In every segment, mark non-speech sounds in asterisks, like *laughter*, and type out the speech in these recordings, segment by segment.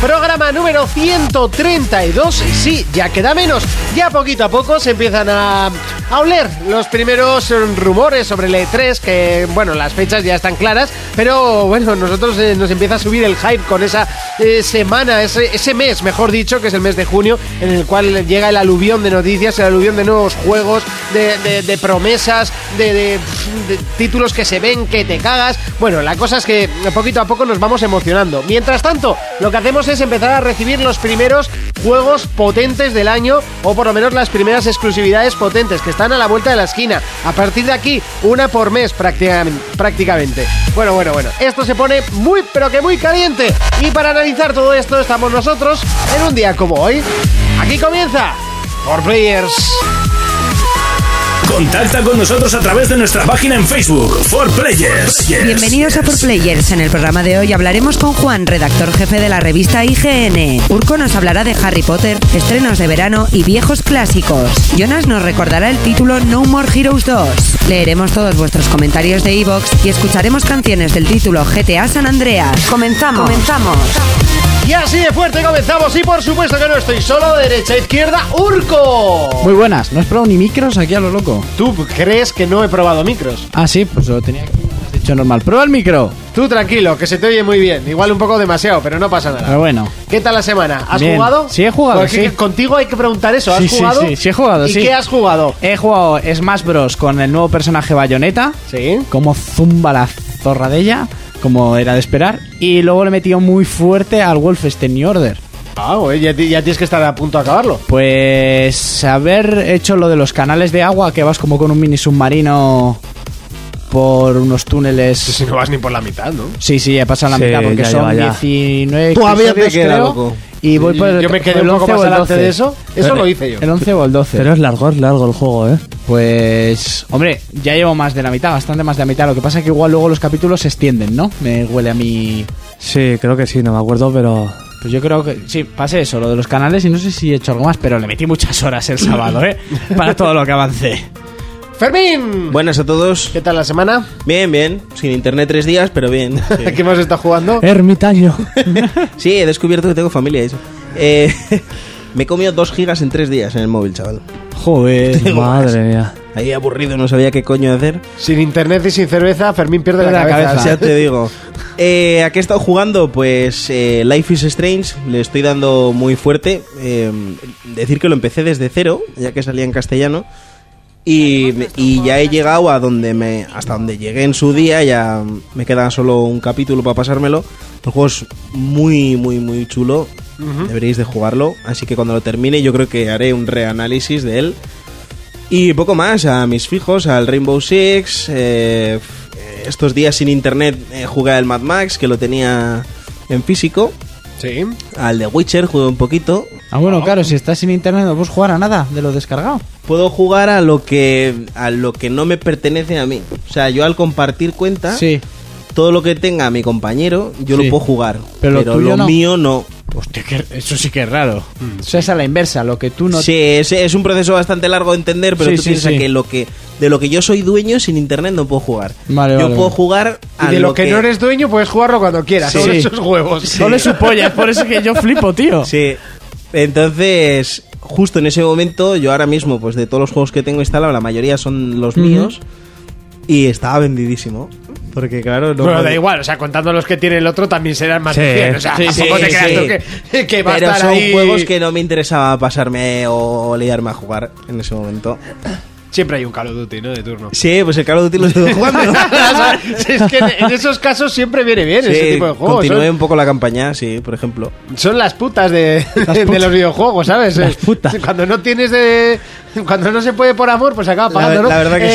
Programa número 132. Y sí, ya queda menos. Ya poquito a poco se empiezan a, a oler los primeros rumores sobre el E3, que bueno, las fechas ya están claras, pero bueno, nosotros eh, nos empieza a subir el hype con esa eh, semana, ese, mes, mejor dicho, que es el mes de junio, en el cual llega el aluvión de noticias, el aluvión de nuevos juegos, de, promesas, de- de títulos que se ven, que te cagas. Bueno, la cosa es que poquito a poco nos vamos emocionando. Mientras tanto, lo que hacemos es empezar a recibir los primeros juegos potentes del año, o por lo menos las primeras exclusividades potentes que están a la vuelta de la esquina. A partir de aquí, una por mes prácticamente. Bueno, bueno, bueno. Esto se pone muy, pero que muy caliente. Y para analizar todo esto estamos nosotros en un día como hoy. Aquí comienza. For Players. Contacta con nosotros a través de nuestra página en Facebook, For Players. Yes. Bienvenidos a For Players. En el programa de hoy hablaremos con Juan, redactor jefe de la revista IGN. Urco nos hablará de Harry Potter, estrenos de verano y viejos clásicos. Jonas nos recordará el título No More Heroes 2. Leeremos todos vuestros comentarios de Evox y escucharemos canciones del título GTA San Andreas. Comenzamos. Comenzamos. Y así de fuerte comenzamos. Y por supuesto que no estoy solo. Derecha, izquierda, Urco. Muy buenas, ¿no has probado ni micros aquí a lo loco? ¿Tú crees que no he probado micros? Ah, sí, pues lo tenía aquí. Has dicho normal. ¡Prueba el micro! Tú tranquilo, que se te oye muy bien. Igual un poco demasiado, pero no pasa nada. Pero bueno. ¿Qué tal la semana? ¿Has Bien. jugado? Sí, he jugado, Porque sí. contigo hay que preguntar eso. ¿Has Sí, sí, jugado? sí, sí he jugado, ¿Y sí. qué has jugado? He jugado Smash Bros. con el nuevo personaje Bayonetta. Sí. Como zumba la zorra de ella, como era de esperar. Y luego le he metido muy fuerte al Wolfenstein New Order. Ah, güey, ya, ti- ya tienes que estar a punto de acabarlo. Pues haber hecho lo de los canales de agua, que vas como con un mini submarino por unos túneles. Si no vas ni por la mitad, ¿no? Sí, sí, he pasado la Sí, mitad porque ya son ya. 19 Todavía te queda, creo, loco. Y voy por el, Yo me quedé el un poco 11 más o el adelante 12. de eso. Eso lo hice yo. El 11 o el 12. Pero es largo, es largo el juego, ¿eh? Pues, hombre, ya llevo más de la mitad, bastante más de la mitad. Lo que pasa es que igual luego los capítulos se extienden, ¿no? Me huele a mí. Sí, creo que sí, no me acuerdo, pero... Pues yo creo que sí, pasé eso, lo de los canales y no sé si he hecho algo más, pero le metí muchas horas el sábado, ¿eh? *laughs* Para todo lo que avancé. Fermín. Buenas a todos. ¿Qué tal la semana? Bien, bien. Sin internet tres días, pero bien. *laughs* ¿Qué hemos estado jugando? Ermitaño. *laughs* Sí, he descubierto que tengo familia. Eso. Eh, *laughs* me he comido dos gigas en tres días en el móvil, chaval. Joder. Madre mía. Ahí aburrido, no sabía qué coño hacer. Sin internet y sin cerveza, Fermín pierde la, Pierde la cabeza. cabeza. Ya te digo. Eh, ¿A qué he estado jugando? Pues eh, Life is Strange. Le estoy dando muy fuerte. Eh, decir que lo empecé desde cero, ya que salía en castellano. Y, y ya he llegado a donde me hasta donde llegué en su día. Ya me queda solo un capítulo para pasármelo. El juego es muy, muy, muy chulo. Deberéis de jugarlo. Así que cuando lo termine, yo creo que haré un reanálisis de él. Y poco más, a mis fijos, al Rainbow Six. eh, estos días sin internet eh, jugué al Mad Max, que lo tenía en físico. Sí. Al The Witcher jugué un poquito. Ah, bueno, claro, si estás sin internet no puedes jugar a nada de lo descargado. Puedo jugar a lo que a lo que no me pertenece a mí. O sea, yo al compartir cuenta, Sí. todo lo que tenga mi compañero, yo Sí. lo puedo jugar. Pero Pero, lo tuyo lo no. mío no. Hostia, que eso sí que es raro. O sea, es a la inversa, lo que tú no... Sí, es, es un proceso bastante largo de entender, pero Sí, tú sí, piensas sí. que lo que de lo que yo soy dueño sin internet no puedo jugar. Vale, yo vale, puedo vale. jugar a Y de lo que, no eres dueño, puedes jugarlo cuando quieras. Sí. Son esos huevos. *laughs* Solo es su polla, es por eso que yo flipo, tío. Sí. Entonces, justo en ese momento, yo ahora mismo, pues de todos los juegos que tengo instalado, la mayoría son los míos. Y estaba vendidísimo. Porque claro, no Bueno, da igual, o sea, contando los que tiene el otro también serán más Sí. de 100. O sea, Sí, tampoco sí, te creas sí. tú que, que va Pero a estar son ahí. juegos que no me interesaba pasarme o liarme a jugar en ese momento. Siempre hay un Call of Duty, ¿no? De turno. Sí, pues el Call of Duty lo estuve jugando. *laughs* es que en, esos casos siempre viene bien ese Sí, tipo de juegos. continué Son, un poco la campaña, sí, por ejemplo. son las putas de, de los videojuegos, ¿sabes? Las putas. Cuando no tienes de. Cuando no se puede por amor, pues acaba La- pagando, ¿no? la verdad que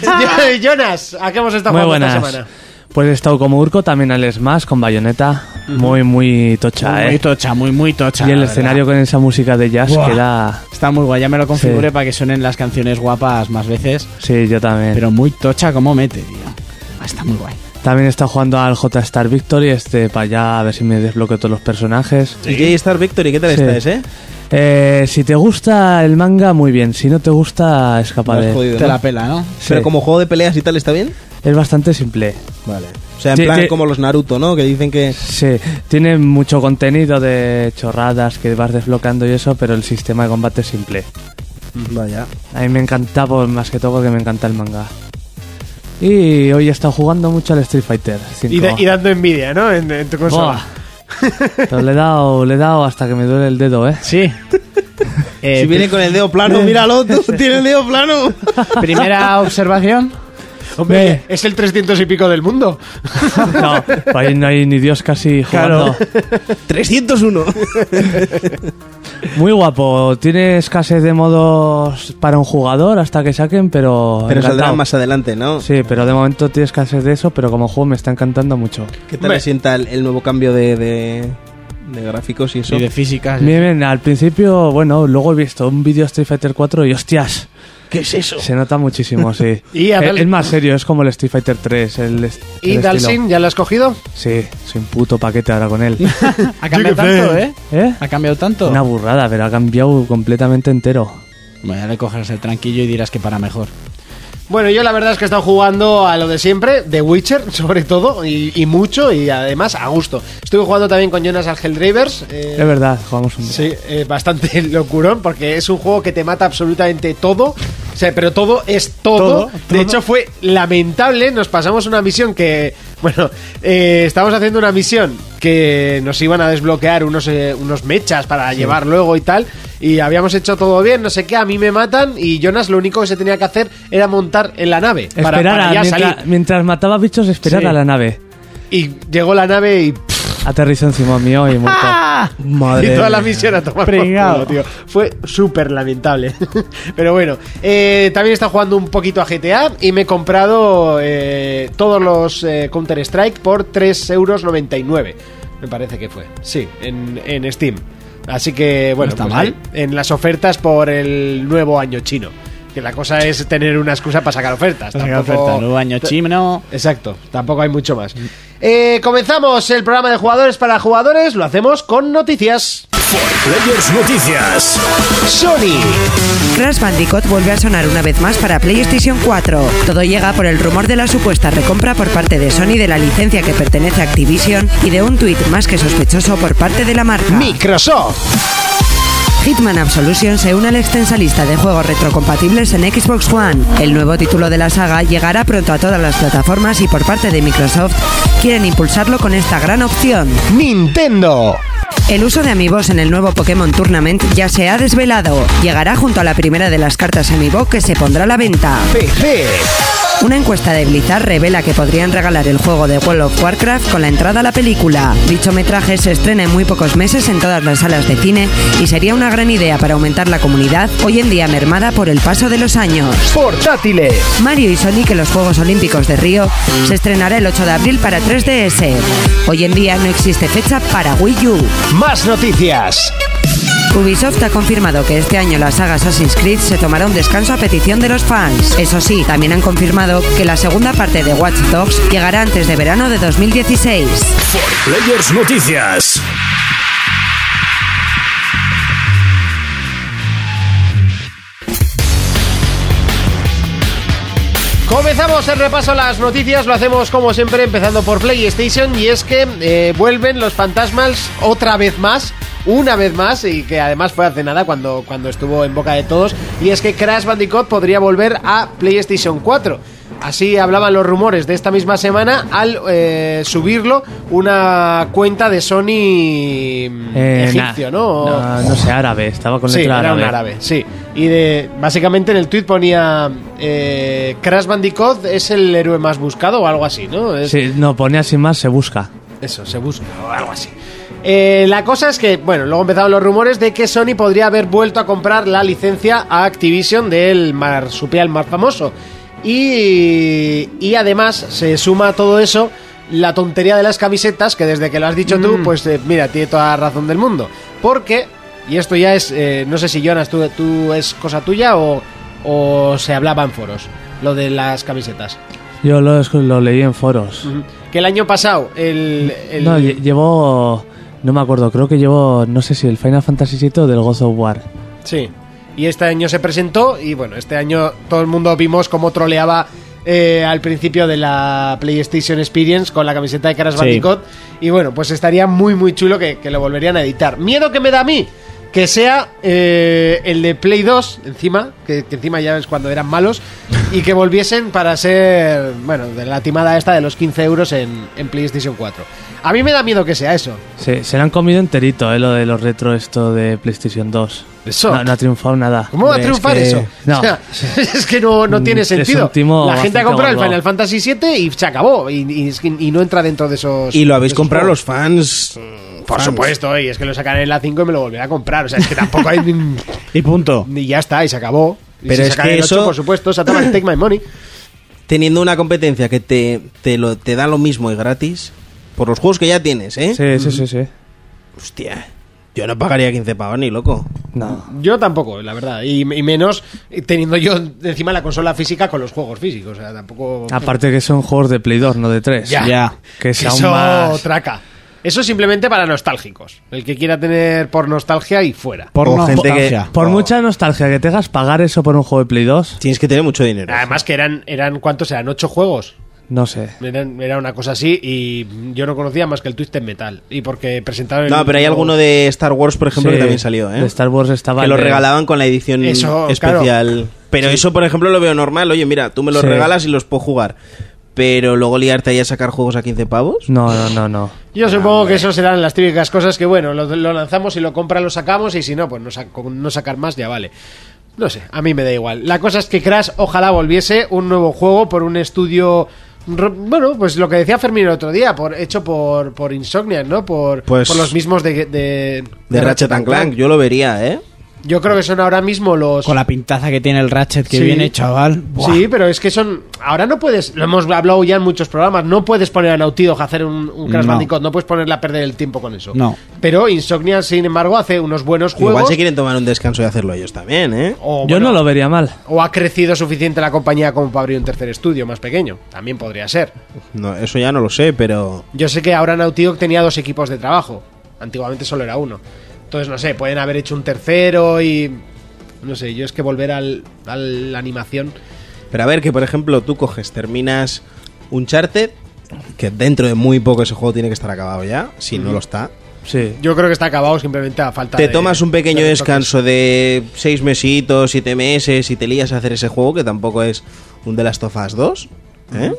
sí. *laughs* *laughs* Jonas, ¿a qué hemos estado Muy jugando esta buenas. semana? Pues he estado como Urco también al Smash con Bayonetta. Muy, muy tocha, Muy ¿eh? tocha, muy, muy tocha. Y el escenario con esa música de jazz Buah. queda... Está muy guay, ya me lo configuré Sí. para que suenen las canciones guapas más veces. Sí, yo también. Pero muy tocha como mete, tío. Ah, Está muy guay. También está jugando al J-Star Victory, este para allá a ver si me desbloqueo todos los personajes. ¿Y J-Star Victory? ¿Qué tal Sí. está ese? Eh, si te gusta el manga, muy bien. Si no te gusta, escapa Lo has de él. jodido, Te ¿no? la pela, ¿no? Sí. Pero como juego de peleas y tal, ¿está bien? Es bastante simple. Vale. O sea, en Sí, plan sí. como los Naruto, ¿no? Que dicen que... Sí, tiene mucho contenido de chorradas que vas desbloqueando y eso, pero el sistema de combate es simple. Vaya. A mí me encanta, pues, más que todo, porque me encanta el manga. Y hoy he estado jugando mucho al Street Fighter 5. Y, da- y dando envidia, ¿no? En, en tu consola. Pero le he dado, le he dado hasta que me duele el dedo, ¿eh? Sí. Eh, si viene con el dedo plano, *laughs* míralo, tú, tiene el dedo plano. Primera observación. *laughs* Hombre, es el 300 y pico del mundo. *laughs* No, ahí no hay ni Dios casi jugando. 301. Muy guapo, tiene escasez de modos para un jugador hasta que saquen, pero. Pero encantado. saldrá más adelante, ¿no? Sí, pero de momento tiene escasez de eso, pero como juego me está encantando mucho. ¿Qué tal le sienta el, el nuevo cambio de, de, de gráficos y eso? Y de física. Bien, bien, al principio, bueno, luego he visto un vídeo Street Fighter 4 y hostias, ¿Qué es eso? se nota muchísimo, sí. *laughs* Y a es, Dal- es más serio, es como el Street Fighter 3. El, est- ¿Y Dalsin, estilo. ya lo has cogido? Sí, soy un puto paquete ahora con él. *laughs* Ha cambiado tanto. ¿eh? ¿Eh? Ha cambiado tanto. Una burrada, pero ha cambiado completamente entero. Bueno, ya le coges el tranquillo y dirás que para mejor. Bueno, yo la verdad es que he estado jugando a lo de siempre, The Witcher *laughs* sobre todo, y, y mucho, y además a gusto. Estuve jugando también con Jonas al Helldravers. eh, Es verdad, jugamos un día. Sí, eh, bastante locurón, porque es un juego que te mata absolutamente todo. O sea, pero todo es todo. Todo, De todo. hecho, fue lamentable. Nos pasamos una misión que. Bueno, eh, estábamos haciendo una misión que nos iban a desbloquear unos, eh, unos mechas para llevar luego y tal. Y habíamos hecho todo bien, no sé qué. A mí me matan y Jonas lo único que se tenía que hacer era montar en la nave. Para, Esperar para a- ya mientras, salir. mientras mataba bichos, esperar Sí. a la nave. Y llegó la nave y. pff, Aterrizó encima mío y muerto. *laughs* Madre y toda la misión a tomar por culo, tío. Fue súper lamentable. *laughs* Pero bueno, eh, también está jugando un poquito a GTA y me he comprado eh, todos los eh, Counter-Strike por 3,99 euros. Me parece que fue. Sí, en, en Steam. Así que, bueno, está pues mal. ahí, en las ofertas por el nuevo año chino. Que la cosa es tener una excusa para sacar ofertas. Saca Tampoco- oferta, nuevo año chino. Exacto, tampoco hay mucho más. Eh, comenzamos el programa de jugadores para jugadores, lo hacemos con noticias. Players Noticias. Sony. Crash Bandicoot vuelve a sonar una vez más para PlayStation 4. Todo llega por el rumor de la supuesta recompra por parte de Sony de la licencia que pertenece a Activision y de un tuit más que sospechoso por parte de la marca. Microsoft. Hitman Absolution se une a la extensa lista de juegos retrocompatibles en Xbox One. El nuevo título de la saga llegará pronto a todas las plataformas y por parte de Microsoft quieren impulsarlo con esta gran opción. Nintendo. El uso de amigos en el nuevo Pokémon Tournament ya se ha desvelado. Llegará junto a la primera de las cartas Amiibo que se pondrá a la venta. Una encuesta de Blizzard revela que podrían regalar el juego de World of Warcraft con la entrada a la película. Dicho metraje se estrena en muy pocos meses en todas las salas de cine y sería una gran idea para aumentar la comunidad, hoy en día mermada por el paso de los años. Portátiles. Mario y Sonic en los Juegos Olímpicos de Río se estrenará el 8 de abril para 3DS. Hoy en día no existe fecha para Wii U. Más noticias. Ubisoft ha confirmado que este año la saga Assassin's Creed se tomará un descanso a petición de los fans. Eso sí, también han confirmado que la segunda parte de Watch Dogs llegará antes de verano de 2016. Players Noticias. Comenzamos el repaso a las noticias, lo hacemos como siempre empezando por PlayStation y es que eh, vuelven los fantasmas otra vez más, una vez más y que además fue hace nada cuando, cuando estuvo en boca de todos y es que Crash Bandicoot podría volver a PlayStation 4. Así hablaban los rumores de esta misma semana al eh, subirlo una cuenta de Sony mm, Eh, egipcio, nah, ¿no? No, no sé, árabe, estaba con Sí, letra era árabe. un árabe, sí. Y de, básicamente en el tweet ponía eh, Crash Bandicoot es el héroe más buscado o algo así, ¿no? Es- Sí, no, ponía sin más, se busca. Eso, se busca o algo así. Eh, la cosa es que, bueno, luego empezaron los rumores de que Sony podría haber vuelto a comprar la licencia a Activision del marsupial más famoso. Y, y además se suma a todo eso la tontería de las camisetas, que desde que lo has dicho tú, pues eh, mira, tiene toda la razón del mundo. Porque, y esto ya es, eh, no sé si Jonas, tú, tú es cosa tuya o, o se hablaba en foros, lo de las camisetas. Yo lo, lo leí en foros. Que el año pasado, el. el- No, lle- llevó... No me acuerdo, creo que llevó, no sé si el Final Fantasy VII o del God of War. Sí. Y este año se presentó y bueno, este año todo el mundo vimos cómo troleaba eh, al principio de la PlayStation Experience con la camiseta de Sí. Bandicoot. Y bueno, pues estaría muy muy chulo que, que lo volverían a editar. Miedo que me da a mí que sea eh, el de Play 2 encima, que, que encima ya ves cuando eran malos, y que volviesen para ser, bueno, de la timada esta de los 15 euros en, en PlayStation 4. A mí me da miedo que sea eso. Se, se lo han comido enterito, eh, lo de los retro esto de PlayStation 2. Eso. No, no ha triunfado nada. ¿Cómo va a Es triunfar que- eso? No. *laughs* O sea, es que no, no tiene Es un sentido. La gente ha comprado el. Final Fantasy VII y se acabó. Y, y es que- y no entra dentro de esos. Y lo habéis comprado juegos. los fans. mm, Por fans. supuesto, y es que lo sacaré en la 5 y me lo volveré a comprar. O sea, es que tampoco hay. *laughs* Y punto. y ya está, y se acabó. Pero si es que el 8, eso- por supuesto, Satan Take My Money. *coughs* Teniendo una competencia que te, te, lo, te da lo mismo y gratis, por los juegos que ya tienes, ¿eh? Sí, sí, sí, sí. Hostia, yo no pagaría 15 pavos ni loco. No. Yo tampoco, la verdad. Y, y menos teniendo yo encima la consola física con los juegos físicos. O sea, tampoco. Aparte que son juegos de Play 2, no de 3. Ya. Ya. Que Que eso más... traca. Eso simplemente para nostálgicos. El que quiera tener por nostalgia y fuera. Por O no gente que- nostalgia. Por Oh. mucha nostalgia que tengas, pagar eso por un juego de Play 2, Tienes que tener mucho dinero. Además que eran, eran ¿cuántos eran? ¿Ocho juegos? no sé. Eran- era una cosa así y yo no conocía más que el Twisted Metal. Y porque presentaron... el No, pero hay alguno de Star Wars, por ejemplo, Sí, que también salió, ¿eh? de Star Wars estaba que el lo de- regalaban con la edición Eso, especial. Pero eso, por ejemplo, lo veo normal. Oye, mira, tú me los Sí. regalas y los puedo jugar. Pero luego liarte ahí a sacar juegos a 15 pavos. No, no, no, no. Yo supongo que eso serán las típicas cosas que, bueno, lo, lo lanzamos y lo compra, lo sacamos y si no, pues no, sa- con no sacar más ya vale. No sé, a mí me da igual. La cosa es que Crash ojalá volviese un nuevo juego por un estudio... Bueno, pues lo que decía Fermín el otro día, por, hecho por, por Insomniac, ¿no? Por, Pues- por los mismos de, de, De Ratchet and Clank, yo lo vería, ¿eh? Yo creo que son ahora mismo los... Con la pintaza que tiene el Ratchet, que Sí. viene, chaval. Buah. Sí, pero es que son. Ahora no puedes. Lo hemos hablado ya en muchos programas. No puedes poner a Naughty Dog a hacer un, un Crash No. Bandicoot. No puedes ponerle a perder el tiempo con eso. No. Pero Insomnia, sin embargo, hace unos buenos juegos. Igual se quieren tomar un descanso y hacerlo ellos también, ¿eh? o, Yo no lo vería mal. o ha crecido suficiente la compañía como para abrir un tercer estudio más pequeño. También podría ser. No, eso ya no lo sé, pero... Yo sé que ahora Naughty Dog tenía dos equipos de trabajo. Antiguamente solo era uno. Entonces, no sé, pueden haber hecho un tercero y. No sé, yo es que volver al, a la animación. Pero a ver, que por ejemplo tú coges, terminas Uncharted, que dentro de muy poco ese juego tiene que estar acabado ya, si no lo está. Sí. Yo creo que está acabado simplemente a falta Te de- tomas un pequeño de descanso de seis mesitos, siete meses y te lías a hacer ese juego, que tampoco es un The Last of Us 2, ¿eh?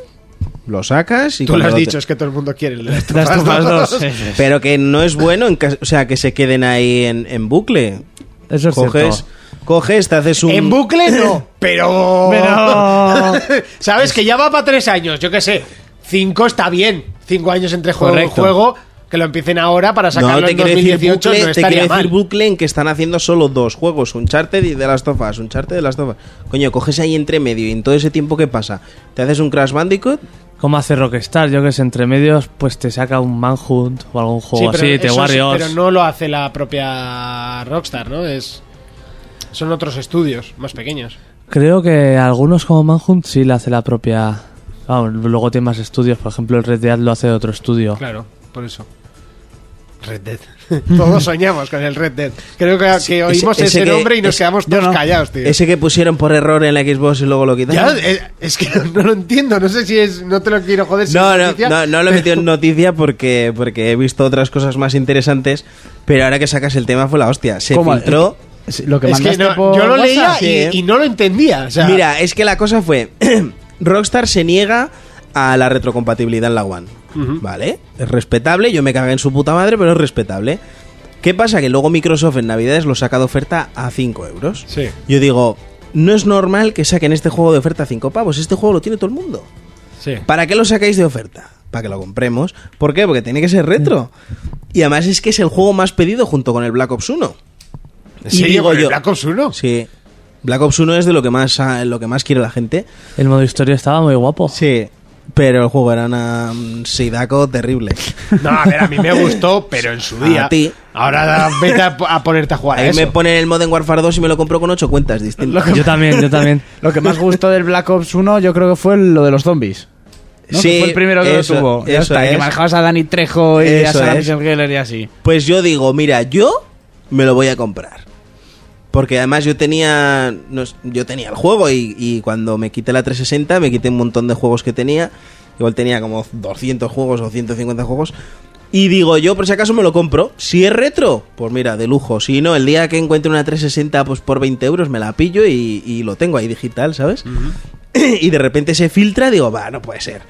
Lo sacas y... Tú lo has te- dicho, es que todo el mundo quiere el Last of Us of Us 2. 2. Pero que no es bueno, en o sea, que se queden ahí en, en bucle. Eso es coges, cierto. coges, te haces un... En bucle no, *coughs* pero... Pero- *laughs* ¿Sabes? Que ya va para tres años, yo qué sé. Cinco está bien. Cinco años entre juego y juego. Que lo empiecen ahora para sacarlo No, te en quiero decir 2018 bucle, no te estaría quiero decir mal. bucle en que están haciendo solo dos juegos, Uncharted y The Last of Us, Uncharted y The Last of Us. Coño, coges ahí entre medio y en todo ese tiempo ¿qué pasa? ¿Te haces un Crash Bandicoot? ¿Cómo hace Rockstar? Yo que sé, entre medios, pues te saca un Manhunt o algún Sí, juego pero así, te Warriors. pero no lo hace la propia Rockstar, ¿no? Es... Son otros estudios más pequeños. Creo que algunos como Manhunt sí le hace la propia. Vamos, luego tiene más estudios, por ejemplo, el Red Dead lo hace otro estudio. Claro, por eso. Red Dead. *laughs* Todos soñamos con el Red Dead. Creo que, que oímos ese- ese, ese que- nombre y nos ese- quedamos todos no. callados, tío. Ese que pusieron por error en la Xbox y luego lo Ya, quitaron. eh, es que no, no lo entiendo. No sé si es. No te lo quiero joder. si No, es no, noticia, no, no lo he pero- metido en *laughs* noticia porque, porque he visto otras cosas más interesantes, pero ahora que sacas el tema fue la hostia. Se ¿Cómo? filtró... Lo que Es que mandaste no- por yo lo leía y, y no lo entendía. O sea, Mira, es que la cosa fue... *clears throat* Rockstar se niega a la retrocompatibilidad en la One. ¿Vale? Es respetable, yo me cagué en su puta madre, pero es respetable. ¿Qué pasa? Que luego Microsoft en Navidades lo saca de oferta a 5 euros. Sí. Yo digo, no es normal que saquen este juego de oferta a 5 pavos. Este juego lo tiene todo el mundo. sí. ¿Para qué lo sacáis de oferta? Para que lo compremos. ¿Por qué? Porque tiene que ser retro. Y además es que es el juego más pedido junto con el Black Ops 1. ¿En serio? ¿Con el Black Ops 1? Sí. Black Ops 1 es de lo que más ah, lo que más quiere la gente. El modo historia estaba muy guapo. Sí. Pero el juego era una Sidaco terrible. No, a ver, a mí me gustó, pero en su día. A ti. Ahora vete a, a ponerte a jugar a Ahí eso. me ponen el Modern Warfare 2 y me lo compro con 8 cuentas distintas. Yo también, yo también. *laughs* Lo que más gustó del Black Ops 1 yo creo que fue lo de los zombies. ¿no? Sí, Que fue el primero que eso- lo tuvo. Ya está, es. que manejabas a Dani Trejo y a Eso Sarah es. Michelle Gellar y así. Pues yo digo, mira, yo me lo voy a comprar. Porque además yo tenía no yo tenía el juego y, y cuando me quité la 360 me quité un montón de juegos que tenía. Igual tenía como 200 juegos o 150 juegos. Y digo, yo por si acaso me lo compro. Si es retro, pues mira, de lujo. Si no, el día que encuentre una 360 pues por 20 euros me la pillo y, y lo tengo ahí digital, ¿sabes? *clears throat* y de repente se filtra, digo, va, no puede ser.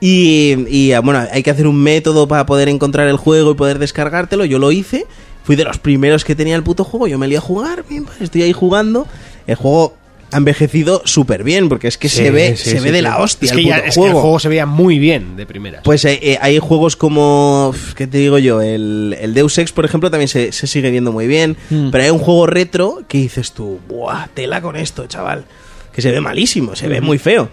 Y, y, bueno, hay que hacer un método para poder encontrar el juego y poder descargártelo. Yo lo hice. Fui de los primeros que tenía el puto juego. Yo me lié a jugar. estoy ahí jugando. El juego ha envejecido súper bien porque es que se ve, sí, se sí, ve de la hostia. Es el que, ya- el juego se veía muy bien de primera. Pues eh, eh, hay juegos como, ¿qué te digo yo? El, el Deus Ex, por ejemplo, también se, se sigue viendo muy bien. Pero hay un juego retro que dices tú, ¡buah! Tela con esto, chaval. Que se ve malísimo, se ve muy feo.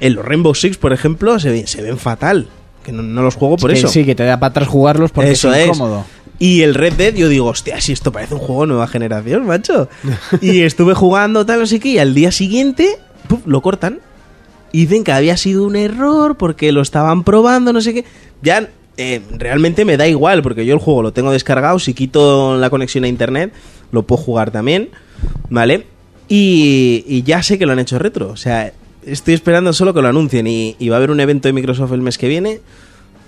En los Rainbow Six, por ejemplo, se, ve- se ven fatal. Que no, no los juego por Que eso. Sí, que te da para atrás jugarlos porque Eso es es. incómodo. Y el Red Dead, yo digo, hostia, si esto parece un juego nueva generación, macho. *laughs* y estuve jugando tal, no sé qué, y al día siguiente, lo cortan. Y dicen que había sido un error porque lo estaban probando, no sé qué. Ya eh, realmente me da igual, porque yo el juego lo tengo descargado. Si quito la conexión a internet, lo puedo jugar también, ¿vale? Y, y ya sé que lo han hecho retro. O sea, estoy esperando solo que lo anuncien. Y, y va a haber un evento de Microsoft el mes que viene.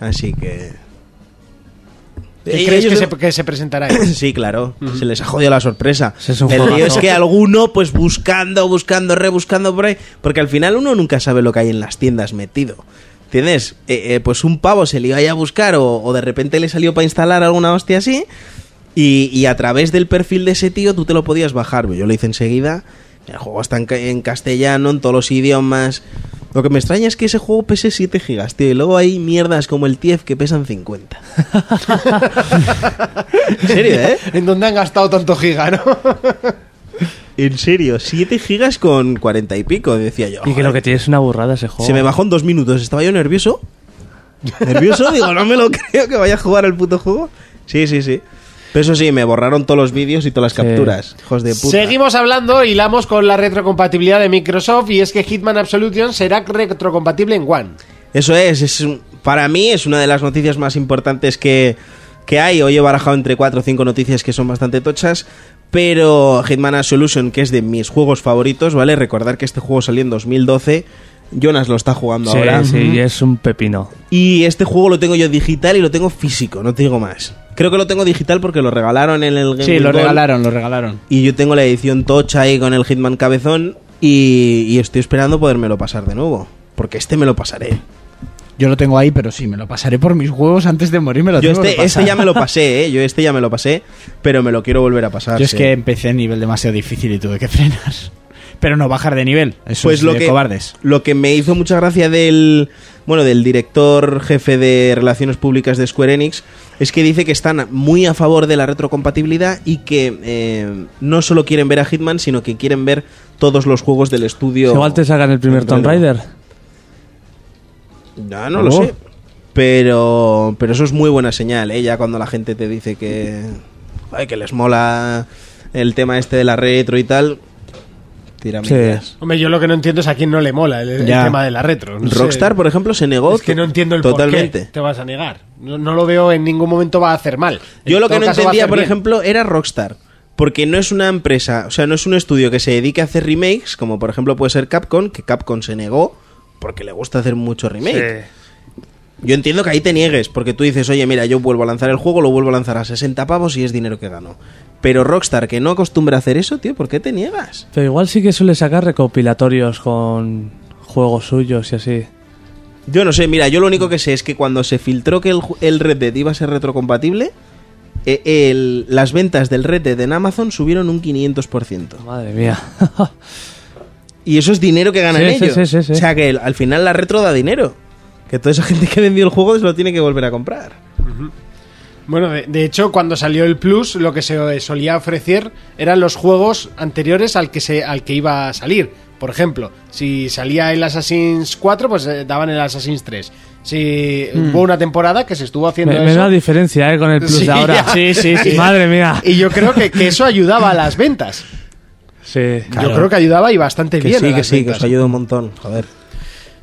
Así que. ¿Qué crees que se, que se presentará? ahí? *coughs* Sí, claro. Se les ha jodido la sorpresa. El lío es que alguno, pues buscando, buscando, rebuscando por ahí. Porque al final uno nunca sabe lo que hay en las tiendas metido. ¿Entiendes? Eh, eh, pues un pavo se le iba ahí a buscar o, o de repente le salió para instalar alguna hostia así. Y, y a través del perfil de ese tío tú te lo podías bajar. Yo lo hice enseguida. El juego está en, ca- en castellano, en todos los idiomas. Lo que me extraña es que ese juego pese 7 gigas, tío. Y luego hay mierdas como el TIEF que pesan 50. *laughs* en serio, ¿eh? ¿En dónde han gastado tanto giga, no? *laughs* En serio, 7 gigas con 40 y pico, decía yo. Y que lo que tiene es una burrada ese juego. Se me bajó en dos minutos. Estaba yo nervioso. Nervioso, *laughs* digo, no me lo creo que vaya a jugar al puto juego. Sí, sí, sí. Pero eso sí, me borraron todos los vídeos y todas las Sí. capturas. Hijos de puta. Seguimos hablando, hilamos con la retrocompatibilidad de Microsoft y es que Hitman Absolution será retrocompatible en One. Eso es, es para mí es una de las noticias más importantes que, que hay. Hoy he barajado entre 4 o 5 noticias que son bastante tochas. Pero Hitman Absolution, que es de mis juegos favoritos, ¿vale? Recordar que este juego salió en 2012. Jonas lo está jugando Sí, ahora. sí, y es un pepino. Y este juego lo tengo yo digital y lo tengo físico, no te digo más. Creo que lo tengo digital porque lo regalaron en el Game Sí, Boy lo Gold. regalaron, lo regalaron. Y yo tengo la edición tocha ahí con el Hitman Cabezón. Y, y estoy esperando podérmelo pasar de nuevo. Porque este me lo pasaré. Yo lo tengo ahí, pero sí, me lo pasaré por mis juegos antes de morir. Me lo Yo tengo que este, este ya me lo *laughs* pasé, ¿eh? Yo este ya me lo pasé. Pero me lo quiero volver a pasar. Yo es sí. que empecé a nivel demasiado difícil y tuve que frenar. Pero no bajar de nivel. Eso Pues es lo de que, cobardes. lo que me hizo mucha gracia del bueno del director jefe de relaciones públicas de Square Enix es que dice que están muy a favor de la retrocompatibilidad y que eh, no solo quieren ver a Hitman sino que quieren ver todos los juegos del estudio. Igual te sacan el primer Tomb Raider. Ya no lo sé. Pero pero eso es muy buena señal, ¿eh? Ya cuando la gente te dice que ay, que les mola el tema este de la retro y tal. Sí. Hombre, yo lo que no entiendo es a quién no le mola el, tema de la retro. no sé. Rockstar, por ejemplo, se negó Es que no entiendo el por totalmente. qué te vas a negar. No, no lo veo en ningún momento va a hacer mal. Yo En lo que no entendía, por bien. ejemplo, era Rockstar. Porque no es una empresa, o sea, no es un estudio que se dedique a hacer remakes, como por ejemplo puede ser Capcom, que Capcom se negó porque le gusta hacer mucho remake. Yo entiendo que ahí te niegues, porque tú dices, oye, mira, yo vuelvo a lanzar el juego, lo vuelvo a lanzar a 60 pavos y es dinero que gano. Pero Rockstar, que no acostumbra a hacer eso, tío, ¿por qué te niegas? Pero igual sí que suele sacar recopilatorios con juegos suyos y así. Yo no sé, mira, yo lo único que sé es que cuando se filtró que el, Red Dead iba a ser retrocompatible, eh, el- las ventas del Red Dead en Amazon subieron un 500%. Madre mía. *laughs* Y eso es dinero que ganan Sí, ellos. sí, sí, sí. O sea que el- al final la retro da dinero. Que toda esa gente que vendió el juego se lo tiene que volver a comprar. Bueno, de, de hecho, cuando salió el Plus, lo que se solía ofrecer eran los juegos anteriores al que, se, al que iba a salir. Por ejemplo, si salía el Assassin's 4, pues eh, daban el Assassin's 3. Si hubo una temporada que se estuvo haciendo. Me, me eso. da diferencia, ¿eh? Con el plus Sí, de ahora. ya. Sí, sí, sí. *laughs* Madre mía. Y yo creo que, que eso ayudaba a las ventas. Sí. Yo creo que ayudaba y bastante Que bien. sí, a que sí, que os ayuda un montón. Joder.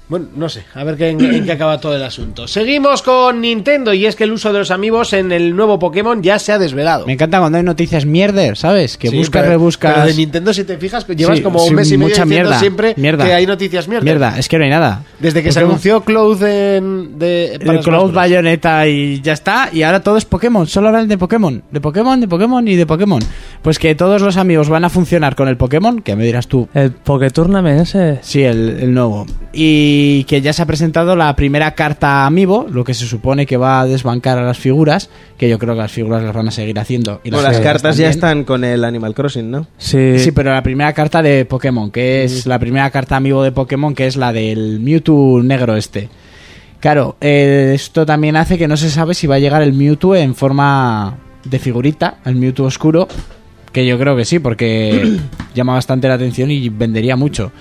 Bueno, no sé, a ver qué- en, en qué acaba todo el asunto. Seguimos con Nintendo y es que el uso de los amigos en el nuevo Pokémon ya se ha desvelado. Me encanta cuando hay noticias mierder, ¿sabes? Que Sí, buscas, pero- rebuscas. Pero de Nintendo, si te fijas, llevas Sí, como un sí, mes y medio mucha diciendo mierda, siempre mierda. que hay noticias mierda. Mierda, es que no hay nada. Desde que se anunció Cloud en, de, para el Cloud. Bayonetta y ya está. Y ahora todo es Pokémon. Solo hablan de Pokémon. De Pokémon, de Pokémon y de Pokémon. Pues que todos los amigos van a funcionar con el Pokémon. Que me dirás tú. El Poké Tournament ese. Sí, el, el nuevo. Y que ya se ha presentado la primera carta Amiibo, lo que se supone que va a desbancar a las figuras, que yo creo que las figuras las van a seguir haciendo. Y Bueno, las cartas ya están con el Animal Crossing, ¿no? Sí. Sí, pero la primera carta de Pokémon, que es la primera carta amiibo de Pokémon, que es la del Mewtwo negro este. Claro, eh, esto también hace que no se sabe si va a llegar el Mewtwo en forma de figurita, el Mewtwo oscuro, que yo creo que sí, porque *clears throat* llama bastante la atención y vendería mucho.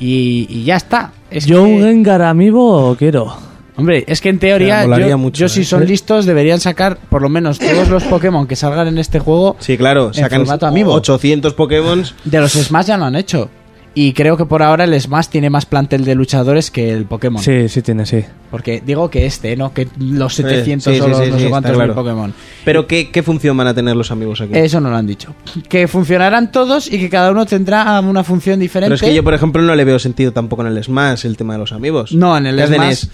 Y, y ya está. Es Yo que- un Gengar amigo quiero. Hombre, es que en teoría, Ya, molaría yo, mucho, yo si ¿eh? son listos deberían sacar por lo menos todos los Pokémon que salgan en este juego. Sí, claro, En sacan formato amiibo. 800 Pokémon. De los Smash ya lo han hecho. Y creo que por ahora el Smash tiene más plantel de luchadores que el Pokémon. Sí, sí tiene, sí. Porque digo que este, ¿no? Que los 700 sí, o los sí, no sé cuántos claro. mil Pokémon. Pero ¿qué, ¿qué función van a tener los amigos aquí? Eso no lo han dicho. Que funcionarán todos y que cada uno tendrá una función diferente. Pero es que yo, por ejemplo, no le veo sentido tampoco en el Smash el tema de los amigos. No, en el ¿Qué hacen Smash-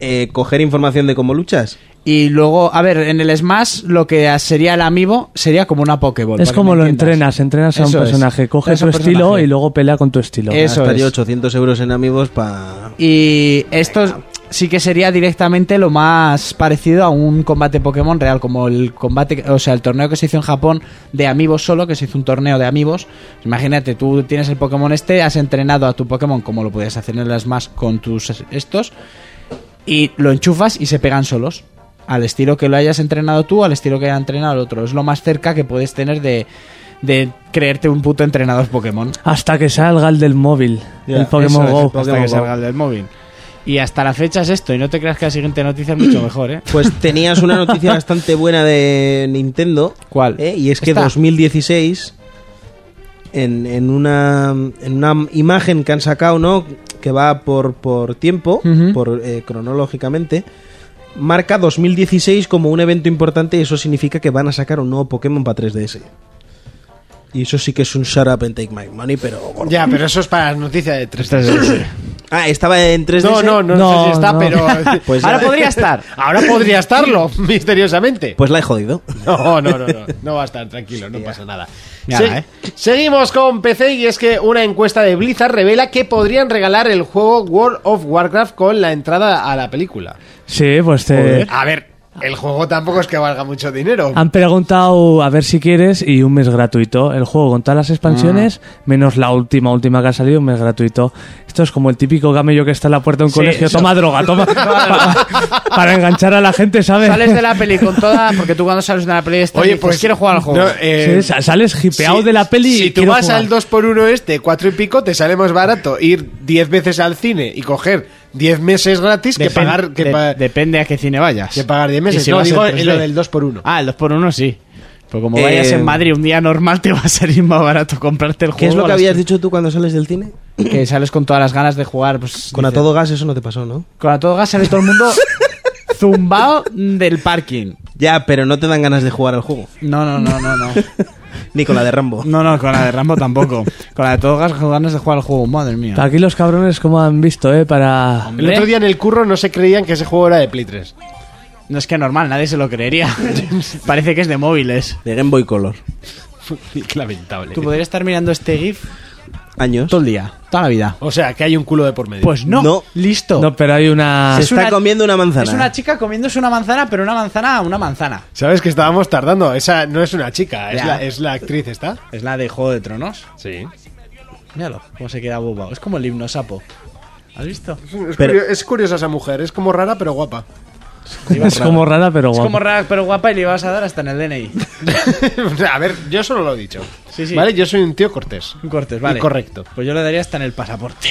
eh, coger información de cómo luchas. Y luego, a ver, en el Smash lo que sería el amiibo sería como una Pokéball. Es como lo entiendas. entrenas, entrenas a un Eso es. personaje, coge Entrenas a tu un estilo personaje. y luego pelea con tu estilo. Eso Gastaría es. 800 euros en amigos para... Y esto sí que sería directamente lo más parecido a un combate Pokémon real, como el combate, o sea, el torneo que se hizo en Japón de amigos solo, que se hizo un torneo de amigos. Imagínate, tú tienes el Pokémon este, has entrenado a tu Pokémon como lo puedes hacer en las más con tus es- estos, y lo enchufas y se pegan solos. Al estilo que lo hayas entrenado tú, al estilo que haya entrenado el otro. Es lo más cerca que puedes tener de, de creerte un puto entrenador Pokémon. Hasta que salga el del móvil, Ya, el Pokémon es, Go. hasta Pokémon que Go. salga el del móvil. Y hasta la fecha es esto, y no te creas que la siguiente noticia es mucho mejor, ¿eh? Pues tenías una noticia *laughs* bastante buena de Nintendo. ¿Cuál? ¿eh? Y es que Esta. 2016, en, en, una, en una imagen que han sacado, ¿no? Que va por, por tiempo, por eh, cronológicamente, marca 2016 como un evento importante y eso significa que van a sacar un nuevo Pokémon para 3DS. Y eso sí que es un shut up and take my money, pero... gordo. Ya, pero eso es para las noticias de 3DS. *laughs* Ah, estaba en 3DS. No, no, no, No, sé si está, no. pero... *laughs* Pues Ahora ya- podría estar. Ahora podría *laughs* estarlo, misteriosamente. Pues la he jodido. No, no, no, no. No va a estar tranquilo, no pasa nada. Nada, Se- ¿eh? Seguimos con PC y es que una encuesta de Blizzard revela que podrían regalar el juego World of Warcraft con la entrada a la película. Sí, pues te... A ver, el juego tampoco es que valga mucho dinero. Han preguntado a ver si quieres y un mes gratuito. El juego con todas las expansiones, Ah. menos la última, última que ha salido, un mes gratuito. Esto es como el típico gamello que está en la puerta de un Sí, colegio. eso. Toma droga, toma. *laughs* *laughs* para, para enganchar a la gente, ¿sabes? Sales de la peli con toda. Porque tú cuando sales de la peli esta Oye, dices, pues quiero jugar al juego. no, eh, Sí, sa- sales hipeado si- de la peli y Si tú vas jugar. al 2x1 este, 4 y pico, te sale más barato ir 10 veces al cine y coger 10 meses gratis que Depen- pagar, que, de- pa- depende a qué cine vayas. que pagar 10 meses. Y si no, digo 3D. en lo del 2x1. Ah, el 2x1 sí. Pues como Eh, vayas en Madrid un día normal, te va a salir más barato comprarte el juego. ¿Qué es lo a que habías dicho tú cuando sales del cine? *clears throat* Que sales con todas las ganas de jugar. Pues, Con a dices, todo gas eso no te pasó, ¿no? Con a todo gas sale todo el mundo *laughs* zumbado del parking. Ya, pero no te dan ganas de jugar al juego. No, no, no, no, no. *laughs* Ni con la de Rambo. No, no, con la de Rambo tampoco. *laughs* Con la de todo gas con ganas de jugar al juego, madre mía. Aquí los cabrones, como han visto, ¿eh? Para. El otro día en el curro no se creían que ese juego era de Play 3. No es que normal, nadie se lo creería. *laughs* Parece que es de móviles. De Game Boy Color. Qué lamentable. Tú podrías estar mirando este GIF Años. todo el día, toda la vida. O sea, que hay un culo de por medio. Pues no, No. listo. No, pero hay una. Se es está una- comiendo una manzana. Es una chica comiéndose una manzana, pero una manzana, una manzana. ¿Sabes que estábamos tardando? Esa no es una chica, es Ya. la, es la actriz, ¿está? Es la de Juego de Tronos. Sí. Míralo, cómo se queda boba. Es como el himno sapo. ¿Has visto? Es, Pero- curio- es curiosa esa mujer, es como rara pero guapa. *laughs* Es como rara, pero Es guapa. como rara, pero guapa y le vas a dar hasta en el DNI. *laughs* a ver, yo solo lo he dicho. Sí, sí. ¿Vale? Yo soy un tío cortés. Un cortes, vale. Y correcto. Pues yo le daría hasta en el pasaporte.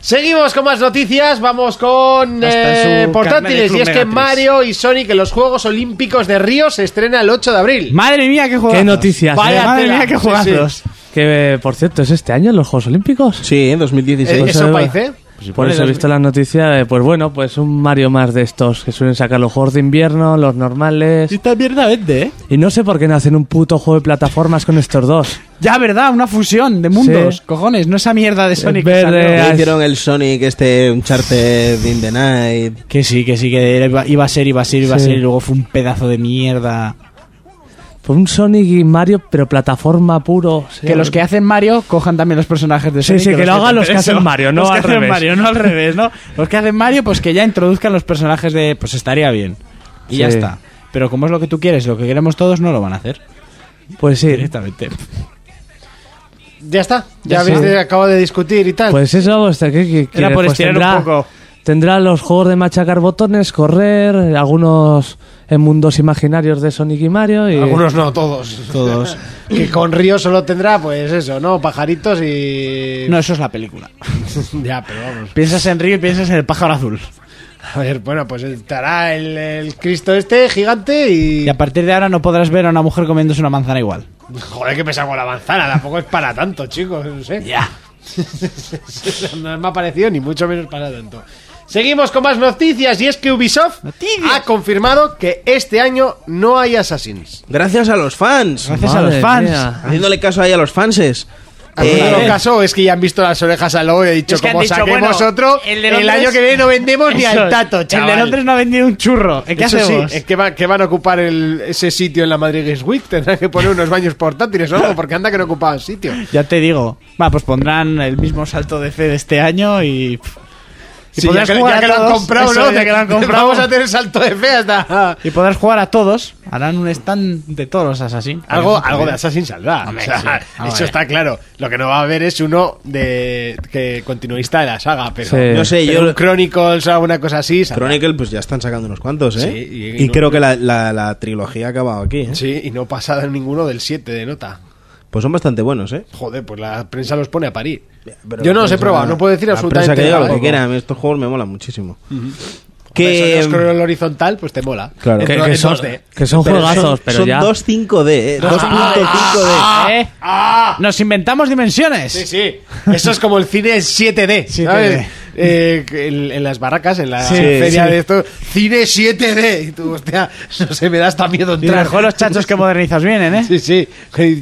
Seguimos con más noticias, vamos con eh, portátiles. Y es que Club Mega 3. Mario y Sonic en los Juegos Olímpicos de Río se estrena el 8 de abril. Madre mía, qué juegazos. Qué noticias, Vaya ¿eh? Madre mía, qué Sí, juegazos. sí. Que, por cierto, ¿es este año en los Juegos Olímpicos? Sí, en 2016. Eh, Pues, ¿Eso eh, país, eh? Pues si Por eso he las- visto la noticia de, pues bueno, pues un Mario más de estos que suelen sacar los juegos de invierno, los normales. Y esta mierda vende, ¿eh? Y no sé por qué no hacen un puto juego de plataformas con estos dos. Ya, ¿verdad? Una fusión de mundos. Sí. Cojones, no esa mierda de Sonic. que verde, es- hicieron el Sonic, este Uncharted in the Night. Que sí, que sí, que iba, a ser, iba a ser, iba a ser, y luego fue un pedazo de mierda. Fue un Sonic y Mario, pero plataforma puro. sí. Que los que hacen Mario cojan también los personajes de Sí, Sonic. sí, que lo hagan los que hacen Mario, no los que al hacen revés. Mario, no al revés, ¿no? *laughs* Los que hacen Mario, pues que ya introduzcan los personajes de... Pues estaría bien. Y ya Sí. está. Pero como es lo que tú quieres, lo que queremos todos, no lo van a hacer. Pues sí. Directamente. Ya está. Ya Ya habéis sí. de- acabado de discutir y tal. Pues eso, ¿qué, qué Era por Pues estirar tendrá, un poco. Tendrá los juegos de machacar botones, correr, algunos en mundos imaginarios de Sonic y Mario. Y... Algunos no, todos. Todos. *laughs* que con Río solo tendrá, pues eso, ¿no? Pajaritos y. No, eso es la película. *laughs* ya, pero vamos. Piensas en Río y piensas en el pájaro azul. A ver, bueno, pues estará el, el Cristo este gigante y. Y a partir de ahora no podrás ver a una mujer comiéndose una manzana igual. Joder, que pesa con la manzana. Tampoco es para tanto, chicos. No sé. Ya. *laughs* no me ha parecido ni mucho menos para tanto. Seguimos con más noticias y es que Ubisoft Noticias. ha confirmado que este año no hay Assassins. Gracias a los fans. Gracias a los fans. mía. Haciéndole caso ahí a los fanses. En Eh, caso, es que ya han visto las orejas al lobo y he dicho, Es que como dicho, saquemos bueno, otro, el el, año que viene no vendemos ni al tato, El chaval. de Londres no ha vendido un churro. ¿Qué Eso hacemos? sí, es que, va- que van a ocupar el- ese sitio en la Madrid Games Week. Tendrán que poner unos baños portátiles o algo, porque anda que no ocupaban sitio. Ya te digo. Va, pues pondrán el mismo salto de fe de este año y. Y Sí, ya podrás que, jugar ya a que lo han todos. comprado, Eso, ¿no? ya que lo han *laughs* comprado. Vamos a tener salto de fe hasta... Y podrás jugar a todos. Harán un stand de todos los Assassin. Algo, algo de Assassin saldrá. Hombre, O sea, sí. Vamos eso está claro. Lo que no va a haber es uno de que continuista de la saga, pero, Sí. No sé, pero yo- un Chronicles o alguna cosa así. saldrá. Chronicle, pues ya están sacando unos cuantos, ¿eh? Sí, y- y, y no- creo que la, la- la trilogía ha acabado aquí, ¿eh? Sí, y no pasa en ninguno del 7 de nota. Pues son bastante buenos, ¿eh? Joder, pues la prensa los pone a parir. Pero Yo no la los he probado, no puedo decir la absolutamente que diga nada. lo que quiera, a mí estos juegos me molan muchísimo. Que Que, scroll horizontal, pues te mola. Claro. En Que, do- que en son, 2D. que son pero juegazos, son, pero son ya. 2.5D, ¿eh? 2.5D. ¿Eh? Nos inventamos dimensiones. Sí, sí. Eso es como el cine en 7D, 7D. Eh, en, en las barracas, en la Sí, feria sí. de esto, cine 7D. Y tú, hostia, no sé, me da hasta miedo Y entrar. mejor los chachos que modernizas vienen, ¿eh? Sí, sí.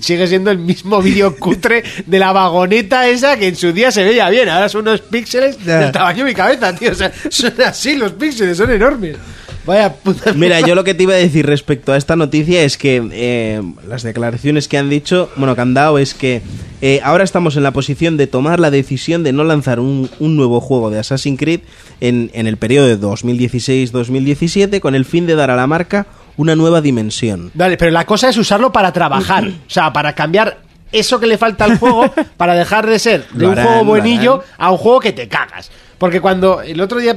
Sigue siendo el mismo vídeo cutre de la vagoneta esa que en su día se veía bien. Ahora son unos píxeles del tamaño de mi cabeza, tío. O sea, son así los píxeles, son enormes. Vaya puta. *laughs* Mira, yo lo que te iba a decir respecto a esta noticia es que eh, las declaraciones que han dicho, bueno, que han dado es que eh, ahora estamos en la posición de tomar la decisión de no lanzar un, un nuevo juego de Assassin's Creed en, en el periodo de 2016-2017 con el fin de dar a la marca una nueva dimensión. Vale, pero la cosa es usarlo para trabajar. O sea, para cambiar eso que le falta al juego *laughs* para dejar de ser de un harán, juego lo buenillo a un juego que te cagas. Porque cuando el otro día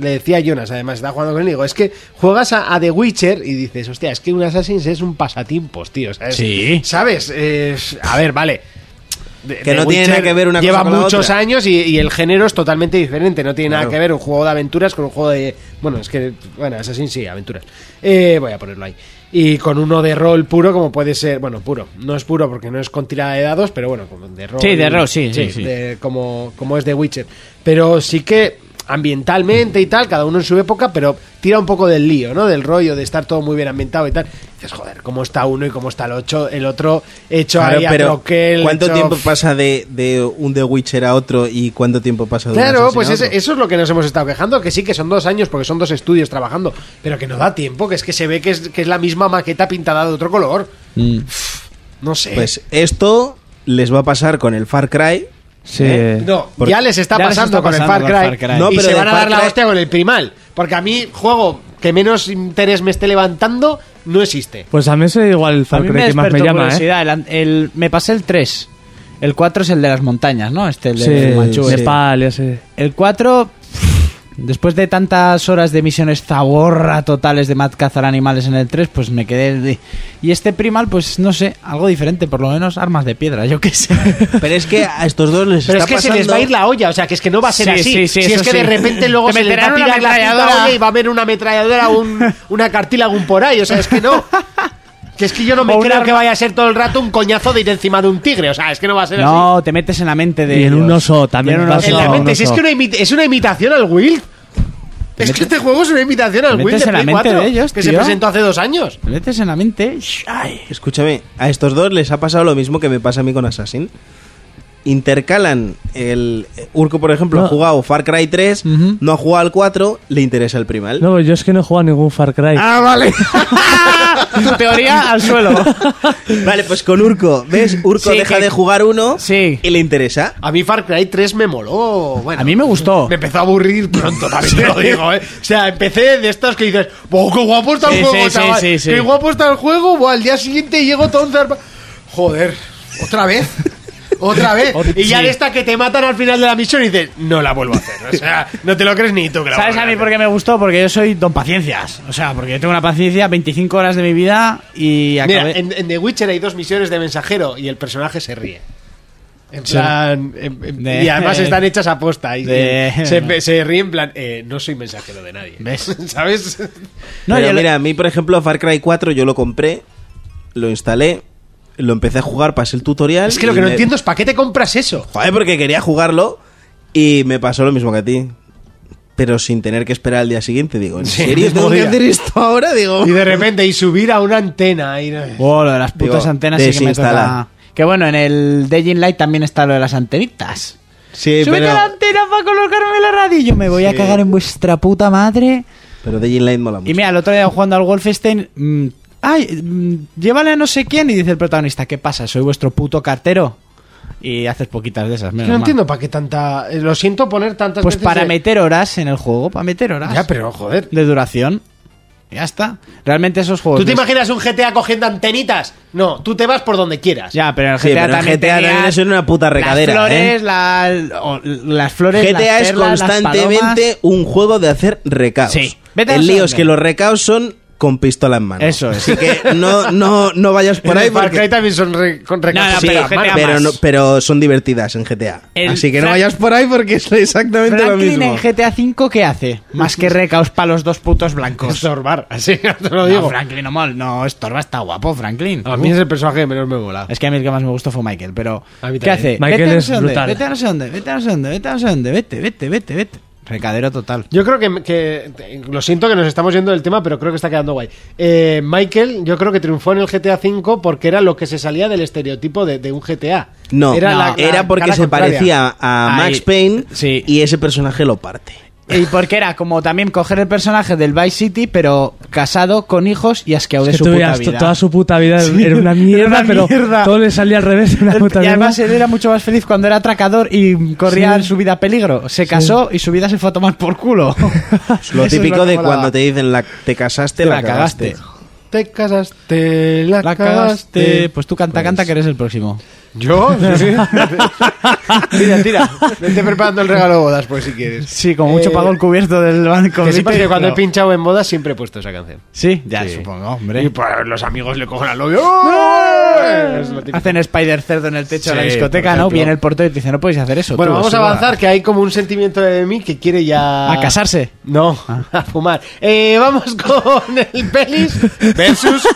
le decía a Jonas, además estaba jugando con él, digo, es que juegas a, a The Witcher y dices, hostia, es que un Assassin's es un pasatiempos, tío. ¿sabes? Sí. ¿Sabes? Eh, a ver, vale. Que The no tiene nada que ver una cosa lleva con la muchos otra. años y, y el género es totalmente diferente. No tiene nada que ver un juego de aventuras con un juego de. Bueno, es que. Bueno, Assassin sí, aventuras. Eh, voy a ponerlo ahí. Y con uno de rol puro, como puede ser. Bueno, puro. No es puro porque no es con tirada de dados, pero bueno, como de rol. Sí, de rol, sí, sí, sí. de- como, como es de Witcher. Pero sí que ambientalmente y tal, cada uno en su época, pero tira un poco del lío, ¿no? Del rollo de estar todo muy bien ambientado y tal. dices, joder, ¿cómo está uno y cómo está el, ocho, el otro hecho Claro, ahí a pero troquel, ¿cuánto hecho- tiempo pasa de, de un The Witcher a otro y cuánto tiempo pasa de un Claro, Assassin pues a eso es lo que nos hemos estado quejando, que sí que son dos años porque son dos estudios trabajando, pero que no da tiempo, que es que se ve que es, que es la misma maqueta pintada de otro color. No sé. Pues esto les va a pasar con el Far Cry. Sí. ¿Eh? No, Porque- ya les está Ya les pasando está con, el pasando Far con el Cry, Far Cry. No, y pero se van a dar la Cry- hostia con el primal. Porque a mí, juego que menos interés me esté levantando, no existe. Pues a mí es igual el Far Cry me que más me llama, ¿eh? El, el- me pasé el 3. El 4 es el de las montañas, ¿no? Este, el de Sí, Manchú, ese. Nepal, ese. El 4, después de tantas horas de misiones zaborra totales de mat cazar animales en el 3, pues me quedé... de- Y este primal, pues no sé, algo diferente, por lo menos armas de piedra, yo qué sé. *laughs* Pero es que a estos dos les Pero es que se les va a ir la olla, o sea, que es que no va a ser Sí, así. sí, sí, si es que de repente luego Te se les va a tirar la olla y va a haber una ametralladora, un, una cartílago por ahí, o sea, es que no. *laughs* Que es que yo no me O creo que vaya a ser todo el rato un coñazo de ir encima de un tigre. O sea, es que no va a ser así. No, te metes en la mente de Y en un oso también en un En oso. la No, mente, no si es que una imi- es una imitación al Wild. Es que este juego es una imitación al metes de en la Play mente 4, de ellos, que se presentó hace dos años. Te metes en la mente. Ay. Escúchame, a estos dos les ha pasado lo mismo que me pasa a mí con Assassin. Intercalan el Urco, por ejemplo, ha jugado Far Cry 3, Ujú. no ha jugado al 4, le interesa el primal. No, yo es que no he jugado a ningún Far Cry. Ah, vale. *laughs* tu teoría al suelo. *laughs* vale, pues con Urco, ¿ves? Urco Sí, deja que- de jugar uno Sí. y le interesa. A mí Far Cry 3 me moló. Bueno, A mí me gustó. Me empezó a aburrir pronto, también te lo digo, ¿eh? O sea, empecé de estos que dices, ¡oh, qué guapo está el Sí, juego, sí, sí, chaval! sí, sí. ¡Qué guapo está el juego! Buah, al día siguiente llego todo un Joder, ¿otra vez? ¿Otra vez? *laughs* y ya de esta que te matan al final de la misión y dices, no la vuelvo a hacer. O sea, *laughs* no te lo crees ni tú que la ¿Sabes a mí por qué me gustó? Porque yo soy don paciencias. O sea, porque yo tengo una paciencia 25 horas de mi vida y Mira, acabé... en, en The Witcher hay dos misiones de mensajero y el personaje se ríe. En plan. en- en- De- y además están hechas a posta. Y De- se, se ríe en plan. eh, no soy mensajero de nadie. ¿Ves? *laughs* ¿Sabes? No, Pero mira, a mí, por ejemplo, Far Cry 4 yo lo compré, lo instalé, lo empecé a jugar, pasé el tutorial. Es que lo que no me- entiendo es para qué te compras eso. Joder, porque quería jugarlo y me pasó lo mismo que a ti. Pero sin tener que esperar al día siguiente, digo, ¿en Sí, serio *laughs* tengo que hacer esto ahora? Digo, Y de repente, y subir a una antena. Y... Oh, lo de las putas Digo, antenas sí que me toca... Que bueno, en el Daying Light también está lo de las antenitas. sí, ¡Súbete pero, la antena para colocarme la radio! Y yo me voy a cagar en vuestra puta madre. pero The Light mola mucho. Y mira, el otro día jugando al Wolfenstein... mm, ¡Ay! mm, llévale a no sé quién y dice el protagonista, ¿qué pasa? ¿Soy vuestro puto cartero? Y haces poquitas de esas, Es que menos no mal. entiendo para qué tanta. eh, Lo siento poner tantas Pues veces para de- meter horas en el juego, para meter horas Ya, pero joder. de duración. Ya está. Realmente esos juegos... ¿Tú te imaginas un GTA cogiendo antenitas? No, tú te vas por donde quieras. Ya, pero en el Sí, GTA pero también GTA también es una puta recadera, Las flores, ¿eh? la- o- las flores, GTA las es las constantemente un juego de hacer recaos. Sí. El lío es que los recaos son con pistola en mano. Eso es. Así que no, no, no vayas por ahí Far porque... Cry también son re- con con Sí, pero pero, no- pero son divertidas en GTA. El Así que no vayas por ahí porque es exactamente lo Franklin mismo. en GTA V, ¿qué hace? Más que *laughs* recaos para los dos putos blancos. Estorbar, así *laughs* te lo No, digo. Franklin no mal, no, Estorba está guapo, Franklin. A mí es el personaje que menos me mola. Es que a mí el que más me gustó fue Michael, pero ¿qué hace? Michael vete es dónde, brutal. vete a no sé dónde, vete a no sé dónde, vete a no sé dónde, vete, vete, vete, vete. Recadero total. Yo creo que, que- Lo siento que nos estamos yendo del tema, pero creo que está quedando guay. Eh, Michael, yo creo que triunfó en el GTA V porque era lo que se salía del estereotipo de, de un GTA. No, era, no, la- la era porque se contraria. parecía a Ahí, Max Payne sí. y ese personaje lo parte. Y porque era como también coger el personaje del Vice City, pero casado con hijos y asqueado de que su tú puta vida. toda su puta vida Sí, era una mierda, *laughs* era una pero mierda. todo le salía al revés. Una puta y además él era mucho más feliz cuando era atracador y corría Sí. en su vida a peligro. Se casó y su vida se fue a tomar por culo. *laughs* Lo típico de molaba. cuando te dicen la, te casaste, Te la, cagaste. Te casaste, la, La cagaste. cagaste. Pues tú canta, canta que eres el próximo. ¿Yo? *laughs* tira, tira. Vete preparando el regalo de bodas, pues si quieres. Sí, como mucho Eh, pagó el cubierto del banco. Que sepas que cuando he pinchado en bodas siempre he puesto esa canción. Sí, ya Sí. supongo, Y hombre. pues los amigos le cogen al novio. ¡Oh! Lo típico. Hacen Spider Cerdo en el techo de la Sí, discoteca, ¿no? Viene el portero y te dice, no podéis hacer eso. Bueno, tú, vamos a avanzar, que hay como un sentimiento de mí que quiere ya... ¿A casarse? No, *laughs* a fumar. Eh, vamos *laughs* con el Pelis versus...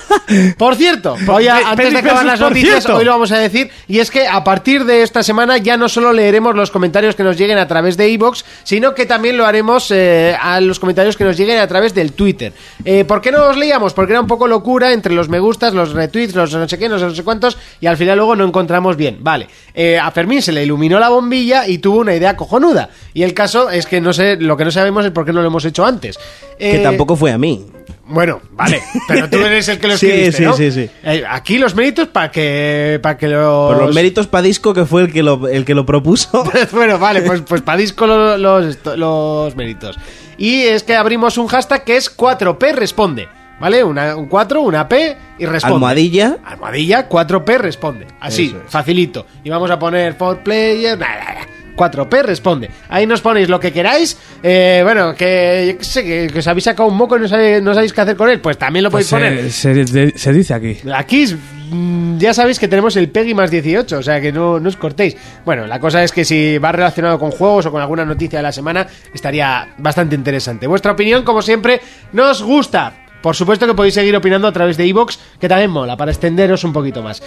Por cierto, hoy, a- antes de acabar las noticias, cierto. hoy lo vamos a decir, y es que a partir de esta semana ya no solo leeremos los comentarios que nos lleguen a través de iVoox, sino que también lo haremos eh, a los comentarios que nos lleguen a través del Twitter. Eh, ¿Por qué no los leíamos? Porque era un poco locura entre los me gustas, los retweets, los no sé qué, no sé, no sé cuántos, y al final luego no encontramos bien. Vale, Eh, a Fermín se le iluminó la bombilla y tuvo una idea cojonuda. Y el caso es que no sé, lo que no sabemos es por qué no lo hemos hecho antes. Que Eh, tampoco fue a mí. Bueno, vale, pero tú *laughs* eres el que lo Sí, escribiste, sí, ¿no? sí, sí. Eh, aquí los méritos para que para que los... Por los méritos para disco que fue el que lo, el que lo propuso. *laughs* bueno, vale, pues, pues para disco lo- los, los méritos. Y es que abrimos un hashtag que es 4P responde. ¿Vale? Una, un 4, una P y responde. Almohadilla. Almohadilla, 4P responde. Así, es. facilito. Y vamos a poner for player. nah, nah, nah. 4P responde. Ahí nos ponéis lo que queráis. Eh, bueno, que, sé, que, que os habéis sacado un moco y no sabéis, no sabéis qué hacer con él. Pues también lo Pues podéis poner. se, se- de- se dice aquí. Aquí mm, ya sabéis que tenemos el PEGI más 18, o sea que no, no os cortéis. Bueno, la cosa es que si va relacionado con juegos o con alguna noticia de la semana, estaría bastante interesante. Vuestra opinión, como siempre, nos gusta. por supuesto que podéis seguir opinando a través de iVoox, que también mola, para extenderos un poquito más.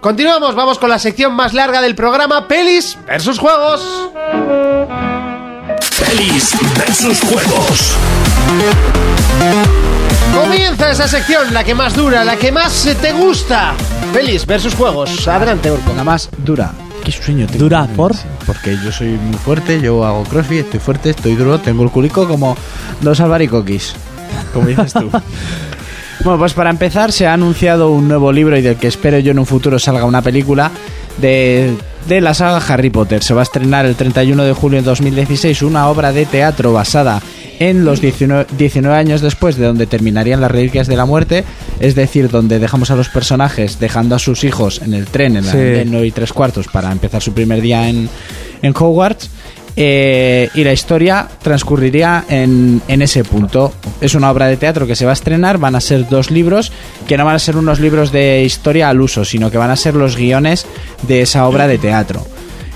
Continuamos, vamos con la sección más larga del programa, Pelis versus Juegos. Pelis versus juegos. Comienza esa sección, la que más dura, la que más te gusta. Pelis versus Juegos. Adelante, Urco. La más dura. ¿Qué sueño tengo? ¿Dura por? Porque yo soy muy fuerte, yo hago crossfit, estoy fuerte, estoy duro, tengo el culico como dos albaricoquis. Como dices tú. *laughs* bueno, pues para empezar se ha anunciado un nuevo libro y del que espero yo en un futuro salga una película de, de la saga Harry Potter. Se va a estrenar el 31 de julio de 2016 una obra de teatro basada en los 19, 19 años después de donde terminarían las reliquias de la muerte, es decir, donde dejamos a los personajes dejando a sus hijos en el tren en la Sí. de 9 y 3 cuartos para empezar su primer día en, en Hogwarts. Eh, y la historia transcurriría en, en ese punto. Es una obra de teatro que se va a estrenar, van a ser dos libros, que no van a ser unos libros de historia al uso, sino que van a ser los guiones de esa obra de teatro.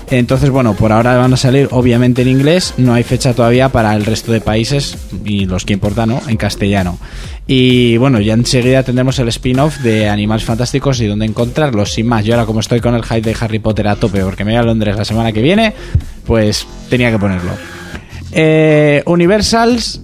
Entonces, bueno, por ahora van a salir obviamente en inglés, no hay fecha todavía para el resto de países y los que importan, ¿no? En castellano. Y bueno, ya enseguida tendremos el spin-off de Animales Fantásticos y dónde encontrarlos. Sin más, yo ahora como estoy con el hype de Harry Potter a tope porque me voy a Londres la semana que viene, pues tenía que ponerlo. Eh, Universals,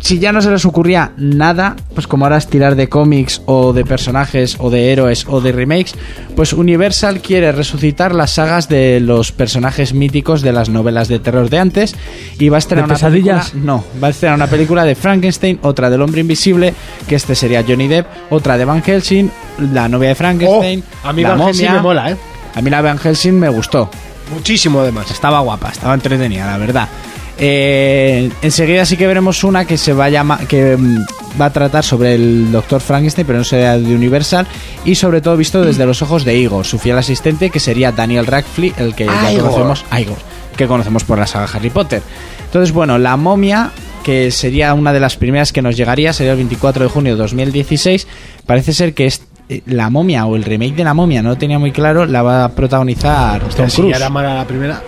si ya no se les ocurría nada, pues como ahora es tirar de cómics o de personajes o de héroes o de remakes, pues Universal quiere resucitar las sagas de los personajes míticos de las novelas de terror de antes y va a estrenar ¿De una película, no, va a estrenar una película de Frankenstein, otra del hombre invisible, que este sería Johnny Depp, otra de Van Helsing, la novia de Frankenstein, Oh, a mí la Van Helsing momia. me mola, ¿eh? A mí la Van Helsing me gustó. Muchísimo, además. Estaba guapa, estaba entretenida, la verdad. Eh, enseguida sí que veremos una que se va a llamar, que mm, va a tratar sobre el Dr. Frankenstein, pero no será de Universal, y sobre todo visto desde los ojos de Igor, su fiel asistente, que sería Daniel Radcliffe, el que ya Igor. conocemos, Igor, que conocemos por la saga Harry Potter. Entonces, bueno, la momia, que sería una de las primeras que nos llegaría, sería el 24 de junio de 2016. Parece ser que es eh, la momia o el remake de la momia, no lo tenía muy claro, la va a protagonizar Tom si Cruise. ya era mala la primera.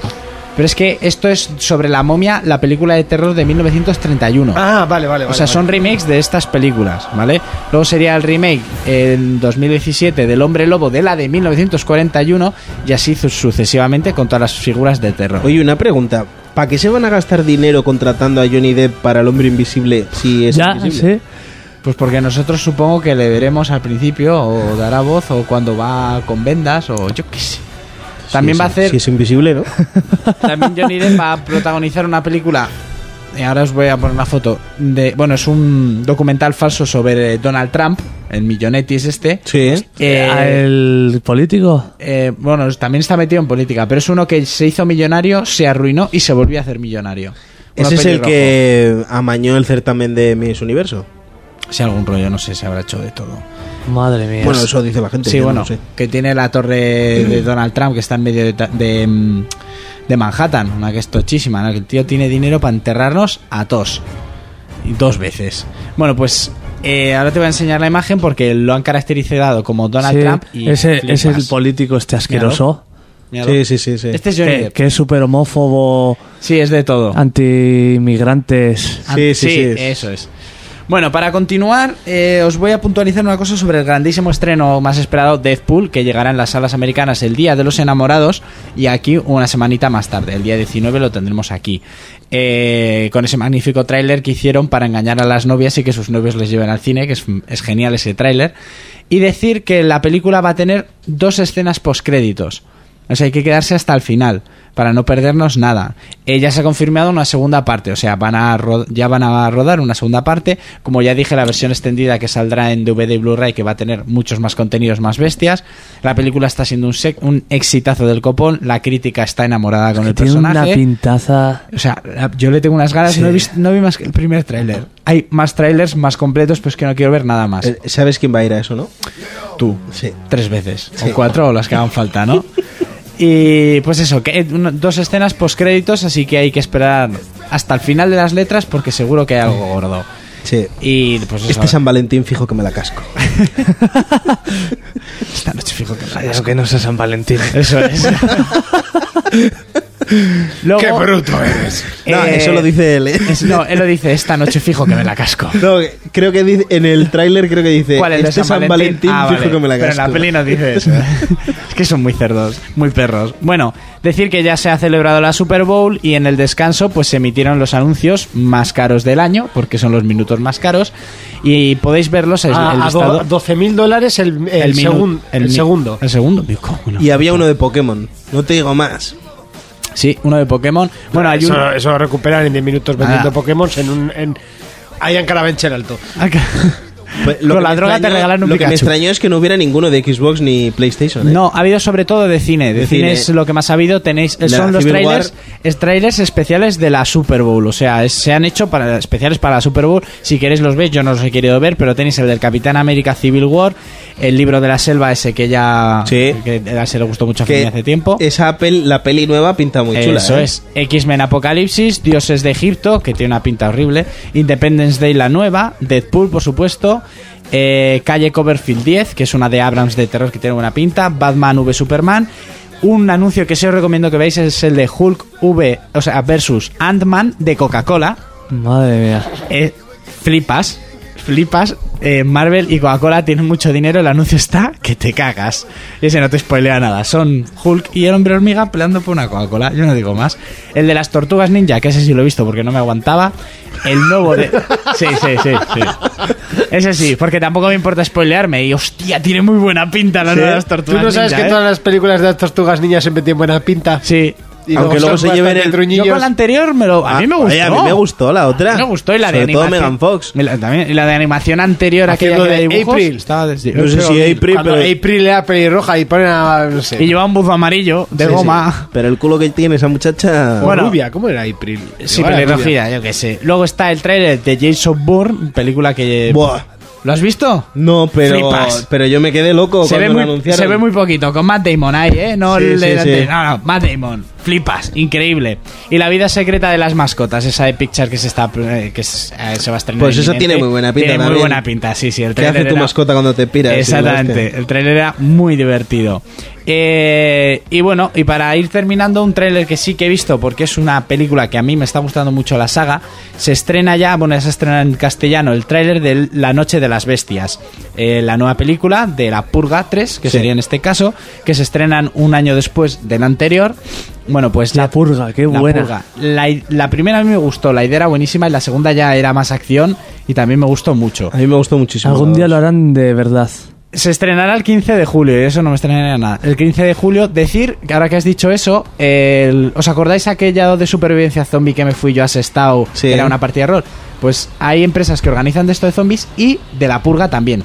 Pero es que esto es sobre la momia, la película de terror de 1931. Ah, vale, vale. o vale, sea, vale. son remakes de estas películas, ¿vale? Luego sería el remake en 2017 del Hombre Lobo de la de 1941 y así su- sucesivamente con todas las figuras de terror. Oye, una pregunta. ¿Para qué se van a gastar dinero contratando a Johnny Depp para el hombre invisible si es Ya, invisible? sí. Pues porque nosotros supongo que le veremos al principio o dará voz o cuando va con vendas o yo qué sé. También Si va a hacer Si es invisible, ¿no? *laughs* También Johnny Depp va a protagonizar una película. Y ahora os voy a poner una foto. De, bueno, es un documental falso sobre Donald Trump, el millonetis este. Sí. Eh, Ah, ¿El político? eh, bueno, también está metido en política, pero es uno que se hizo millonario, se arruinó y se volvió a hacer millonario. Uno Ese es el que amañó el certamen de Miss Universo. Si algún rollo, no sé, se habrá hecho de todo. Madre mía. Bueno, eso dice la gente. Sí, bueno, no sé. que tiene la torre de Donald Trump que está en medio de, ta- de, mm, de Manhattan, una que es tochísima, ¿no? que el tío tiene dinero para enterrarnos a todos. Y dos veces. Bueno, pues eh, ahora te voy a enseñar la imagen porque lo han caracterizado como Donald Sí, Trump y ese, flipas. es el político este asqueroso. Míralo. Sí, sí, sí. sí. Este es Johnny Que, Depp. que es súper homófobo, Sí, es de todo. anti-inmigrantes. Sí, sí, sí. eso es. Bueno, para continuar, eh, os voy a puntualizar una cosa sobre el grandísimo estreno más esperado, Deadpool, que llegará en las salas americanas el Día de los Enamorados y aquí una semanita más tarde, el día 19 lo tendremos aquí. Eh, con ese magnífico tráiler que hicieron para engañar a las novias y que sus novios les lleven al cine, que es, es genial ese tráiler. Y decir que la película va a tener dos escenas postcréditos. O sea, hay que quedarse hasta el final para no perdernos nada. Eh, ya se ha confirmado una segunda parte, o sea, van a ya van a rodar una segunda parte. Como ya dije, la versión extendida que saldrá en DVD y Blu-ray, que va a tener muchos más contenidos más bestias. La película está siendo un, sec- un exitazo del copón, la crítica está enamorada con el Tiene una personaje. pintaza. O sea, yo le tengo unas ganas, no, he visto, no vi más que el primer tráiler. Hay más trailers más completos, pero es que no quiero ver nada más. Eh, ¿Sabes quién va a ir a eso, no? Tú. Sí. Tres veces. O cuatro o las que hagan falta, ¿no? *laughs* Y pues eso, que eh, dos escenas postcréditos, así que hay que esperar hasta el final de las letras porque seguro que hay algo gordo. Sí. Y pues eso, Este San Valentín fijo que me la casco. *laughs* esta noche fijo que me la Eso que no sea San Valentín. Eso es. *laughs* Luego, ¡Qué bruto eres! No, eh, eso lo dice él, ¿eh? es- no, él lo dice, esta noche fijo que me la casco. No, creo que dice, en el tráiler creo que dice ¿Cuál es este San, Valentín? Ah, fijo vale. que me la Pero en la gasto". peli no dice eso. ¿eh? es que son muy cerdos, muy perros. Bueno, decir que ya se ha celebrado la Super Bowl y en el descanso pues se emitieron los anuncios más caros del año, porque son los minutos más caros, y podéis verlos el, A, el a listado- do- 12.000 dólares el, el, segun- el segundo. El segundo. Digo, ¿cómo no? Y había uno de Pokémon. No te digo más. Sí, uno de Pokémon. Bueno, hay un... eso, eso lo recuperan en 10 minutos vendiendo Nada. Pokémon en un... En, ahí en Carabanchel Alto. *laughs* Pues, Con que la droga te regalan un Lo que me extrañó es que no hubiera ninguno de Xbox ni PlayStation. ¿eh? No, ha habido sobre todo de cine. De, De cine, cine. es lo que más ha habido. Tenéis, son los Civil trailers, es trailers especiales de la Super Bowl. O sea, es- se han hecho para especiales para la Super Bowl. Si queréis los veis, yo no los he querido ver, pero tenéis el del Capitán América Civil War, el libro de la selva ese que ya Sí. que a se le gustó mucho a Femi hace tiempo. Esa pel- la peli nueva pinta muy chula. Eso ¿eh? es. X-Men Apocalipsis, Dioses de Egipto, que tiene una pinta horrible. Independence Day, la nueva. Deadpool, por supuesto. Eh, Calle Coverfield 10, que es una de Abrams de terror que tiene buena pinta. Batman v Superman. Un anuncio que sí os recomiendo que veáis es el de Hulk V, o sea, versus Ant-Man de Coca-Cola. Madre mía. Eh, flipas, flipas. eh, Marvel y Coca-Cola tienen mucho dinero. El anuncio está que te cagas. Y ese no te spoilea nada. Son Hulk y el hombre hormiga peleando por una Coca-Cola. Yo no digo más. El de las tortugas ninja, que ese sí lo he visto porque no me aguantaba. El nuevo de. *laughs* Sí, sí, sí, sí. Ese sí, porque tampoco me importa spoilearme. Y hostia, tiene muy buena pinta la nueva de las ¿Tú tortugas no sabes ninja, que ¿eh? todas las películas de las tortugas niñas siempre tienen buena pinta? Sí. Y Aunque luego se lleven el- Yo truñillos. con la anterior me lo, a mí me Ah, gustó. oye, a mí me gustó la otra. A mí me gustó y la de Sobre todo animación. Megan Fox. Y la, también, y la de animación anterior, aquella que de dibujos, April. Estaba desde- No sé si April, Cuando pero, April era pelirroja y ponen a... no sé. Y lleva un buzo amarillo de Sí, goma. pero el culo que tiene esa muchacha. Bueno. rubia, ¿cómo era April? Sí, pelirrojilla, yo qué sé. Luego está el trailer de Jason Bourne, película que... Buah. ¿Lo has visto? No, pero, Flipas. pero yo me quedé loco Se cuando ve, muy, lo anunciaron. se ve muy poquito, con Matt Damon ahí, ¿eh? No, Sí, el sí, delante. sí. no, no, Matt Damon. Flipas, increíble. Y la vida secreta de las mascotas, esa de Picture que se está eh, que se, eh, se va a estrenar. Pues inminente. tiene muy buena pinta Tiene muy buena pinta, sí, sí. El ¿Qué hace tu era- mascota cuando te piras? Exactamente, el tráiler era muy divertido. Eh, y bueno, y para ir terminando, un tráiler que sí que he visto, porque es una película que a mí me está gustando mucho la saga, se estrena ya, bueno, ya se estrena en castellano, el tráiler de La Noche de las Bestias, Eh, la nueva película de La Purga 3, que Sí. sería en este caso, que se estrenan un año después del anterior. Bueno, pues La purga, qué la buena. Purga. La, la primera a mí me gustó, la idea era buenísima y la segunda ya era más acción y también me gustó mucho. A mí me gustó muchísimo. Algún día lo harán de verdad. Se estrenará el 15 de julio y eso no me estrenaría nada. El 15 de julio, decir que ahora que has dicho eso, el- ¿os acordáis aquella de supervivencia zombie que me fui yo a Sestao? Sí. Era una partida de rol. Pues hay empresas que organizan de esto de zombies y de la purga también.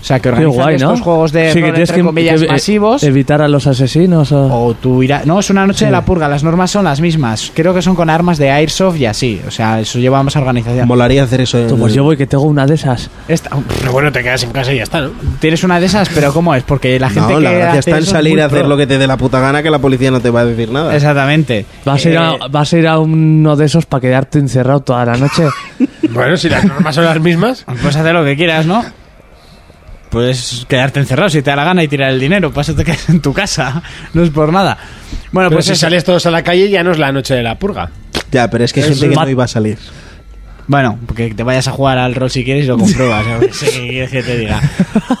O sea, que Qué organizan guay, ¿no? estos juegos de Sí, rol, entre comillas, que, eh, masivos. evitar a los asesinos. O... O tú irás... No, es una noche Sí. de la purga, las normas son las mismas. Creo que son con armas de airsoft y así. O sea, eso lleva más organización. Molaría hacer eso. Pues yo voy que tengo una de esas. Esta- Pero bueno, te quedas en casa y ya está, ¿no? Tienes una de esas, pero ¿cómo es? Porque la gente No, que la gracia hace está en es salir a hacer pro. lo que te dé la puta gana que la policía no te va a decir nada. Exactamente. Vas, a ir a, Eh, vas a ir a uno de esos para quedarte encerrado toda la noche. *laughs* Bueno, si las normas son las mismas. *laughs* Puedes hacer lo que quieras, ¿no? Puedes quedarte encerrado si te da la gana y tirar el dinero. Pues te quedas en tu casa. No es por nada. Bueno, Pero pues si eso. sales todos a la calle ya no es la noche de la purga. Ya, pero es que hay Es gente que no iba a salir. Bueno, porque te vayas a jugar al rol si quieres y lo compruebas. Sí, ¿qué quieres que te diga?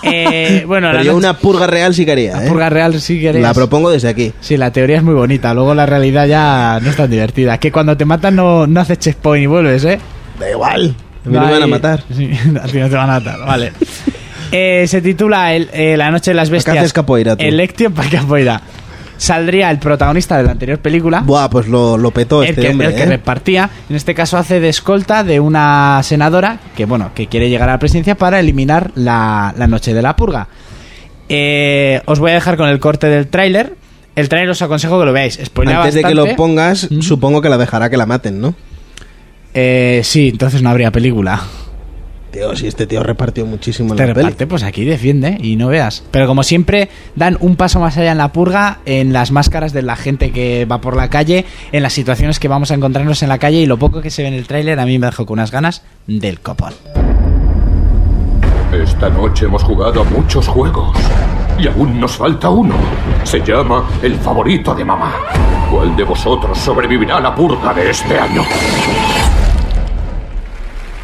Eh, bueno, Pero la, yo noche- una purga real sí quería, la ¿eh? purga real si quieres. La propongo desde aquí. Sí, la teoría es muy bonita. Luego la realidad ya no es tan divertida. Que cuando te matan no, no haces checkpoint y vuelves, ¿eh? Da igual. A mí No me van a matar. Sí, *laughs* a ti no te van a matar, vale. Eh, se titula el- eh, La noche de las bestias. haces capoeira, tú? Electio para capoeira. Saldría el protagonista de la anterior película. Buah, pues lo, lo petó el este que, hombre, el que ¿eh? repartía, en este caso hace de escolta de una senadora que bueno que quiere llegar a la presidencia para eliminar la, la noche de la purga. Eh, os voy a dejar con el corte del tráiler. El tráiler os aconsejo que lo veáis. Spoilea Antes de que lo pongas, supongo que la dejará que la maten, ¿no? Eh, sí, entonces no habría película. Tío, si este tío repartió muchísimo en Te la peli. reparte, pues aquí defiende y no veas. Pero como siempre, dan un paso más allá en la purga, en las máscaras de la gente que va por la calle, en las situaciones que vamos a encontrarnos en la calle y lo poco que se ve en el tráiler a mí me dejó con unas ganas del copón. Esta noche hemos jugado a muchos juegos Y aún nos falta uno. Se llama el favorito de mamá. ¿Cuál de vosotros sobrevivirá a la purga de este año?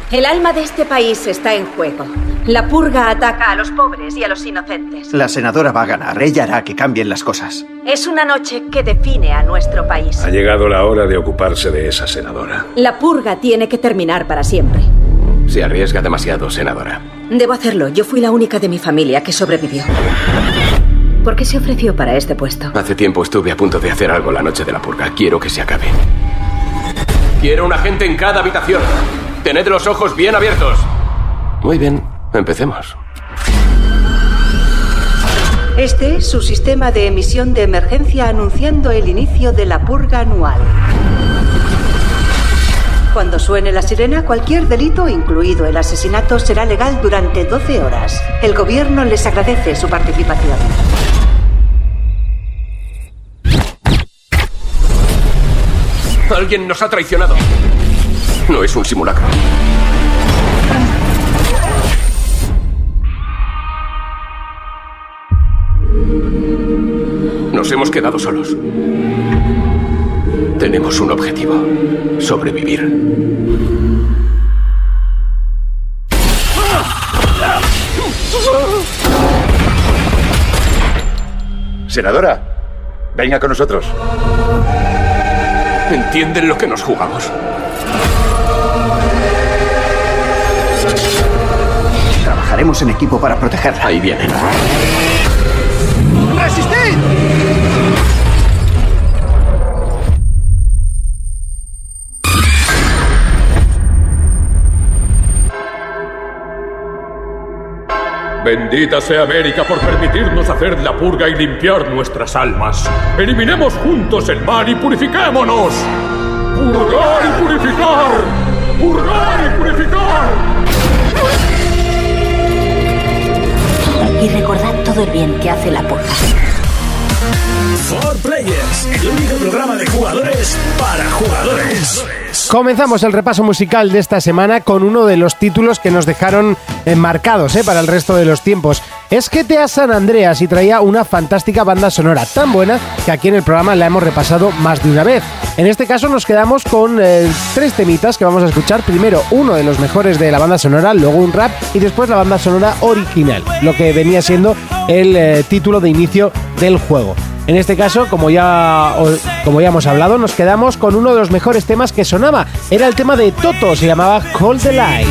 El alma de este país está en juego. La purga ataca a los pobres y a los inocentes. La senadora va a ganar. Ella hará que cambien las cosas. Es una noche que define a nuestro país. Ha llegado la hora de ocuparse de esa senadora. La purga tiene que terminar para siempre. Se arriesga demasiado, senadora. Debo hacerlo. Yo fui la única de mi familia que sobrevivió. ¿Por qué se ofreció para este puesto? Hace tiempo estuve a punto de hacer algo la noche de la purga. Quiero que se acabe. Quiero un agente en cada habitación. Tened los ojos bien abiertos. Muy bien, empecemos. Este es su sistema de emisión de emergencia anunciando el inicio de la purga anual. Cuando suene la sirena, cualquier delito, incluido el asesinato, será legal durante 12 horas. El gobierno les agradece su participación. Alguien nos ha traicionado. No es un simulacro. Nos hemos quedado solos. Tenemos un objetivo. Sobrevivir. Senadora, venga con nosotros. ¿Entienden lo que nos jugamos? Trabajaremos en equipo para protegerla. Ahí vienen. ¡Resistid! Bendita sea América por permitirnos hacer la purga y limpiar nuestras almas. Eliminemos juntos el mal y purifiquémonos. Purgar y purificar. Purgar y purificar. Y recordad todo el bien que hace la purga. For Players, el único programa de jugadores para jugadores. Comenzamos el repaso musical de esta semana con uno de los títulos que nos dejaron enmarcados eh, para el resto de los tiempos. Es GTA San Andreas y traía una fantástica banda sonora tan buena que aquí en el programa la hemos repasado más de una vez. En este caso nos quedamos con eh, tres temitas que vamos a escuchar. Primero uno de los mejores de la banda sonora, luego un rap y después la banda sonora original, lo que venía siendo el eh, título de inicio del juego. En este caso, como ya, como ya hemos hablado, nos quedamos con uno de los mejores temas que sonaba. Era el tema de Toto, se llamaba Call the Light.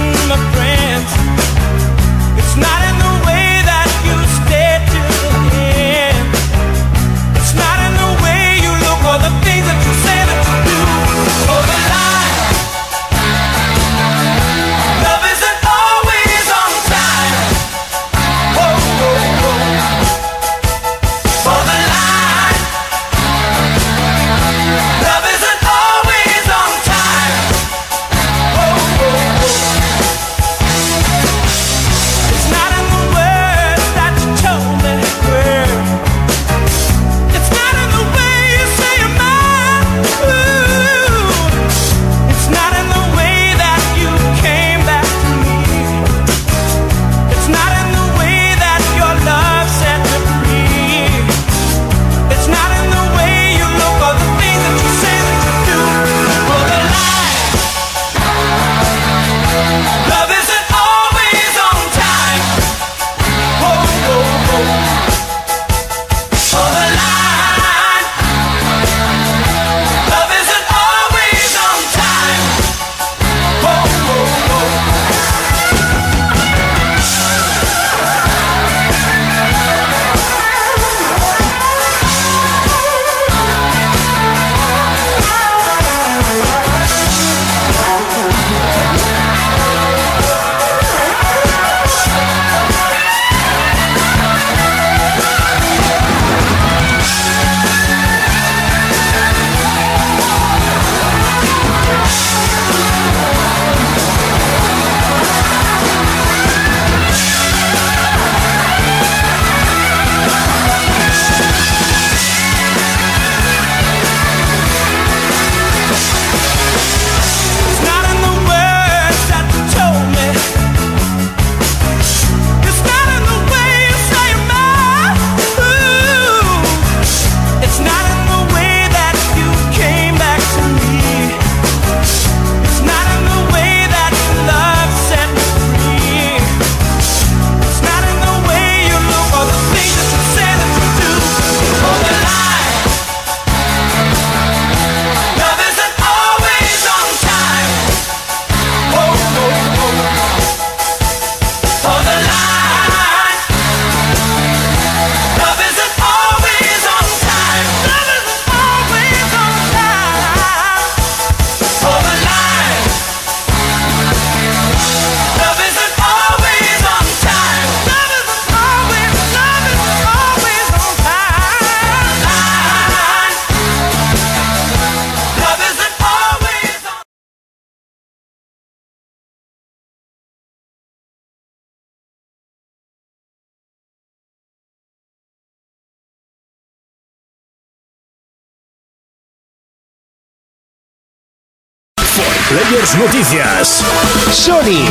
Noticias. Sony.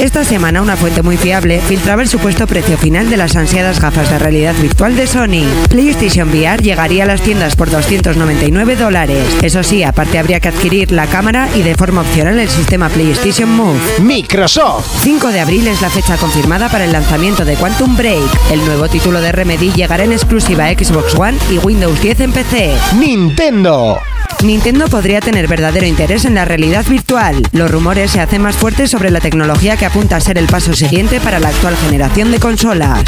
Esta semana una fuente muy fiable filtraba el supuesto precio final de las ansiadas gafas de realidad virtual de Sony. PlayStation VR llegaría a las tiendas por 299 dólares. Eso sí, aparte habría que adquirir la cámara y de forma opcional el sistema PlayStation Move. Microsoft. 5 de abril es la fecha confirmada para el lanzamiento de Quantum Break. El nuevo título de Remedy llegará en exclusiva a Xbox One y Windows 10 en PC. Nintendo. Nintendo podría tener verdadero interés en la realidad virtual. Los rumores se hacen más fuertes sobre la tecnología que apunta a ser el paso siguiente para la actual generación de consolas.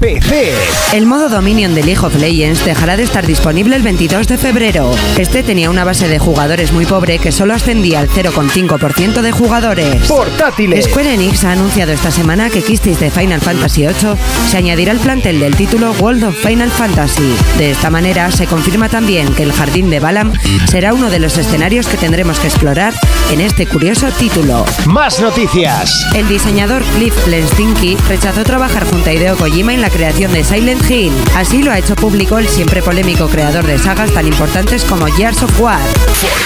PC. El modo Dominion de League of Legends dejará de estar disponible el 22 de febrero. Este tenía una base de jugadores muy pobre que solo ascendía al 0,5% de jugadores. Portátiles. Square Enix ha anunciado esta semana que Kistis de Final Fantasy VIII se añadirá al plantel del título World of Final Fantasy. De esta manera se confirma también que el jardín de Balam será uno de los escenarios que tendremos que explorar en este curioso título. Más noticias. El diseñador Cliff Bleszinski rechazó trabajar junto a Hideo Kojima en la creación de Silent Hill. Así lo ha hecho público el siempre polémico creador de sagas tan importantes como Gears of War.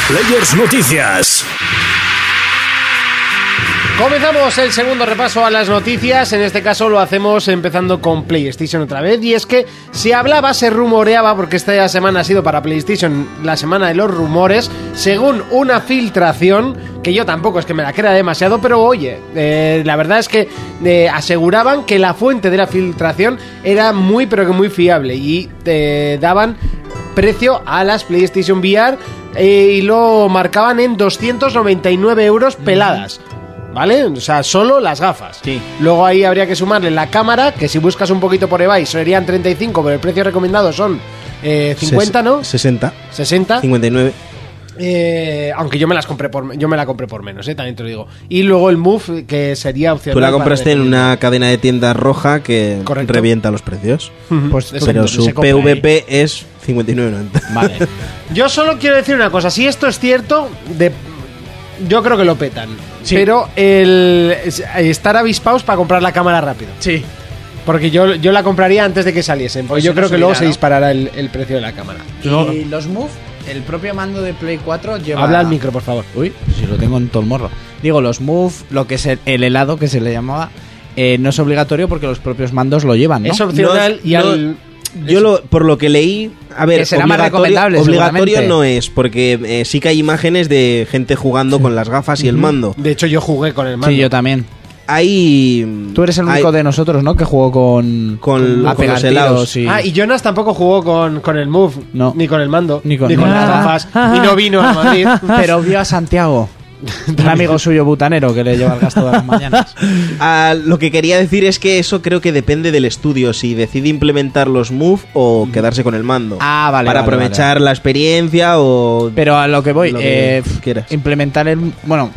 Players Noticias. Comenzamos el segundo repaso a las noticias. En este caso lo hacemos empezando con PlayStation otra vez. Y es que se hablaba, se rumoreaba, porque esta semana ha sido para PlayStation la semana de los rumores, según una filtración, que yo tampoco es que me la crea demasiado, pero oye, eh, la verdad es que eh, aseguraban que la fuente de la filtración era muy, pero que muy fiable. Y eh, daban precio a las PlayStation VR eh, y lo marcaban en 299 euros peladas. ¿Vale? O sea, solo las gafas. Sí. Luego ahí habría que sumarle la cámara, que si buscas un poquito por eBay serían 35, pero el precio recomendado son eh, 50, ¿no? 60. 60. 59. Eh, aunque yo me las compré por yo me la compré por menos, eh, también te lo digo. Y luego el Move que sería opcional. Tú la compraste en una cadena de tiendas roja que Correcto. revienta los precios. Pues Pero su ahí. PVP es 59.90. Vale. *laughs* Yo solo quiero decir una cosa. Si esto es cierto, de... yo creo que lo petan. Pero el es- estar avispados para comprar la cámara rápido. Sí. Porque yo, yo la compraría antes de que saliesen. Porque Pues yo no creo que luego se disparará el, el precio de la cámara. Y los Move, el propio mando de Play 4 lleva... Habla al micro, por favor. Uy, si lo tengo en todo el morro. Digo, los Move, lo que es el, el helado que se le llamaba, eh, no es obligatorio porque los propios mandos lo llevan, ¿no? Es opcional No, y no, al. Yo lo, por lo que leí, a ver, Que será más obligatorio- recomendable, obligatorio no es, porque eh, sí que hay imágenes de gente jugando con las gafas y el mando. De hecho, yo jugué con el mando. Sí, yo también. Hay Tú eres el único hay- de nosotros, ¿no? Que jugó con... Con- a con los helados. y- Ah, y Jonas tampoco jugó con, con el Move, No. ni con el mando, Ni con- las Ah, gafas, y no vino a *laughs* Madrid. Pero vio a Santiago, *laughs* un amigo suyo butanero que le lleva el gasto de las mañanas. *laughs* Ah, lo que quería decir es que eso creo que depende del estudio, si decide implementar los move o quedarse con el mando. Ah, vale, Para vale, aprovechar la experiencia o... Pero a lo que voy, Lo que eh, quieras. implementar el... Bueno,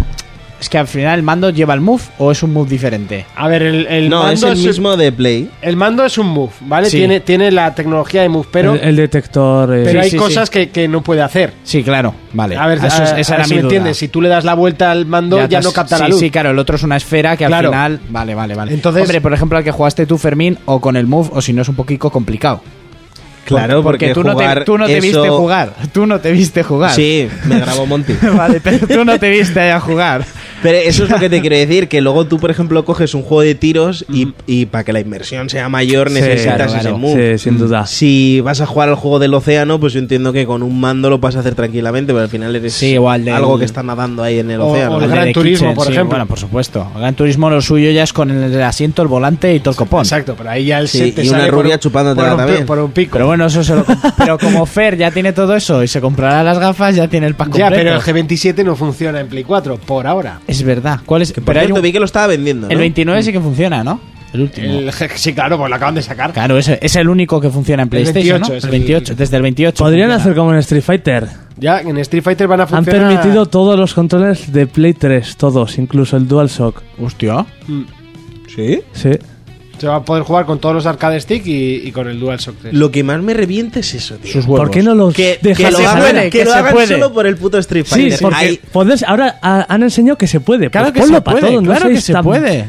es que al final el mando lleva el move o es un move diferente. A ver, el, el no, mando es el mismo de Play. El mando es un Move, ¿vale? Sí. Tiene, tiene la tecnología de Move, pero, el, el detector. eh, pero Sí, hay sí, cosas sí. Que, que no puede hacer. Sí, claro, vale. A ver, Eso es- a- esa a era si mi me duda. entiendes. Si tú le das la vuelta al mando, ya, no capta sí, la luz. Sí, claro, el otro es una esfera que Claro. al final... Vale, vale, vale. Entonces- Hombre, por ejemplo, al que jugaste tú, Fermín, o con el move, o si no es un poquito complicado. Claro, porque, tú no te, jugar tú no te eso- viste jugar. Tú no te viste jugar. Sí, me grabó Monty. *laughs* vale, pero tú no te viste a jugar. Pero eso es lo que te quiero *laughs* decir, que luego tú, por ejemplo, coges un juego de tiros y, y para que la inversión sea mayor Sí, necesitas claro, ese claro. move. Sí, sin duda. Si vas a jugar al juego del océano, pues yo entiendo que con un mando lo vas a hacer tranquilamente, pero al final eres Sí, igual del- algo que está nadando ahí en el O- océano. o el ¿no? Gran de Turismo, Kitchen, por sí, ejemplo. Bueno, por supuesto. El Gran Turismo lo suyo ya es con el asiento, el volante y todo el copón. Exacto, pero ahí ya el Sí, set te y una sale por rubia un- chupándotela por un, también. por un pico. Pero bueno, eso se lo *laughs* Pero como Fer ya tiene todo eso y se comprará las gafas, ya tiene el pack ya, completo. pero el G27 no funciona en Play 4, por ahora. Es verdad. ¿Cuál es? Que por pero hay cierto, un- vi que lo estaba vendiendo. El ¿no? 29 sí que funciona, ¿no? El último. El sí, claro, pues lo acaban de sacar. Claro, ese es el único que funciona en El PlayStation, 28 ¿no? es El el- 28, desde el 28. Podrían funciona. hacer como en Street Fighter. Ya, en Street Fighter van a Han funcionar. permitido todos los controles de Play 3, todos, incluso el DualShock. Hostia. ¿Sí? Sí. Se va a poder jugar con todos los arcade stick y, y con el DualShock 3. Lo que más me revienta es eso, tío. Sus huevos. ¿Por qué no los que, dejan que lo se hagan, puede, que que lo se hagan puede. solo por el puto Street Sí, Fighter. porque Ahí- puedes- ahora ha- han enseñado que se puede. Claro Pues que se puede, todo, no claro que se tan- puede.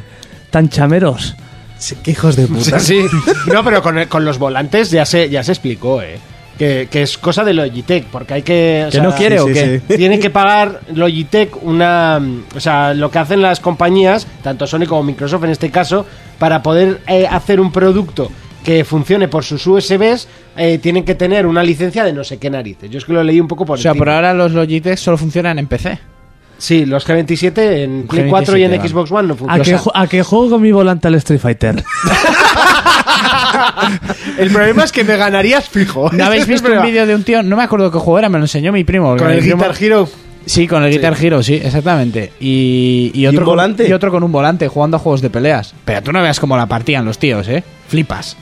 Tan chameros. Sí, qué hijos de puta. Sí, sí. *laughs* No, pero con, los volantes ya se, ya se explicó, ¿eh? Que, que es cosa de Logitech, porque hay que... o ¿Que no quiere o sí, qué? sí. Tienen *laughs* que pagar Logitech una... O sea, lo que hacen las compañías, tanto Sony como Microsoft en este caso, para poder eh, hacer un producto que funcione por sus USBs, eh, tienen que tener una licencia de no sé qué narices. Yo es que lo leí un poco por O sea, encima. por ahora los Logitech solo funcionan en PC. Sí, los G27 en Play G27, 4 y en vale. Xbox One no ¿A funcionan. a qué juego con mi volante al Street Fighter? *laughs* El problema es que me ganarías fijo. ¿No *laughs* habéis el visto un vídeo de un tío? No me acuerdo qué juego era, me lo enseñó mi primo. Con el dijimos- Guitar Hero. Sí, con el Guitar Hero, sí, exactamente. Y, y otro un con- volante? y otro con un volante jugando a juegos de peleas. Pero tú no veas cómo la partían los tíos, ¿eh? Flipas.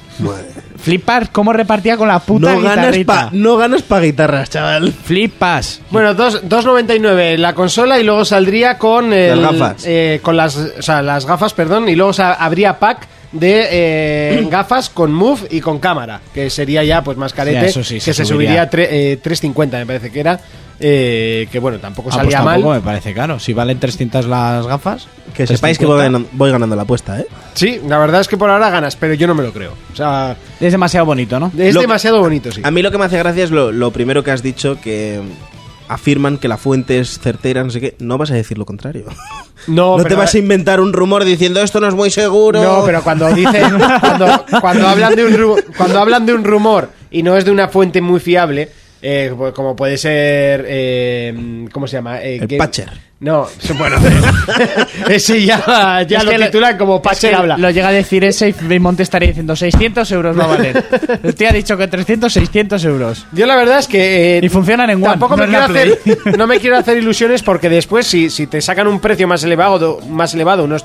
Flipas cómo repartía con la puta No ganas, pa, no ganas pa guitarras, chaval. Flipas. Bueno, dos- 2.99 la consola y luego saldría con el- Las gafas. eh, con las, o sea, las gafas, perdón, y luego habría pack de eh, *clears throat* gafas con move y con cámara, que sería ya pues más carete, eso sí, que se se, subiría. subiría a eh, 3.50 me parece que era, eh, que bueno, tampoco Ah, pues salía tampoco mal. me parece caro. Si valen 300 las gafas. Que sepáis que 350. voy ganando, voy ganando la apuesta, ¿eh? Sí, la verdad es que por ahora ganas, pero yo no me lo creo. O sea, Es demasiado bonito, ¿no? es Lo- demasiado bonito, sí. A mí lo que me hace gracia es lo, lo primero que has dicho, que afirman que la fuente es certera, no sé qué. No vas a decir lo contrario. *laughs* No, No, te vas a inventar un rumor diciendo esto no es muy seguro. No, pero cuando dicen, *laughs* cuando, cuando hablan de un ru- cuando hablan de un rumor y no es de una fuente muy fiable, eh, pues como puede ser, eh, ¿cómo se llama? Eh, El que- Patcher. No, *laughs* bueno, *laughs* ese ya, ya Es lo titulan como Es Patcher que habla. Lo llega a decir ese y estaría diciendo 600 euros va a valer. *laughs* El tío ha dicho que 300, 600 euros. Yo la verdad es que eh, Y funcionan en tampoco me quiero hacer, no me quiero hacer ilusiones porque después si, si te sacan un precio más elevado, más elevado, unos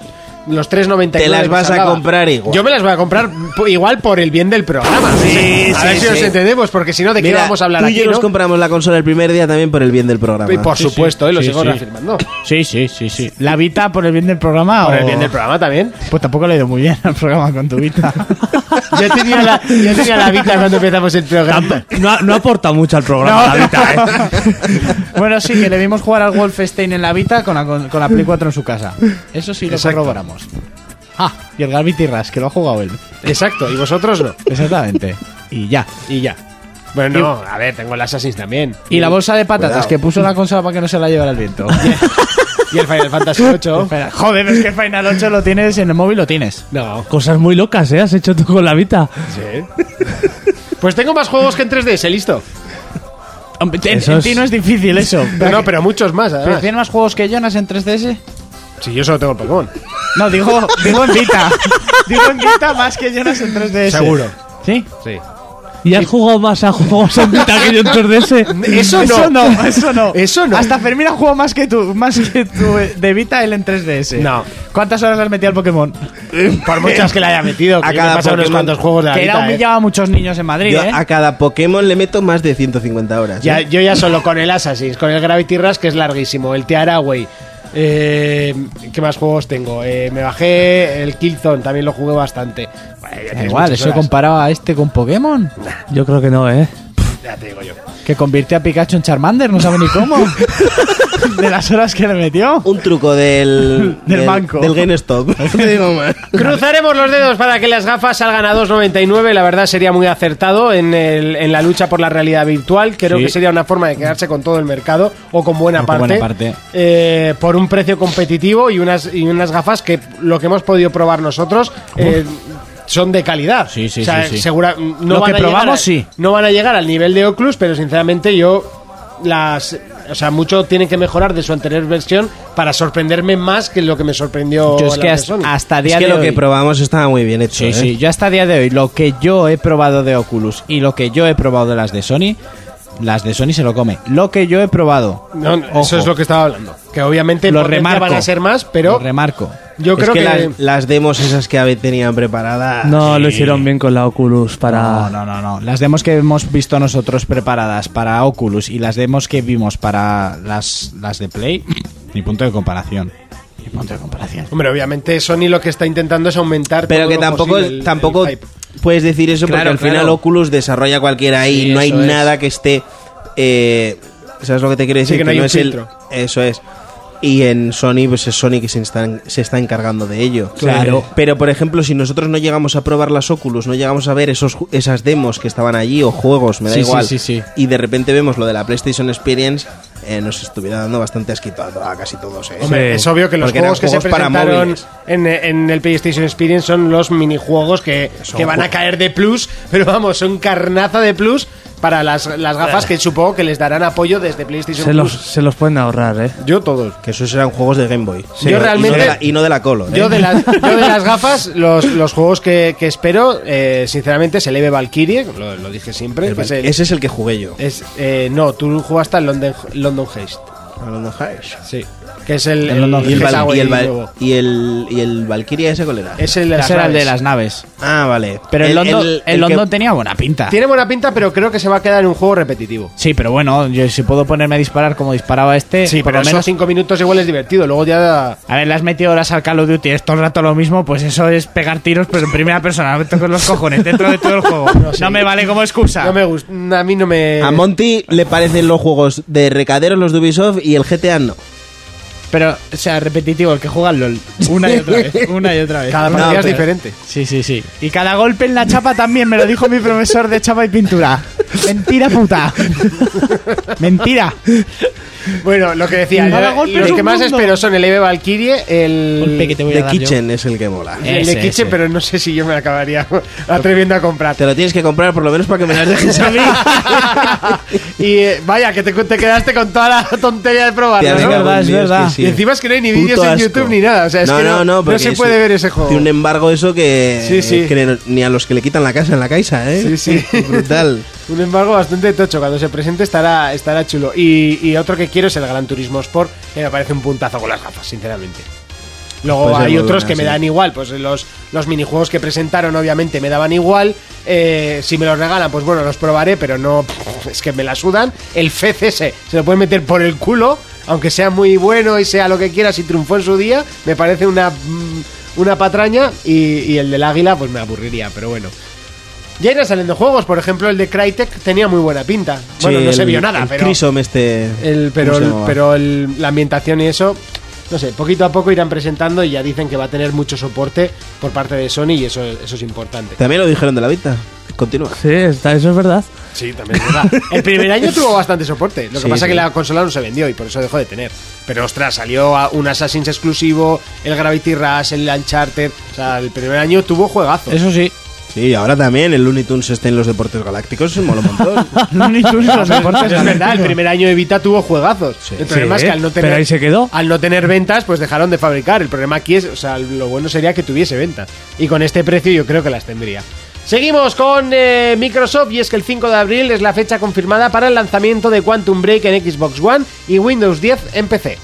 los 3.99 Te las vas a comprar igual. Yo me las voy a comprar igual por el bien del programa. Sí, a sí, si sí. nos entendemos, porque si no, ¿de qué Mira, vamos a hablar tú aquí? y yo nos no? compramos la consola el primer día también por el bien del programa. Y por Sí, supuesto, sí. eh, lo Sí, sigo sí. reafirmando. Sí, sí, sí, sí. ¿La Vita por el bien del programa Por o...? el bien del programa también. Pues tampoco le ha ido muy bien al programa con tu Vita. *laughs* Yo tenía la, yo tenía la vita cuando empezamos el programa. No, ha- no aporta mucho al programa, la Vita, ¿eh? *laughs* bueno, sí, que le vimos jugar al Wolfenstein en la Vita con la, con, con la Play 4 en su casa. Eso sí lo Exacto. corroboramos. Ah, y el Gravity Rush, que lo ha jugado él. Exacto, y vosotros no. Exactamente. Y ya. Y ya. Bueno, no, a ver, tengo el Assassin's también. Y la bolsa de patatas Cuidado. que puso la consola para que no se la llevara el viento. *laughs* Y el Final Fantasy *laughs* VIII. Espera, joder, es que Final 8 lo tienes en el móvil, lo tienes. No. Cosas muy locas, ¿eh? Has hecho tú con la Vita. Sí. Pues tengo más juegos que en 3DS, listo. Hombre, En, ti no es difícil eso. No, pero muchos más, ¿Pero además. tiene más juegos que Jonas en 3DS? Si yo solo tengo el Pokémon. No, digo, digo en Vita. *laughs* digo en Vita más que Jonas en 3DS. Seguro. ¿Sí? Sí. ¿Y has jugado más a juegos en Vita que yo en 3DS? Eso no. Eso no, eso no. Eso no. Hasta Fermín ha jugado más que tú, más que tú eh, de Vita él en 3DS. No. ¿Cuántas horas le has metido al Pokémon? Por muchas que le haya metido. Que A cada pasado unos Pokémon. cuantos juegos de la que era Vita, eh. a muchos niños en Madrid, Yo ¿eh? a cada Pokémon le meto más de 150 horas. Ya, ¿eh? yo ya solo con el Assassin's, con el Gravity Rush, que es larguísimo, el Tearaway. Eh, ¿Qué más juegos tengo? Eh, me bajé el Killzone, también lo jugué bastante. Bueno, igual, eso horas. comparado a este con Pokémon. Yo creo que no, ¿eh? Ya te digo yo. Que convirtió a Pikachu en Charmander, no sabe ni cómo. *laughs* *laughs* de las horas que le metió. Un truco del, *laughs* Del banco. Del GameStop. *laughs* Cruzaremos los dedos para que las gafas salgan a 2.99. La verdad sería muy acertado en, el- en la lucha por la realidad virtual. Creo Sí. que sería una forma de quedarse con todo el mercado o con buena O con parte. buena parte. eh, por un precio competitivo y unas, y unas gafas que lo que hemos podido probar nosotros. eh, son de calidad. Sí, sí, O sea, sí, sí. segura- no Lo van que a llegar probamos, a- sí. No van a llegar al nivel de Oculus, pero sinceramente yo las o sea mucho tienen que mejorar de su anterior versión para sorprenderme más que lo que me sorprendió Yo es que hasta, Sony. hasta Es día que de lo hoy... que probamos estaba muy bien hecho. Sí, ¿eh? sí, yo hasta día de hoy, lo que yo he probado de Oculus y lo que yo he probado de las de Sony, las de Sony se lo come. Lo que yo he probado, No, no, Ojo. eso es lo que estaba hablando. Que obviamente lo potencia remarco. van a ser más, Lo pero remarco. yo Es creo que, que, las, las demos esas que tenían preparadas. No lo hicieron bien con la Oculus para... No, no, no, no. Las demos que hemos visto nosotros preparadas para Oculus y las demos que vimos para las, las de Play, *clears throat* ni punto de comparación. Ni punto de comparación. hombre, obviamente Sony lo que está intentando es aumentar Pero todo que lo tampoco, posible el- tampoco el hype. Puedes decir eso Claro, porque al final. Oculus desarrolla cualquiera ahí Sí, no hay es. nada que esté. Eh, ¿Sabes lo que te quiero decir? Sí, que no es el- filtro. eso es. Y en Sony, pues es Sony que se está, se está encargando de ello. Claro. Pero, por ejemplo, si nosotros no llegamos a probar las Oculus, no llegamos a ver esos, esas demos que estaban allí o juegos, me da sí, igual, sí, sí. y de repente vemos lo de la PlayStation Experience, eh, nos estuviera dando bastante asquito a, a casi todos. ¿eh? Hombre, es obvio que los juegos que se presentaron en, en el PlayStation Experience son los minijuegos que, que van a caer de plus, pero vamos, son carnaza de plus para las, las gafas que supongo que les darán apoyo desde PlayStation Se los, Plus. se los pueden ahorrar, ¿eh? Yo todos. Que esos eran juegos de Game Boy. Yo Y realmente- Y no de la, y no de la Color. ¿eh? Yo de, las, yo de las *laughs* gafas, los, los juegos que, que espero, eh, sinceramente, es el Eve Valkyrie, lo, lo dije siempre. El que es Val- el- Ese es el que jugué yo. es, eh, no, tú jugaste al London, London Heist. Hablando de Heist. Sí. Que es el, El London Y el, y el, nuevo. y el, y el Valkyria ese cuál era? Es el de las el de naves. las naves. Ah, vale. Pero el, London, London tenía buena pinta. Tiene buena pinta, pero creo que se va a quedar en un juego repetitivo. Sí, pero bueno, yo si puedo ponerme a disparar como disparaba este, Sí, por pero lo menos. cinco minutos igual es divertido. Luego ya. A ver, le has metido horas al Call of Duty, es todo el rato lo mismo, pues eso es pegar tiros, pero en primera persona, no me toques los cojones dentro de todo el juego. *laughs* No, me vale como excusa. No me gusta. A mí no me. A Monty le parecen los juegos de recadero, los de Ubisoft, y el GTA no. Pero, o sea, repetitivo, el que juega al LOL. *laughs* Una y otra vez, *laughs* una y otra vez. Cada No, partida es diferente. Sí, sí, sí. Y cada golpe en la chapa también, me lo dijo mi profesor de chapa y pintura. Mentira puta. Mentira. Bueno, lo que decía, los que más mundo. espero son el Eve Valkyrie, el. Golpe que te voy a The dar yo. Kitchen es el que mola. el Ese, de Kitchen, ese. pero no sé si yo me acabaría *laughs* atreviendo a comprar. Te lo tienes que comprar por lo menos para que me las dejes a mí. *laughs* y eh, vaya, que te, te quedaste con toda la tontería de probarlo, Tía, me ¿no? cago en verdad, es Dios, verdad. que sí. Y encima es que no hay ni Puto vídeos en asco. YouTube ni nada. O sea, es que no, no porque se es- puede ver ese juego. Tiene un embargo eso que, Sí, sí. que ni a los que le quitan la casa en la caixa, ¿eh? Sí, sí. *laughs* Brutal. Un embargo bastante tocho. Cuando se presente estará, estará chulo. Y, y otro que quiero es el Gran Turismo Sport, que me parece un puntazo con las gafas, sinceramente. Luego Puede ser hay otros buena, que me sí. dan igual. Pues los, los minijuegos que presentaron, obviamente, me daban igual. Eh, si me los regalan, pues bueno, los probaré, pero no. *laughs* Es que me la sudan. El FCS se lo pueden meter por el culo, aunque sea muy bueno y sea lo que quieras y triunfó en su día. Me parece una, mm, una patraña. Y, y el del águila, pues me aburriría, pero bueno. Ya irán saliendo juegos, por ejemplo, el de Crytek tenía muy buena pinta. Bueno, Sí, no se vio nada, el pero. Chrysome este... El, pero ¿cómo se el- pero el- la ambientación y eso, no sé, poquito a poco irán presentando y ya dicen que va a tener mucho soporte por parte de Sony y eso, eso es importante. También lo dijeron de la Vita. Continúa. Sí, está, eso es verdad. Sí, también es verdad. El primer año tuvo bastante soporte. Lo que Sí, pasa es sí. que la consola no se vendió y por eso dejó de tener. Pero ostras, salió a- un Assassin's exclusivo, el Gravity Rush, el Uncharted. O sea, el primer año tuvo juegazos. Eso sí. Sí, ahora también el Looney Tunes esté en los deportes galácticos, es un mola un montón. *laughs* Looney Tunes y los deportes es verdad, el primer año de Vita tuvo juegazos. El problema Sí, es que al no pero tener ahí se quedó. al no tener ventas, pues dejaron de fabricar. El problema aquí es, o sea, lo bueno sería que tuviese ventas. Y con este precio yo creo que las tendría. Seguimos con eh, Microsoft y es que el 5 de abril es la fecha confirmada para el lanzamiento de Quantum Break en Xbox One y Windows 10 en PC.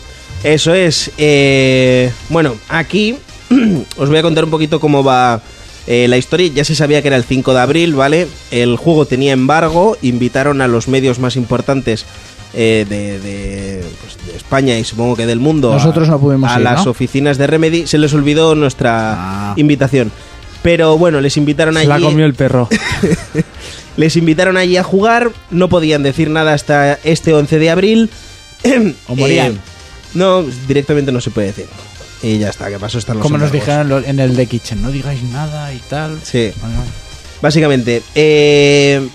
Eso es. eh, bueno, aquí *clears throat* os voy a contar un poquito cómo va eh, la historia. Ya se sabía que era el 5 de abril, ¿vale? El juego tenía embargo, invitaron a los medios más importantes eh, de, de, pues, de España y supongo que del mundo. a- Nosotros no pudimos A ir, las ¿no? oficinas de Remedy. Se les olvidó nuestra Ah. invitación. Pero bueno, les invitaron Se allí. la comió el perro. *laughs* Les invitaron allí a jugar, no podían decir nada hasta este 11 de abril. *clears throat* O morían. Eh, no, directamente no se puede decir. Y ya está, que pasó están los Como nos dijeron en el de Kitchen, no digáis nada y tal. Sí, Vale, vale. básicamente. eh,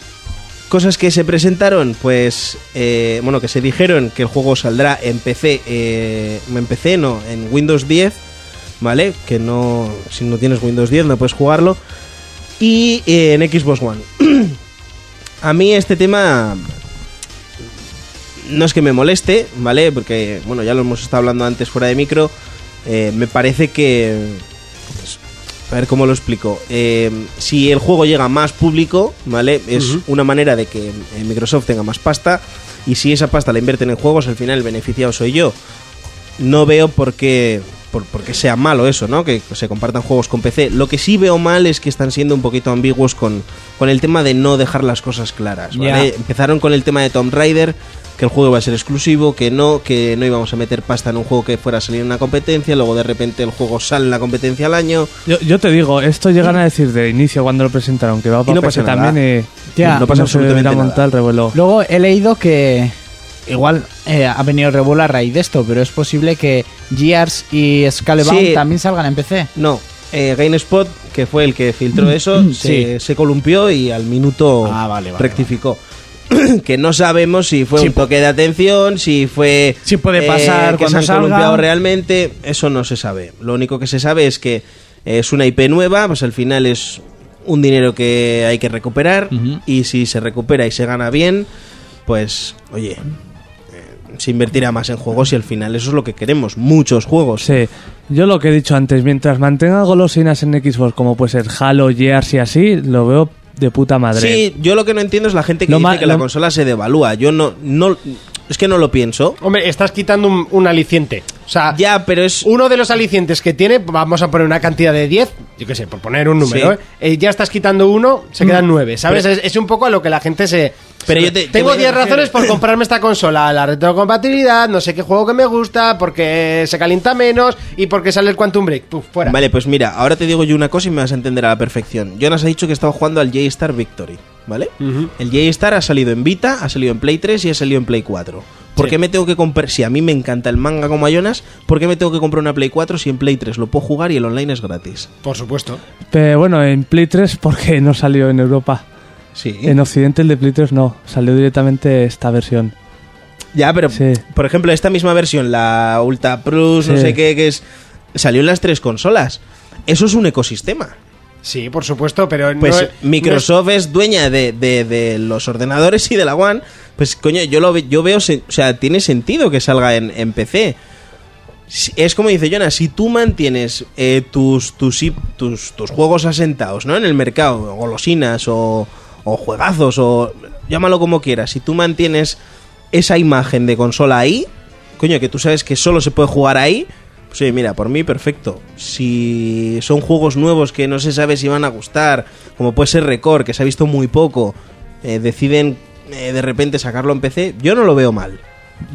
cosas que se presentaron, pues, eh, bueno, que se dijeron que el juego saldrá en PC, eh, en PC no, en Windows 10, ¿vale? Que no, si no tienes Windows 10 no puedes jugarlo. Y eh, en Xbox One. *clears throat* A mí este tema no es que me moleste, ¿vale? Porque, bueno, ya lo hemos estado hablando antes fuera de micro. Eh, me parece que... pues, a ver cómo lo explico. Eh, si el juego llega a más público, ¿vale? Es una manera de que eh, Microsoft tenga más pasta. Y si esa pasta la invierten en juegos, al final el beneficiado soy yo. No veo por qué, por, por qué sea malo eso, ¿no? Que se compartan juegos con PC. Lo que sí veo mal es que están siendo un poquito ambiguos con, con el tema de no dejar las cosas claras, ¿vale? Empezaron con el tema de Tomb Raider, que el juego iba a ser exclusivo, que no, que no íbamos a meter pasta en un juego que fuera a salir en una competencia, luego de repente el juego sale en la competencia al año. Yo, yo te digo, esto llegan a decir de inicio cuando lo presentaron, que va Y para no PC pasa también. eh, Ya, no pasa se absolutamente nada. el revuelo. Luego he leído que igual eh, ha venido revuelo a raíz de esto, pero es posible que Gears y Scalebound Sí. también salgan en PC. No, eh, GameSpot, que fue el que filtró eso, se, se columpió y al minuto Ah, vale, vale, rectificó. *coughs* que no sabemos si fue Sí, un toque de atención, si fue Sí puede pasar que cuando se han salga. realmente, eso no se sabe. Lo único que se sabe es que es una IP nueva, pues al final es un dinero que hay que recuperar y si se recupera y se gana bien, pues oye, eh, se invertirá más en juegos y al final eso es lo que queremos, muchos juegos. Sí, yo lo que he dicho antes, mientras mantenga golosinas en Xbox como puede ser Halo, Gears y así, lo veo de puta madre. Sí, yo lo que no entiendo es la gente que Lo dice que la consola se devalúa. Yo no, no, es que no lo pienso. Hombre, estás quitando un, un aliciente. O sea, Ya, pero es uno de los alicientes que tiene, vamos a poner una cantidad de 10, yo qué sé, por poner un número, Sí. ¿eh? Eh, ya estás quitando uno, se quedan 9, ¿sabes? es, es un poco a lo que la gente se... Pero yo te- te Tengo voy a 10 decir- razones por *coughs* comprarme esta consola, la retrocompatibilidad, no sé qué juego que me gusta, porque se calienta menos y porque sale el Quantum Break. Puf, fuera. Vale, pues mira, ahora te digo yo una cosa y me vas a entender a la perfección. Jonas ha dicho que estaba jugando al J-Star Victory, ¿vale? El J-Star ha salido en Vita, ha salido en Play 3 y ha salido en Play 4. ¿Por Sí. qué me tengo que comprar? Si a mí me encanta el manga como a Jonas, ¿por qué me tengo que comprar una Play 4 si en Play 3 lo puedo jugar y el online es gratis? Por supuesto. Pero bueno, en Play 3 *laughs* porque no salió en Europa. Sí. En Occidente el de Play 3 no, salió directamente esta versión. Ya, pero Sí. por ejemplo, esta misma versión, la Ultra Plus, no sé qué, que es. Salió en las tres consolas. Eso es un ecosistema. Sí, por supuesto, pero Pues es- Microsoft es dueña de, de- de los ordenadores y de la One. Pues coño, yo lo yo veo, o sea, tiene sentido que salga en, en PC. Es como dice Jonas, si tú mantienes eh, tus, tus, tus, tus juegos asentados ¿no? en el mercado, golosinas o, o juegazos, o llámalo como quieras, si tú mantienes esa imagen de consola ahí, coño, que tú sabes que solo se puede jugar ahí, oye, mira, por mí perfecto. Si son juegos nuevos que no se sabe si van a gustar, como puede ser Record, que se ha visto muy poco, eh, deciden eh, de repente sacarlo en PC, yo no lo veo mal.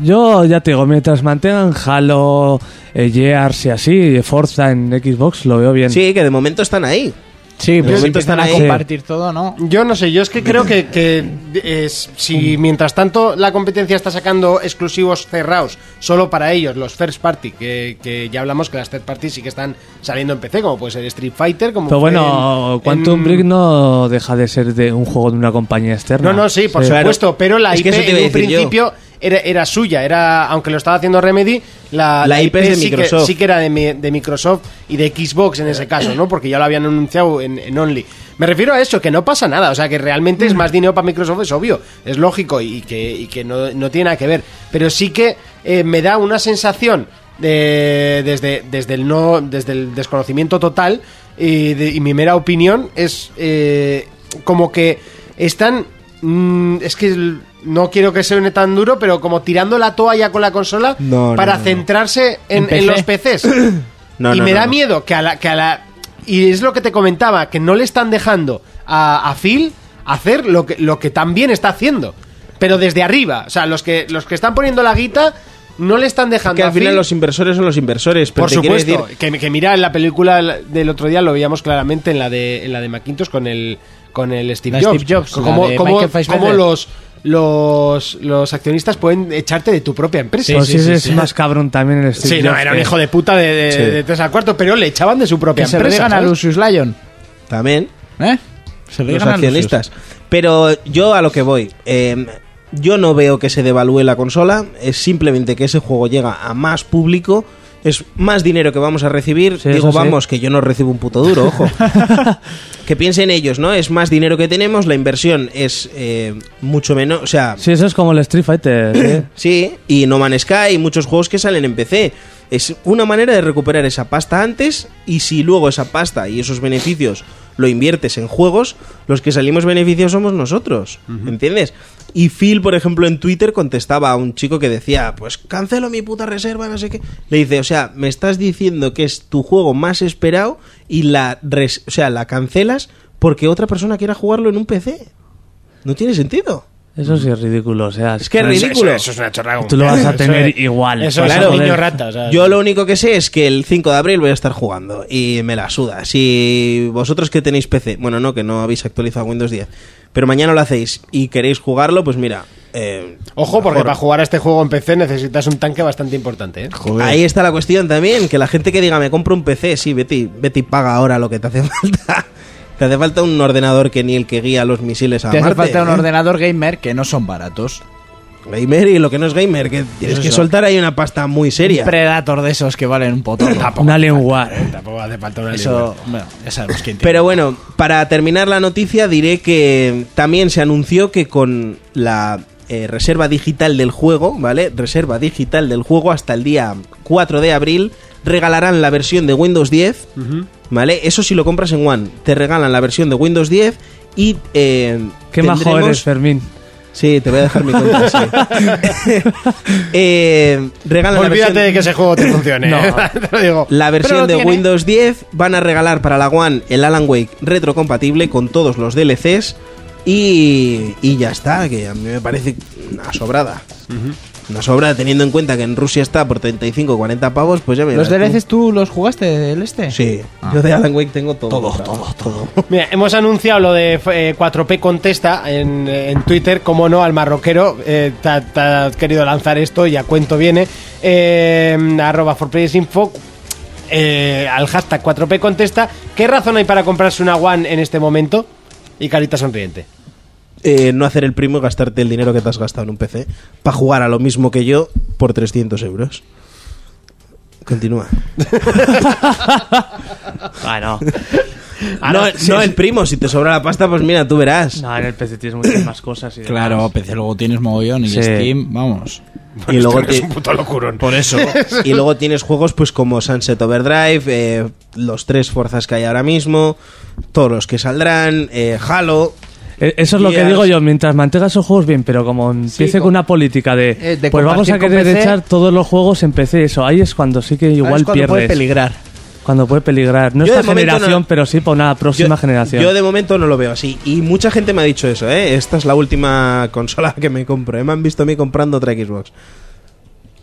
Yo ya te digo, mientras mantengan Halo, eh, Gears y así, Forza en Xbox, lo veo bien. Sí, que de momento están ahí. Sí, pero si empiezan están a compartir todo, ¿no? Yo no sé, yo es que creo que, que es- si mientras tanto la competencia está sacando exclusivos cerrados solo para ellos, los first party, que, que ya hablamos que las third party sí que están saliendo en PC, como puede ser Street Fighter, como Pero bueno, en- Quantum en- Break no deja de ser de un juego de una compañía externa. No, no, sí, por supuesto, pero la Es IP en un yo. Era, era suya, era aunque lo estaba haciendo Remedy, la, La IP es de sí que- Microsoft. sí que era de, mi- de Microsoft y de Xbox en ese caso, ¿no? Porque ya lo habían anunciado en, en Only. Me refiero a eso, que no pasa nada, o sea, que realmente es más dinero para Microsoft, es obvio, es lógico y que, y que no, no tiene nada que ver. Pero sí que eh, me da una sensación de, desde, desde, el no, desde el desconocimiento total y, de- y mi mera opinión es eh, como que están Mm, es que el- no quiero que suene tan duro, pero como tirando la toalla con la consola No, para no, no. centrarse en, En PC. en los PCs. *coughs* No, y no, me no, da no. miedo que a la, que a la. Y es lo que te comentaba, que no le están dejando a, a Phil hacer lo que, lo que también está haciendo. Pero desde arriba. O sea, los que, los que están poniendo la guita no le están dejando Que al a final los inversores son los inversores. Pero por supuesto, decir- que, que mira en la película del otro día lo veíamos claramente en la de en la de Macintosh con el con el Steve La Jobs, Steve Jobs, Fassbender. cómo los los los accionistas pueden echarte de tu propia empresa. Pues sí, es más cabrón también el Steve Sí, no, Jobs era un hijo de puta de, de, Sí. de tres al cuarto, pero le echaban de su propia Que se empresa. digan a. Lucius Lyon. También. ¿Eh? Se lo los a accionistas. Pero yo a lo que voy. eh, yo no veo que se devalúe la consola. Es simplemente que ese juego llega a más público. Es más dinero que vamos a recibir. Sí, Digo, sí. vamos, que yo no recibo un puto duro, ojo. *laughs* que piensen ellos, ¿no? Es más dinero que tenemos. La inversión es eh, mucho menos. O sea, Sí, eso es como el Street Fighter. *clears throat* ¿eh? Sí, y No Man's Sky y muchos juegos que salen en PC. Es una manera de recuperar esa pasta antes y si luego esa pasta y esos beneficios lo inviertes en juegos, los que salimos beneficios somos nosotros, ¿entiendes? Y Phil, por ejemplo, en Twitter contestaba a un chico que decía, pues cancelo mi puta reserva, no sé qué. Le dice, o sea, me estás diciendo que es tu juego más esperado y la, res- o sea, la cancelas porque otra persona quiera jugarlo en un PC. No tiene sentido. Eso sí es ridículo. O sea, Es que es ridículo. Eso, eso es una chorrada. Tú lo vas a Eso tener es- igual. Eso es un niño rata. o sea, Yo lo único que sé es que el 5 de abril voy a estar jugando y me la suda. Si vosotros que tenéis PC, bueno, no, que no habéis actualizado Windows 10, pero mañana lo hacéis y queréis jugarlo, pues mira, eh, Ojo, porque mejor. para jugar a este juego en PC necesitas un tanque bastante importante, ¿eh? Ahí está la cuestión también, que la gente que diga me compro un PC, sí, vete, y- vete y paga ahora lo que te hace *laughs* falta. Te hace falta un ordenador que ni el que guía los misiles a Te hace Marte, falta un ¿eh? ordenador gamer que no son baratos. Gamer y lo que no es gamer, que tienes que eso. soltar ahí una pasta muy seria. Un Predator de esos que valen un potorro. Un Alien War. Tampoco hace falta una Eso, bueno, ya sabemos quién tiene. Pero bueno, para terminar la noticia diré que también se anunció que con la eh, reserva digital del juego, ¿vale? Reserva digital del juego hasta el día 4 de abril regalarán la versión de Windows 10, ¿vale? Eso si lo compras en One, te regalan la versión de Windows 10 y eh, Qué majo tendremos- eres, Fermín. Sí, te voy a dejar mi cuenta. sí. *laughs* Eh, regalan la Olvídate versión- de que ese juego te funcione. *laughs* No. *laughs* Te lo digo. la versión lo de tiene. Windows 10 van a regalar para la One el Alan Wake retrocompatible con todos los DLCs y, y ya está, que a mí me parece una sobrada. Una sobrada teniendo en cuenta que en Rusia está por 35 o 40 pavos, pues ya me ¿Los. DLCs tú los jugaste el este? Sí, Ah. yo de Alan Wake tengo todo. Todo, todo, todo. *laughs* Mira, hemos anunciado lo de eh, 4P Contesta en, en Twitter, como no, al marroquero. eh, te, ha- te ha querido lanzar esto y a cuento viene. Eh, arroba for Info, eh, al hashtag 4P Contesta. ¿Qué razón hay para comprarse una One en este momento? Y carita sonriente. Eh, no hacer el primo y gastarte el dinero que te has gastado en un PC para jugar a lo mismo que yo por 300 euros. Continúa. *laughs* Bueno. no, no el primo, si te sobra la pasta, pues mira, tú verás. No, en el PC tienes muchas más cosas. Y demás. Claro, PC luego tienes mogollón y Sí. Steam, vamos. y luego Este es un puto locurón. Por eso. *laughs* y luego tienes juegos pues como Sunset Overdrive, eh, los tres fuerzas que hay ahora mismo, todos los que saldrán, eh, Halo. Eh, Eso es lo que digo yo, mientras mantengas esos juegos bien, pero como empiece con una política de, Eh, de pues vamos a querer PC. echar todos los juegos en PC, eso, ahí es cuando sí que igual es cuando pierdes. puede peligrar. Cuando puede peligrar. No Yo esta generación, no- pero sí para una próxima Yo- generación. Yo de momento no lo veo así. Y mucha gente me ha dicho eso, ¿eh? Esta es la última consola que me compro. ¿eh? Me han visto a mí comprando otra Xbox.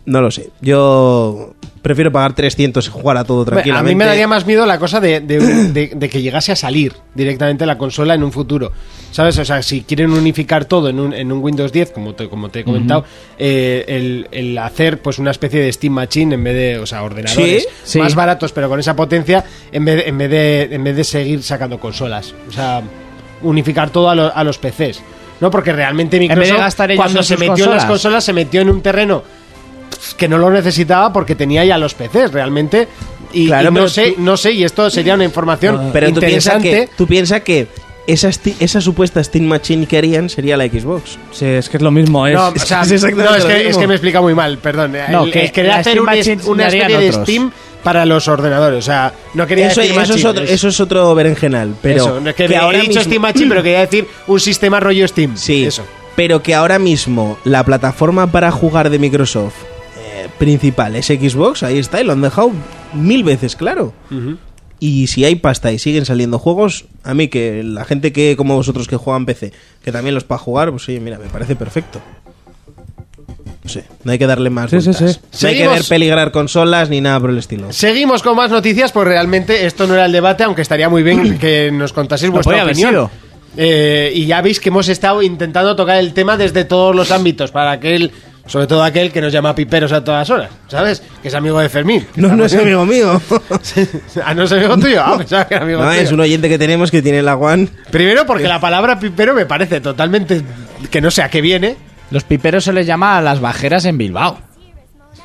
No lo sé. Yo prefiero pagar 300 y jugar a todo A tranquilamente. mí me daría más miedo la cosa de, de- de- de que llegase a salir directamente la consola en un futuro. ¿Sabes? O sea, si quieren unificar todo en un, en un Windows 10, como te, como te he comentado, eh, el, el hacer pues una especie de Steam Machine en vez de, o sea, ordenadores Sí, sí. más baratos pero con esa potencia, en vez de, en vez de, en vez de seguir sacando consolas. O sea, unificar todo a, lo- a los PCs. No, porque realmente vez de Microsoft gastar ellos cuando se metió en las consolas se metió en un terreno que no lo necesitaba porque tenía ya los PCs realmente. Y, Claro, y no sé, tú- no sé, y esto sería una información Pero tú piensas interesante. que, tú piensas que esa, esa supuesta Steam Machine que harían sería la Xbox. Sí, es que es lo mismo. Es, No, o sea, *laughs* es exactamente no, es lo que, mismo. es que me explica muy mal, perdón. No, El- que el quería hacer Steam una, una especie de. Steam para los ordenadores. O sea, no quería Eso, decir eso es otro, eso es otro berenjenal. Pero Eso, es que, que he ahora dicho mismo- Steam Machine, pero quería decir un sistema rollo Steam. Sí, Eso. pero que ahora mismo la plataforma para jugar de Microsoft principal es Xbox, ahí está, y lo han dejado mil veces claro. Y si hay pasta y siguen saliendo juegos, a mí que la gente que como vosotros que juegan PC, que también los para jugar, pues sí, mira, me parece perfecto. No sé, no hay que darle más Sí, sí, vueltas. sí. No hay que ver peligrar consolas ni nada por el estilo. Seguimos con más noticias, pues realmente esto no era el debate, aunque estaría muy bien *clears throat* que nos contaseis vuestra haber opinión. sido. Eh, y ya veis que hemos estado intentando tocar el tema desde todos los ámbitos, para aquel, sobre todo aquel que nos llama piperos a todas horas, ¿sabes? Que es amigo de Fermín. No, no es amigo mío. *laughs* ah, no es amigo tuyo. Ah, pensaba que era amigo No, tuyo. es un oyente que tenemos que tiene la One. Primero porque la palabra pipero me parece totalmente que no sé a qué viene. Los piperos se les llama a las bajeras en Bilbao.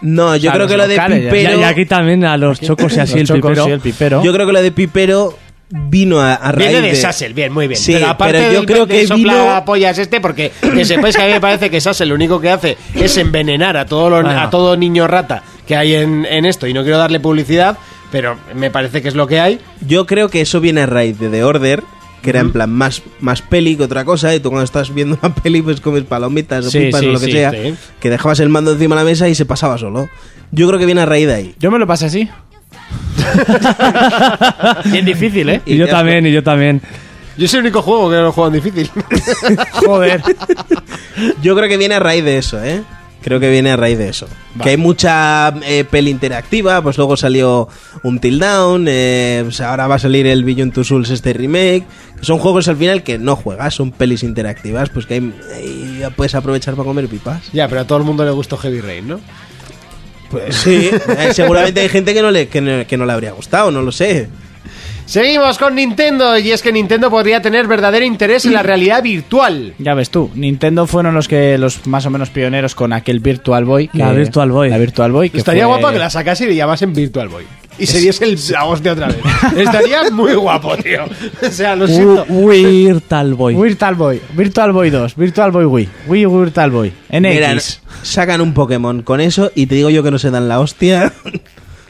No, yo sea, creo los que lo de locales, ya- pipero. y aquí también a los chocos y así Los el chocos pipero. y el pipero. Yo creo que lo de Pipero vino a, a raíz Viene de de Sassel, bien, muy bien. Sí, pero aparte pero yo del- creo del que vino soplapollas este, porque que sepáis que a mí me parece que Sassel lo único que hace es envenenar a todo, lo- Bueno. a todo niño rata que hay en, en esto. Y no quiero darle publicidad, pero me parece que es lo que hay. yo creo que eso viene a raíz de The Order, que era en plan más, más peli que otra cosa, y tú cuando estás viendo una peli pues comes palomitas o Sí, pipas sí, o lo que sí, sea, sí. que dejabas el mando encima de la mesa y se pasaba solo. Yo creo que viene a raíz de ahí. Yo me lo pasé así. *laughs* Bien difícil, ¿eh? Y yo también, y yo también. Yo soy el único juego que no lo juego en difícil. *laughs* Joder. Yo creo que viene a raíz de eso, ¿eh? Creo que viene a raíz de eso. Que hay mucha eh, peli interactiva, pues luego salió un Till Down, eh, pues ahora va a salir el Beyond Two Souls este remake. Son juegos al final que no juegas, son pelis interactivas, pues que ya puedes aprovechar para comer pipas. Ya, pero a todo el mundo le gustó Heavy Rain, ¿no? Pues sí, eh, seguramente hay gente que no, le, que, no, que no le habría gustado, no lo sé. Seguimos con Nintendo y es que Nintendo podría tener verdadero interés en la realidad virtual. Ya ves tú, Nintendo fueron los que los más o menos pioneros con aquel Virtual Boy. que- La Virtual Boy. La Virtual Boy. Que Estaría fue- guapo que la sacase y le llamasen Virtual Boy. Y se diese el, la hostia otra vez. *laughs* Estaría muy guapo, tío. O sea, lo siento. Virtual Boy. Virtual Boy, Virtual Boy 2, Virtual Boy Wii, Wii Virtual Boy, NX. Mira, sacan un Pokémon con eso y te digo yo que no se dan la hostia.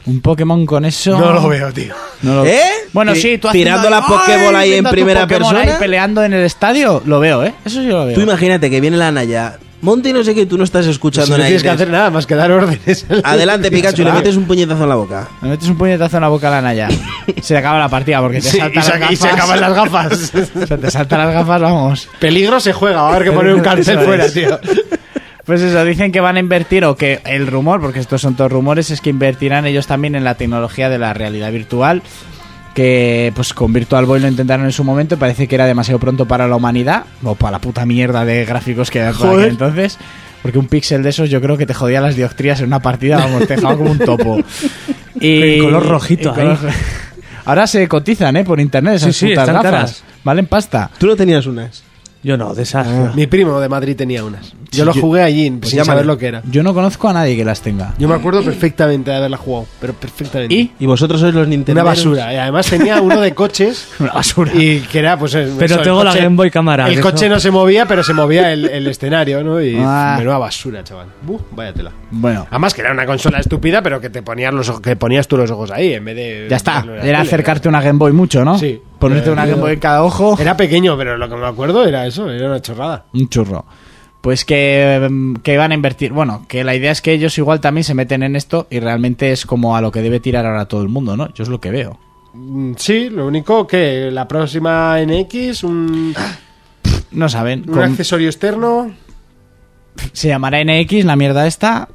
Un Pokémon con eso. No lo veo, tío. No lo- ¿Eh? Bueno, sí, tú tirando haciendo- la Pokéball ¡Ay! ahí en primera persona. ahí peleando en el estadio, lo veo, ¿eh? Eso sí lo veo. Tú imagínate que viene la Naya, monte y no sé qué, tú no estás Si escuchando no nada. tienes que hacer nada más que dar órdenes. Adelante, *laughs* Pikachu, y le metes un puñetazo en la boca. Me metes un puñetazo en la boca a la Naya. *laughs* Se acaba la partida porque te Sí, saltan y, se, las gafas. y se acaban las gafas. *laughs* O sea, te saltan las gafas, vamos. Peligro se juega, va a haber que poner un cartel fuera, es. tío. Pues eso, dicen que van a invertir, o que el rumor, porque estos son todos rumores, es que invertirán ellos también en la tecnología de la realidad virtual. Que pues con Virtual Boy lo intentaron en su momento, y parece que era demasiado pronto para la humanidad, o para la puta mierda de gráficos que había por aquel Joder. entonces. Porque un píxel de esos yo creo que te jodía las dioptrías en una partida, vamos, te dejaba como un topo. *laughs* En color rojito color-. *laughs* Ahora se cotizan, ¿eh? Por internet esas Sí, sí, putas están gafas. caras. Valen pasta. Tú no tenías unas. Yo no, de esas. Ah. Mi primo de Madrid tenía unas. Yo Sí, lo yo- jugué allí Pues sin llámale. saber lo que era. Yo no conozco a nadie que las tenga. Yo me acuerdo perfectamente de haberla jugado, pero perfectamente. ¿Y? Y vosotros sois los Nintendo. Una basura. Y además tenía uno de coches. *laughs* Una basura. Y que era, pues. eso, Pero el tengo la coche- Game Boy Cámara. El que coche eso- no se movía, pero se movía el, el *laughs* escenario, ¿no? Y Ah. menuda basura, chaval. Buh, vaya tela. Bueno, Además que era una consola estúpida, pero que te ponías los ojos, que ponías tú los ojos ahí en vez de. ya está. Era acercarte una Game Boy mucho, ¿no? Sí. Ponerte una Eh, Game Boy en cada ojo. Era pequeño, pero lo que me acuerdo era eso, era una chorrada. Un churro. Pues que, mm, que van a invertir. Bueno, que la idea es que ellos igual también se meten en esto y realmente es como a lo que debe tirar ahora todo el mundo, ¿no? Yo es lo que veo. Mm, Sí, lo único que la próxima NX, un, No saben. un con- accesorio externo. se llamará NX, la mierda esta.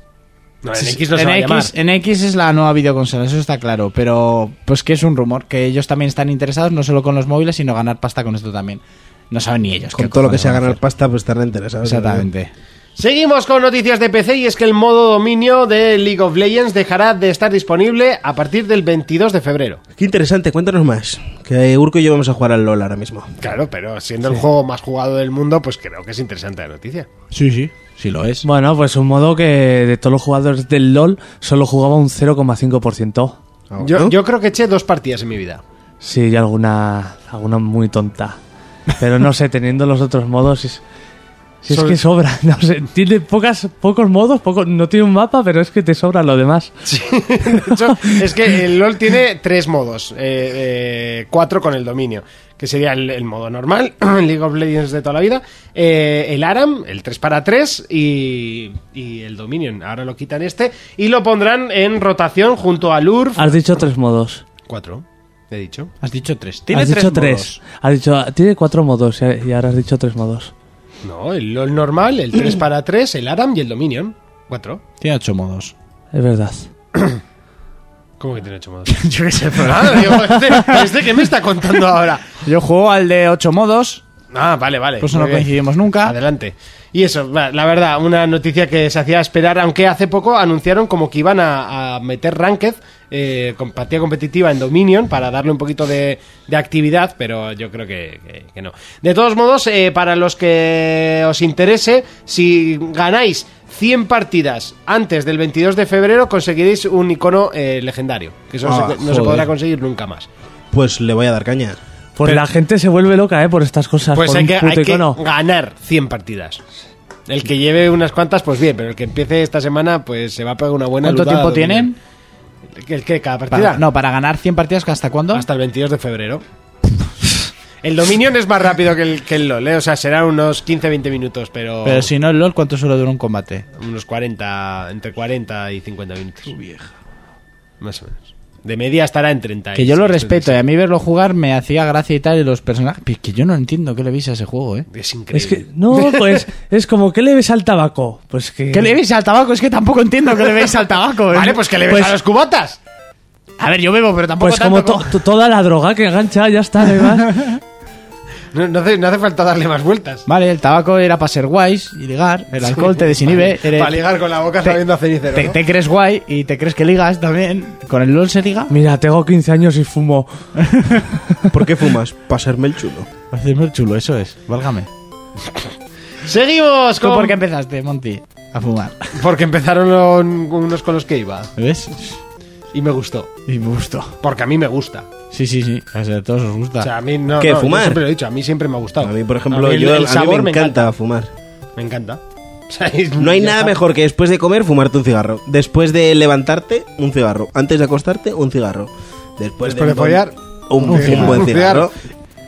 No, NX no se va a llamar. NX es la nueva videoconsola, eso está claro. Pero, pues que es un rumor, que ellos también están interesados no solo con los móviles, sino ganar pasta con esto también. No saben ni ellos. Con todo lo que sea ganar pasta, pues estarán interesados. Exactamente. Seguimos con noticias de PC y es que el modo dominio de League of Legends dejará de estar disponible a partir del 22 de febrero. Qué interesante, cuéntanos más. Que Urco y yo vamos a jugar al LOL ahora mismo. Claro, pero siendo el juego más jugado del mundo, pues creo que es interesante la noticia. Sí, sí, sí lo es. Bueno, pues un modo que de todos los jugadores del LOL solo jugaba un 0,5%. Yo, ¿No? yo creo que eché dos partidas en mi vida. Sí, y alguna, alguna muy tonta. Pero no sé, teniendo los otros modos, es, si es que sobra. *laughs* No sé, tiene pocas, pocos modos, poco, no tiene un mapa, pero es que te sobra lo demás. De hecho, *laughs* es que el LOL tiene tres modos, eh, eh, cuatro con el dominio, que sería el, el modo normal, *clears throat* League of Legends de toda la vida, eh, el ARAM, el 3 para 3 y, y el Dominion. Ahora lo quitan este y lo pondrán en rotación junto al URF. Has dicho tres modos. Cuatro, he dicho. Has dicho tres. Tiene Has tres dicho tres. modos. Has dicho, tiene cuatro modos y ahora has dicho tres modos. No, el LOL normal, el 3 para 3, el ARAM y el Dominion. Cuatro. Tiene ocho modos. Es verdad. *coughs* ¿Cómo que tiene ocho modos? *laughs* Yo qué sé, Ah, digo, este, este que me está contando ahora. Yo juego al de ocho modos, Ah, vale, vale. pues no coincidimos nunca. Adelante. Y eso, la verdad, una noticia que se hacía esperar, aunque hace poco anunciaron como que iban a, a meter Ranked, eh, con partida competitiva en Dominion, para darle un poquito de, de actividad, pero yo creo que, que- que no. De todos modos, eh, para los que os interese, si ganáis 100 partidas antes del 22 de febrero, conseguiréis un icono eh, legendario, que eso Ah, se- no se joder. podrá conseguir nunca más. Pues le voy a dar caña. Pues Pero- la gente se vuelve loca, ¿eh? Por estas cosas. Pues por hay un que, puto hay que ganar 100 partidas. El que lleve unas cuantas, pues bien, pero el que empiece esta semana, pues se va a pegar una buena ¿Cuánto lutada tiempo tienen? ¿El que ¿Cada partida? Para, no, para ganar 100 partidas, ¿hasta cuándo? Hasta el 22 de febrero. *laughs* El Dominion es más rápido que el, que el LoL, ¿eh? o sea, será unos 15-20 minutos, pero, Pero si no, el LOL, ¿cuánto suele durar un combate? unos 40, entre 40 y 50 minutos. vieja. Más o menos. De media estará en 30. Que yo lo respeto y a mí verlo jugar me hacía gracia y tal y los personajes... Pero es que yo no entiendo qué le veis a ese juego, ¿eh? Es increíble. Es que, no, *laughs* pues es como, ¿qué le ves al tabaco? Pues que... ¿Qué le veis al tabaco? Es que tampoco entiendo qué le veis al tabaco. ¿eh? Vale, pues que le ves Pues- a los cubatas. A ver, yo bebo, pero tampoco Pues como tanto to- to- toda la droga que engancha, ya está, además. *laughs* No, no hace, no hace falta darle más vueltas. Vale, el tabaco era para ser guays y ligar. El alcohol te desinhibe. Para ligar con la boca te- sabiendo a cenicero. te, ¿no? te crees guay y te crees que ligas también. Con el LOL se liga. Mira, tengo 15 años y fumo. *laughs* ¿Por qué fumas? Para serme el chulo. Hacerme el chulo, eso es. Válgame. Seguimos ¿Tú con... por qué empezaste, Monty? A fumar. Porque empezaron unos con los que iba. ¿Ves? Y me gustó. Y me gustó. Porque a mí me gusta. Sí, sí, sí. A ser, a todos os gusta. O sea, a mí no. ¿Qué, no, yo fumar? siempre lo he dicho, a mí siempre me ha gustado. A mí, por ejemplo, el- yo, el a mí sabor me encanta fumar. Me encanta. *laughs* O sea, es- No hay nada está. mejor que después de comer fumarte un cigarro. Después de levantarte, un cigarro. Antes de acostarte, un cigarro. Después, Después de follar, un, un un cigarro. buen cigarro.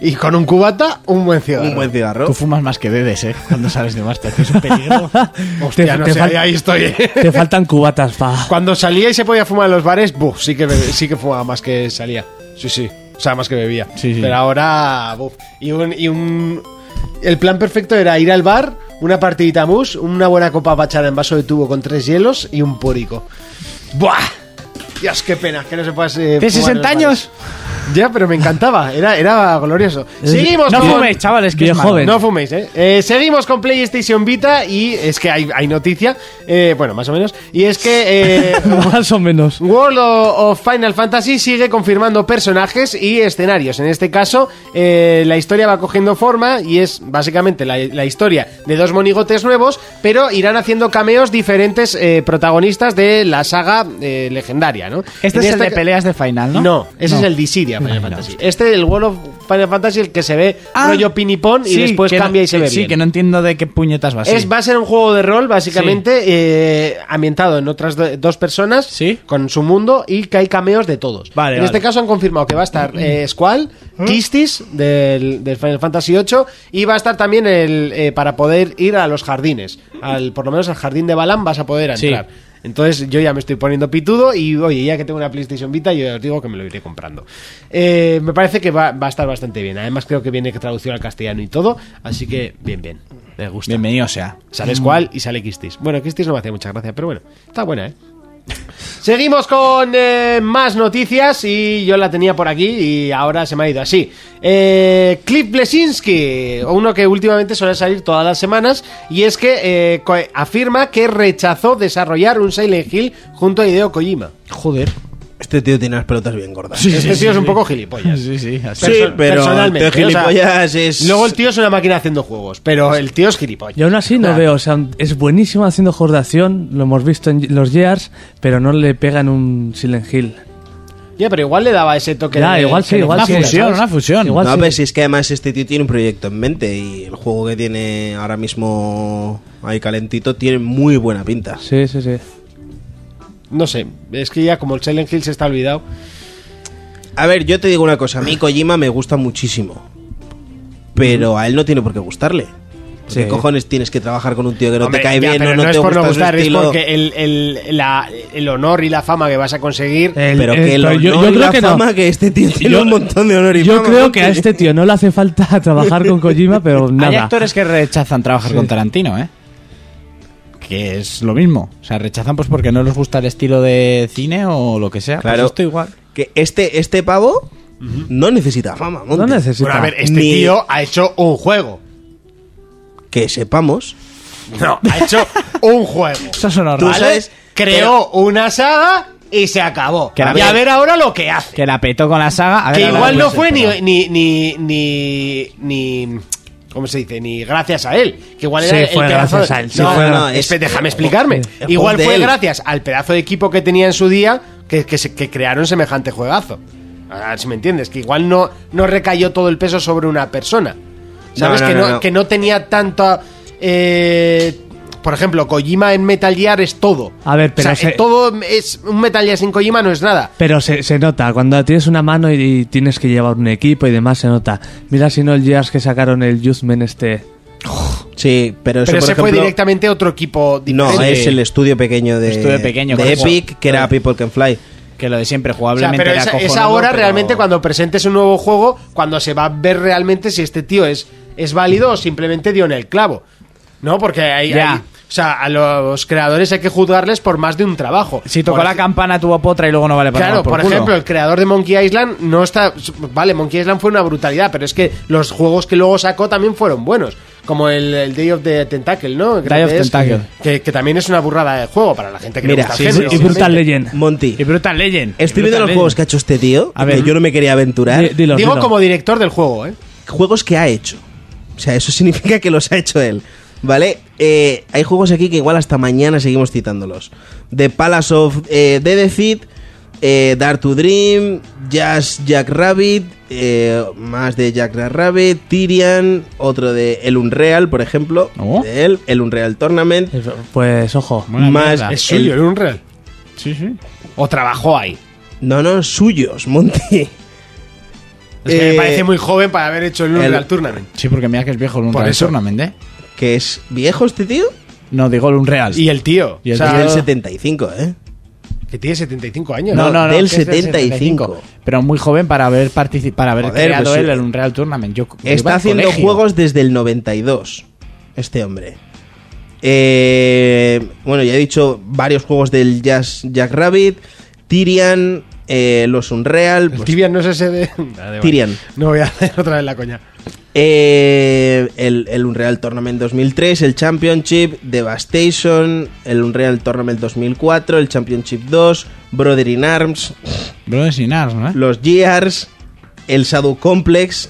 Y con un cubata, un buen cigarro. Un buen cigarro. Tú fumas más que bebes, ¿eh? Cuando sales de máster. que Es un peligro. *laughs* Hostia, Te- no te sé, fal- ahí, estoy. ¿eh? Te faltan cubatas, pa. Cuando salía y se podía fumar en los bares, buf, sí que, sí que fumaba más que salía. Sí, sí. O sea, más que bebía. Sí, sí. Pero ahora, buf. Y un, y un. El plan perfecto era ir al bar, una partidita mus, una buena copa pachada en vaso de tubo con tres hielos y un púrico. ¡Buah! Dios, qué pena que no se pueda. eh, ¿Tienes fumar en 60 los años? Ya, pero me encantaba. Era, era glorioso. Seguimos No con- fuméis, chavales, que Bien es joven. no fuméis, ¿eh? Eh, Seguimos con PlayStation Vita y es que hay, hay noticia, eh, bueno, más o menos, y es que eh, *laughs* Más o menos. World of Final Fantasy sigue confirmando personajes y escenarios. En este caso, eh, la historia va cogiendo forma y es básicamente la, la historia de dos monigotes nuevos, pero irán haciendo cameos diferentes eh, protagonistas de la saga eh, legendaria, ¿no? Este En es el de peleas de Final, ¿no? no, ese es el Dissidia Final Fantasy. Este, el World of Final Fantasy, el que se ve Ah, rollo pinipón y Sí, después que no- cambia y se ve Sí, bien. que no entiendo de qué puñetas va a ser. Es, va a ser un juego de rol, básicamente, eh, ambientado en otras do- dos personas, Sí. con su mundo, y que hay cameos de todos. Vale, en vale. este caso han confirmado que va a estar *clears throat* eh, Squall, Kistis, del, del Final Fantasy VIII, y va a estar también el eh, para poder ir a los jardines. Al, por lo menos al jardín de Balam vas a poder Sí. entrar. Entonces yo ya me estoy poniendo pitudo y oye, ya que tengo una PlayStation Vita, yo ya os digo que me lo iré comprando. Eh, me parece que va, va a estar bastante bien. Además creo que viene traducción al castellano y todo, así que bien, bien. Me gusta. Bienvenido sea. Sale Squall y sale Kistis. Bueno, Kistis no me hace mucha gracia, pero bueno, está buena, ¿eh? Seguimos con eh, más noticias y yo la tenía por aquí y ahora se me ha ido así. Eh, Cliff Blesinski, uno que últimamente suele salir todas las semanas, y es que eh, afirma que rechazó desarrollar un Silent Hill junto a Hideo Kojima. Joder. Este tío tiene las pelotas bien gordas. este tío es un poco gilipollas. Sí, sí. así. Sí, pero personalmente, el tío o sea, gilipollas es... Luego el tío es una máquina haciendo juegos, pero el tío es gilipollas. Y aún así no veo, o sea, es buenísimo haciendo juegos de acción, lo hemos visto en los Gears, pero no le pega en un Silent Hill. Ya, pero igual le daba ese toque de... igual sí, igual Una sí, fusión, una fusión. Igual no, sí. pero si es que además este tío tiene un proyecto en mente y el juego que tiene ahora mismo ahí calentito tiene muy buena pinta. Sí, sí, sí. No sé, es que ya como el Silent Hill se está olvidado. A ver, yo te digo una cosa, a mí *clears throat* Kojima me gusta muchísimo, pero a él no tiene por qué gustarle. ¿Por ¿Qué Sí. cojones tienes que trabajar con un tío que no Hombre, te cae ya, bien pero o no, no te es por gusta no su gustar, es porque el, el- la- el honor y la fama que vas a conseguir. El- Pero el- que el pero yo- honor yo y creo la que no. fama que este tío tiene Yo- un montón de honor y Yo fama. creo ¿no? que a este tío no le hace falta *laughs* trabajar con Kojima, pero Hay nada. actores que rechazan trabajar con Tarantino, ¿eh? Que es lo mismo. O sea, rechazan pues porque no les gusta el estilo de cine o lo que sea. Claro. Pues esto igual. Que este, este pavo no necesita fama, No necesita. Bueno, a ver, este Ni- tío ha hecho un juego. Que sepamos. No, ha hecho un juego. Eso suena Tú sabes- Creó una saga y se acabó. Que la- y a ver ahora lo que hace. Que la petó con la saga. A ver, que igual no fue ni, ni, ni, ni- ¿Cómo se dice? Ni gracias a él. Que igual Sí, era fue el pedazo gracias de- a él, sí, no, fue no, gra- no, es- espe- déjame explicarme. el Igual fue él. gracias al pedazo de equipo que tenía en su día que, que, se- que crearon semejante juegazo. A ver si me entiendes. Que igual no, no recayó todo el peso sobre una persona. ¿Sabes? No, no, que, no, no, no. que no tenía tanta. eh, por ejemplo, Kojima en Metal Gear es todo. A ver, pero O sea, se- todo es. Un Metal Gear sin Kojima no es nada. Pero se, se nota, cuando tienes una mano y, y tienes que llevar un equipo y demás, se nota. Mira si no el Gears que sacaron el Youthman este. Sí, pero eso Pero por ese fue directamente a otro equipo No, diferente. es el estudio pequeño de, Estudio pequeño, de. Epic, que era People Can Fly. Que lo de siempre, O sea, jugablemente pero era es, ahora pero- realmente cuando presentes un nuevo juego, cuando se va a ver realmente si este tío es, es válido o simplemente dio en el clavo. ¿No? Porque hay, Ya. hay- o sea, a los creadores hay que juzgarles por más de un trabajo. Si tocó Por la campana tuvo potra y luego no vale para Claro, nada por, culo. ejemplo, el creador de Monkey Island no está. Vale, Monkey Island fue una brutalidad, pero es que los juegos que luego sacó también fueron buenos. Como el, el Day of the Tentacle, ¿no? Creo Day of que es, Tentacle. Que, que también es una burrada de juego para la gente que Mira, le gusta sí, el sí, género. y Brutal. Legend. Monty, Y Brutal Legend. estoy viendo los juegos que ha hecho este tío, A ver. que yo no me quería aventurar. Dilos, Digo dilos. como director del juego, ¿eh? juegos que ha hecho. O sea, eso significa que los ha hecho él. ¿Vale? Eh, hay juegos aquí que igual hasta mañana seguimos citándolos. The Palace of eh, Dedecid, eh, Dare to Dream, Jazz Jack Rabbit, eh, más de Jack Rabbit, Tyrian, otro de El Unreal, por ejemplo, Oh. de él, El Unreal Tournament. Pues ojo. Más. Es suyo, el- el Unreal. Sí, sí. O trabajó ahí. No, no, suyos, Monty. Es que *laughs* Eh, me parece muy joven para haber hecho el Unreal el- Tournament. Sí, porque mira que es viejo el Por Unreal eso. Tournament, ¿eh? Que es viejo este tío. No, digo el Unreal. Y el tío. Y el o sea, Es del 75, ¿eh? que tiene 75 años. no, no, no, no, del que es 75. Pero muy joven para haber particip- para haber Joder, creado pues él el Unreal Tournament. Yo, Está haciendo colegio. juegos desde el 92, este hombre. Eh, bueno, ya he dicho varios juegos del Jazz Jack Rabbit, Tyrian, eh, los Unreal, pues, no es ese de. *laughs* Tyrian. No voy a hacer otra vez la coña. Eh, el, el Unreal Tournament 2003, el Championship, Devastation, el Unreal Tournament 2004, el Championship 2, Brother in Arms, Brothers in Arms, ¿no? los Gears, el Shadow Complex,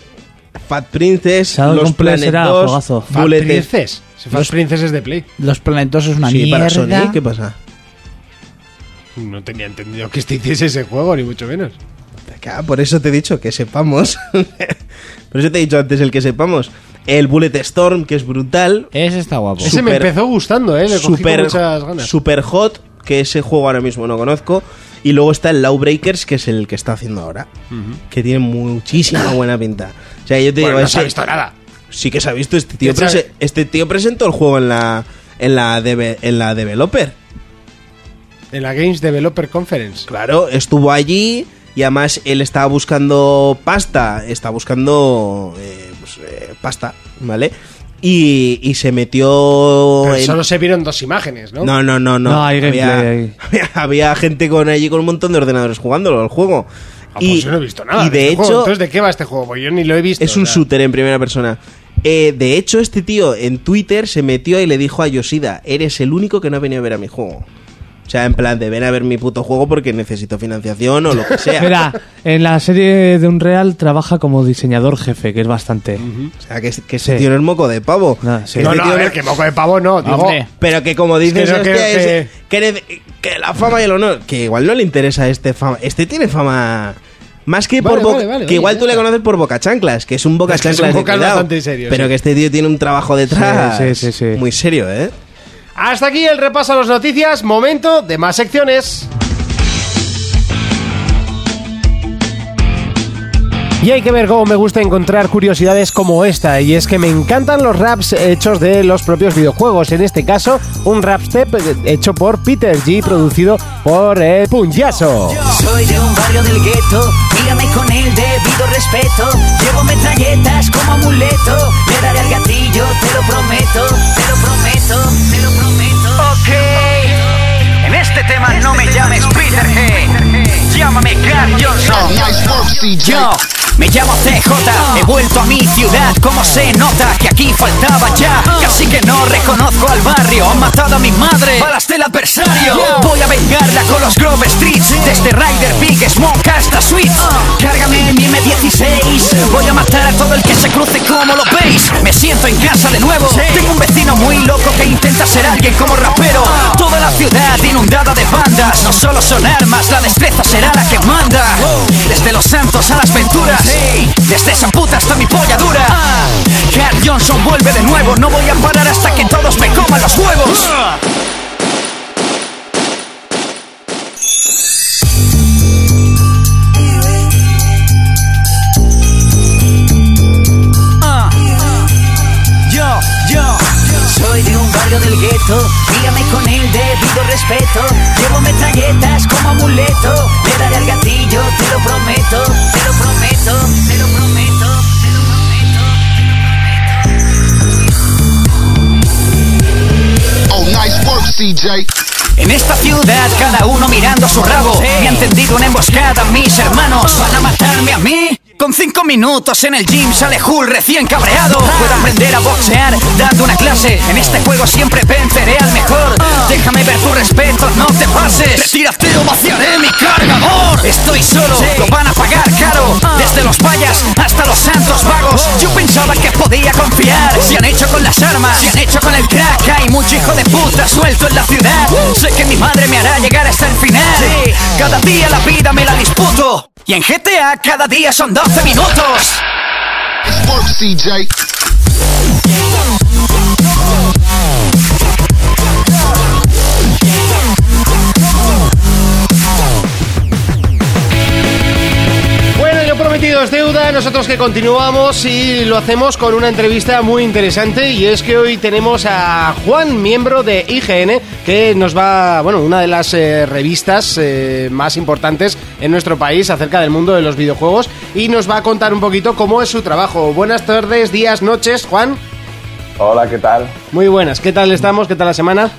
Fat Princess, Shadow los Complex Planet era 2, juegazo. Fat Princess. Si Fat Princess es de Play. Los planetos es una Sí, mierda. para Sony, ¿qué pasa? No tenía entendido que este hiciese ese juego, ni mucho menos. Acá, por eso te he dicho que sepamos. *laughs* por eso te he dicho antes el que sepamos. El Bullet Storm, que es brutal. Ese está guapo. Ese me empezó gustando, ¿eh? Le cogí con muchas ganas. super hot, que ese juego ahora mismo no conozco. Y luego está el Lawbreakers, que es el que está haciendo ahora. Que tiene muchísima buena pinta. O sea, yo te Bueno, digo, no se ha visto nada. Sí que se ha visto. Este tío, este tío presentó el juego en la, en la, deve- en la developer. En la Games Developer Conference. Claro, estuvo allí y además él estaba buscando pasta, está buscando eh, pues, eh, pasta, ¿vale? Y, y se metió... Pero en- solo se vieron dos imágenes, ¿no? No, no, no, no. No, hay había, gameplay *laughs* había, había gente con allí con un montón de ordenadores jugándolo al juego. Ah, pues yo no he visto nada. Y de este juego. hecho, Entonces, ¿de qué va este juego? Pues yo ni lo he visto. es un o sea. shooter en primera persona. Eh, de hecho, este tío en Twitter se metió y le dijo a Yoshida, eres el único que no ha venido a ver a mi juego. O sea, en plan de ven a ver mi puto juego porque necesito financiación o lo que sea. Mira, en la serie de Unreal trabaja como diseñador jefe, que es bastante. O sea, que, que ese Sí. tío no es moco de pavo. No, sí. Que No, este no, tío a ver, no- que moco de pavo no. Digo, Hombre. Pero que como dices, que no, es- que, la fama y el honor, que igual no le interesa a este fama. Este tiene fama. Más que Vale, por boca, vale, vale, que vale, igual ya tú le conoces por boca chanclas, que es un boca Es que es chanclas un de cuidado. bastante serio, Pero sí. que este tío tiene un trabajo detrás. Sí, sí, sí, sí. Muy serio, ¿eh? Hasta aquí el repaso a las noticias. Momento de más secciones. Y hay que ver cómo me gusta encontrar curiosidades como esta, y es que me encantan los raps hechos de los propios videojuegos. En este caso, un rap step hecho por Peter G, producido por el Punyaso. Soy de un barrio del gueto, mírame con el debido respeto. Llevo metralletas como amuleto, le daré al gatillo, te lo prometo, te lo prometo, te lo prometo. Ok, en este tema no me llames Peter G, llámame Carl Johnson. Yo me llamo CJ, he vuelto a mi ciudad, como se nota que aquí faltaba ya. Casi que no reconozco al barrio, han matado a mi madre, balas del adversario. Voy a vengarla con los Grove Streets, desde Rider Big Smoke hasta Sweet. Cárgame mi M16, voy a matar a todo el que se cruce como lo veis. Me siento en casa de nuevo, tengo un vecino muy loco que intenta ser alguien como rapero. Toda la ciudad inundada de bandas, no solo son armas, la destreza será Desde los santos a las venturas, desde esa puta hasta mi polla dura. Carl Johnson vuelve de nuevo, no voy a parar hasta que todos me coman los huevos. barrio del gueto. Dígame con el debido respeto. Llevo metralletas como amuleto. Le daré al gatillo, te lo prometo, te lo prometo, te lo prometo. Te lo prometo. Oh, nice work, CJ. En esta ciudad cada uno mirando su rabo Me han tendido una emboscada mis hermanos Van a matarme a mí con cinco minutos en el gym sale Hull recién cabreado. Puedo aprender a boxear dando una clase. En este juego siempre venceré al mejor. Déjame ver tu respeto, no te pases. Retírate o vaciaré mi cargador. Estoy solo, lo van a pagar caro. Desde los payas hasta los santos vagos. Yo pensaba que podía confiar. Se han hecho con las armas, se han hecho con el crack. Hay mucho hijo de puta suelto en la ciudad. Sé que mi madre me hará llegar hasta el final. Cada día la vida me la disputo. Y en GTA cada día son 12 minutos. Deuda, nosotros que continuamos y lo hacemos con una entrevista muy interesante y es que hoy tenemos a Juan, miembro de IGN, que nos va, bueno, una de las eh, revistas eh, más importantes en nuestro país acerca del mundo de los videojuegos y nos va a contar un poquito cómo es su trabajo. Buenas tardes, días, noches, Juan. Hola, ¿qué tal? Muy buenas, ¿qué tal estamos? ¿Qué tal la semana?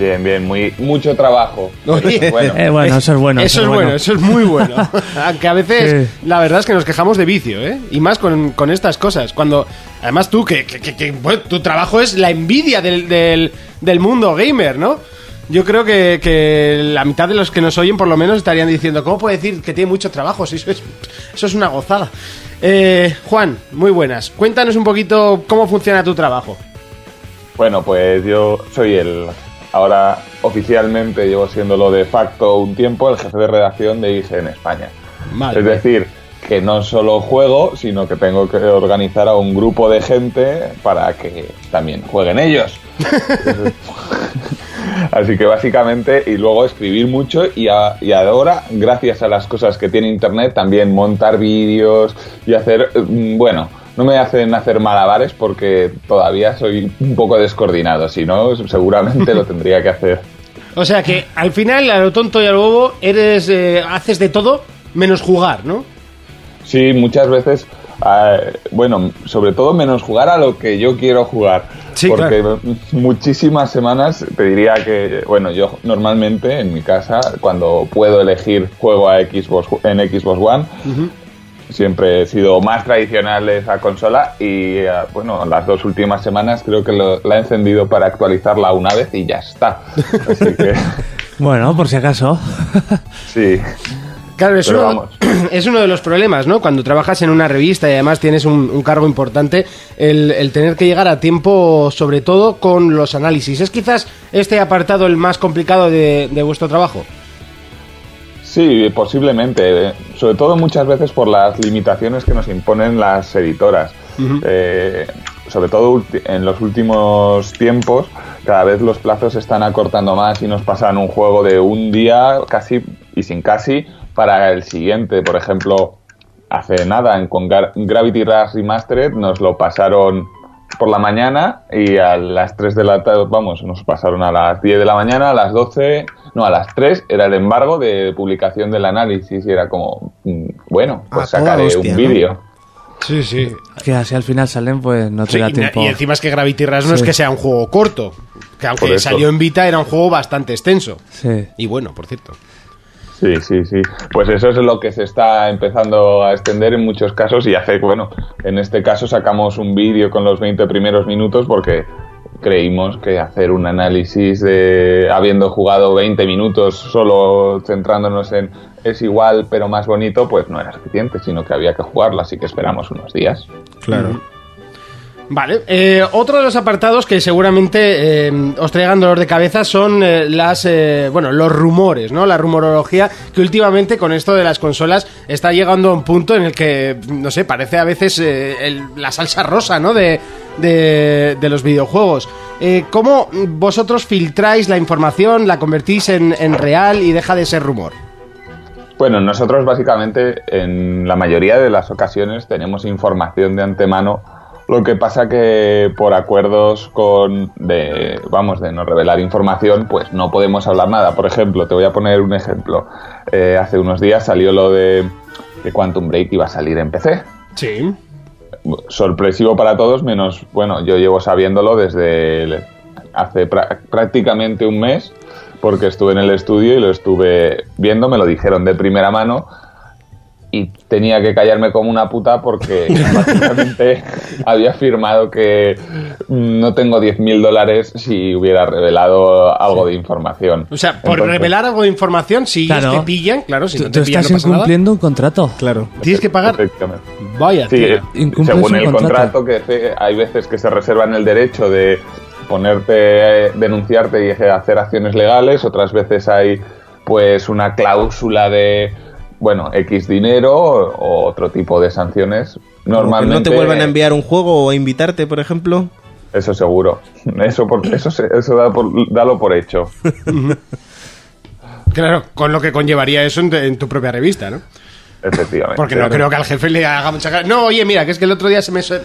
Bien, bien, muy mucho trabajo. Bueno. Eh, bueno, eso es bueno. Eso es bueno, eso es muy bueno. *laughs* Aunque a veces, Sí. la verdad es que nos quejamos de vicio, ¿eh? Y más con, con estas cosas. Cuando, además tú, que, que- que- que, bueno, tu trabajo es la envidia del, del, del mundo gamer, ¿no? Yo creo que, que la mitad de los que nos oyen, por lo menos, estarían diciendo, ¿cómo puede decir que tiene mucho trabajo? Si eso es, eso es una gozada. Eh, Juan, muy buenas. Cuéntanos un poquito cómo funciona tu trabajo. Bueno, pues yo soy el, ahora oficialmente llevo siéndolo de facto un tiempo, el jefe de redacción de IGN España. Vale. Es decir, que no solo juego, sino que tengo que organizar a un grupo de gente para que también jueguen ellos. *laughs* Así que básicamente, y luego escribir mucho y, a- y ahora, gracias a las cosas que tiene Internet, también montar vídeos y hacer, mm, bueno, no me hacen hacer malabares porque todavía soy un poco descoordinado, si no, seguramente lo tendría que hacer. *laughs* O sea que al final, a lo tonto y a lo bobo, eres, eh, haces de todo menos jugar, ¿no? Sí, muchas veces, eh, bueno, sobre todo menos jugar a lo que yo quiero jugar. Sí, porque claro. muchísimas semanas te diría que, bueno, yo normalmente en mi casa, cuando puedo elegir juego a Xbox, en Xbox One, siempre he sido más tradicional esa consola y, eh, bueno, las dos últimas semanas creo que lo- la he encendido para actualizarla una vez y ya está. Así que, *laughs* Bueno, por si acaso. sí. Claro, es uno, vamos. *clears throat* es uno de los problemas, ¿no? Cuando trabajas en una revista y además tienes un, un cargo importante, el, el tener que llegar a tiempo, sobre todo con los análisis. ¿Es quizás este apartado el más complicado de, de vuestro trabajo? Sí, posiblemente. eh, Sobre todo muchas veces por las limitaciones que nos imponen las editoras. Eh, sobre todo en los últimos tiempos, cada vez los plazos se están acortando más y nos pasan un juego de un día casi y sin casi para el siguiente. Por ejemplo, hace nada en, con Gravity Rush Remastered nos lo pasaron por la mañana y a las 3 de la tarde, vamos, nos pasaron a las 10 de la mañana, a las 12, no, a las 3 era el embargo de publicación del análisis y era como, mm, bueno, pues Ah, sacaré hostia, un ¿no? vídeo. Sí, sí. Que así al final salen, pues no te Sí, da y, tiempo. y encima es que Gravity Rush no es que sea un juego corto, que aunque salió en Vita era un juego bastante extenso. Sí. Y bueno, por cierto. Sí, sí, sí. Pues eso es lo que se está empezando a extender en muchos casos y hace, bueno, en este caso sacamos un vídeo con los 20 primeros minutos porque creímos que hacer un análisis de habiendo jugado 20 minutos solo centrándonos en es igual pero más bonito, pues no era suficiente, sino que había que jugarlo, así que esperamos unos días. Claro. Vale, eh, otro de los apartados que seguramente eh, os traigan dolor de cabeza son eh, las, eh, bueno, los rumores, ¿no? La rumorología que últimamente con esto de las consolas está llegando a un punto en el que, no sé, parece a veces eh, el- la salsa rosa, ¿no? De, de, de los videojuegos. ¿Cómo vosotros filtráis la información, la convertís en real y deja de ser rumor? Bueno, nosotros básicamente en la mayoría de las ocasiones tenemos información de antemano. Lo que pasa que por acuerdos con de vamos de no revelar información, pues no podemos hablar nada. Por ejemplo, te voy a poner un ejemplo. Eh, hace unos días salió lo de que Quantum Break iba a salir en PC. Sí. Sorpresivo para todos, menos bueno, yo llevo sabiéndolo desde hace prácticamente un mes, porque estuve en el estudio y lo estuve viendo, me lo dijeron de primera mano y tenía que callarme como una puta porque *laughs* básicamente había afirmado que mm, no tengo 10.000 dólares si hubiera revelado algo de información. O sea, por Entonces, revelar algo de información, si Claro. te pillan, claro, si Tú, no te tú pillan estás no pasa nada. incumpliendo un contrato. Claro. Tienes que pagar. Vaya, Sí, tío. eh, según un el contrato. contrato, que hay veces que se reservan el derecho de ponerte, eh, denunciarte y hacer acciones legales, otras veces hay pues una cláusula de bueno X dinero o, otro tipo de sanciones. Normalmente no te vuelvan a enviar un juego o a invitarte, por ejemplo. Eso seguro. *laughs* Eso por, eso se- eso da por- dalo por hecho. *laughs* Claro, con lo que conllevaría eso en, en tu propia revista, ¿no? Efectivamente. Porque no creo que al jefe le haga mucha cara. No, oye, mira, que es que el otro día se me, se-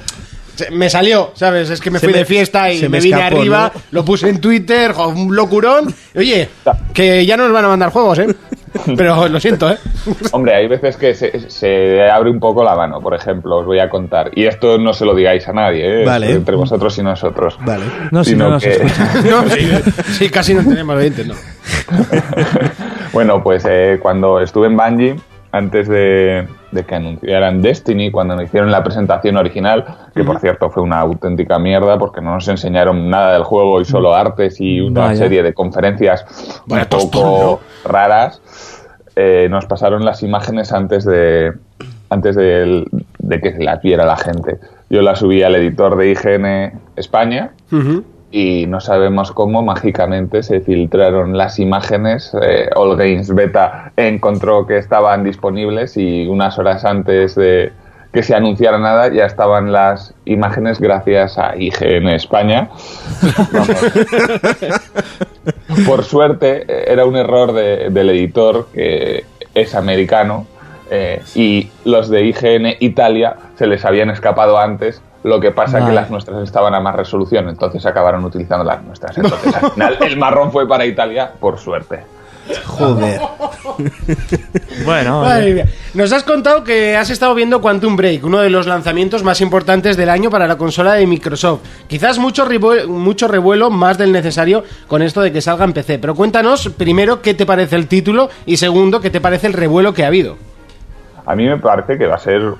me salió, ¿sabes? Es que me Se fui me- de fiesta y me, me vine escapó, arriba, ¿no? lo puse en Twitter, un locurón. Oye, que ya no nos van a mandar juegos, ¿eh? *laughs* Pero lo siento, ¿eh? Hombre, hay veces que se, se abre un poco la mano, por ejemplo, os voy a contar. Y esto no se lo digáis a nadie, ¿eh? Vale. entre vosotros y nosotros. Vale. No, si Sino no nos que-. *laughs* No, sí, sí, casi no tenemos oyentes, ¿no? *laughs* bueno, pues eh, cuando estuve en Bungie, antes de, de que anunciaran Destiny, cuando nos hicieron la presentación original, que por cierto fue una auténtica mierda porque no nos enseñaron nada del juego y solo artes y una Vaya. serie de conferencias Vaya un poco raras, eh, nos pasaron las imágenes antes de antes de, de que las viera la gente. Yo las subí al editor de IGN España y no sabemos cómo mágicamente se filtraron las imágenes. Eh, All Games Beta encontró que estaban disponibles y unas horas antes de que se anunciara nada ya estaban las imágenes gracias a IGN España. Por suerte eh, era un error de- del editor que es americano eh, y los de IGN Italia se les habían escapado antes. Lo que pasa Vale. que las nuestras estaban a más resolución, entonces acabaron utilizando las nuestras. Entonces al final *laughs* el marrón fue para Italia, por suerte. Joder. *laughs* Bueno, Madre mía. Nos has contado que has estado viendo Quantum Break, uno de los lanzamientos más importantes del año para la consola de Microsoft. Quizás mucho, mucho revuelo, más del necesario, con esto de que salga en PC. Pero cuéntanos, primero, qué te parece el título y segundo, qué te parece el revuelo que ha habido. A mí me parece que va a ser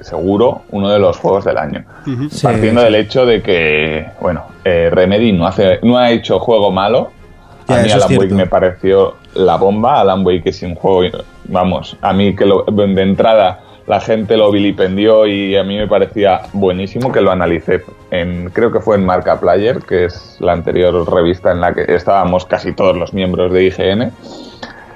seguro uno de los juegos del año. Partiendo sí. del hecho de que, bueno, eh, Remedy no, hace, no ha hecho juego malo. Ya, a mí Alan Wake me pareció la bomba. Alan Wake es un juego, vamos, a mí que lo- de entrada la gente lo vilipendió y a mí me parecía buenísimo que lo analicé en, creo que fue en Marca Player, que es la anterior revista en la que estábamos casi todos los miembros de IGN.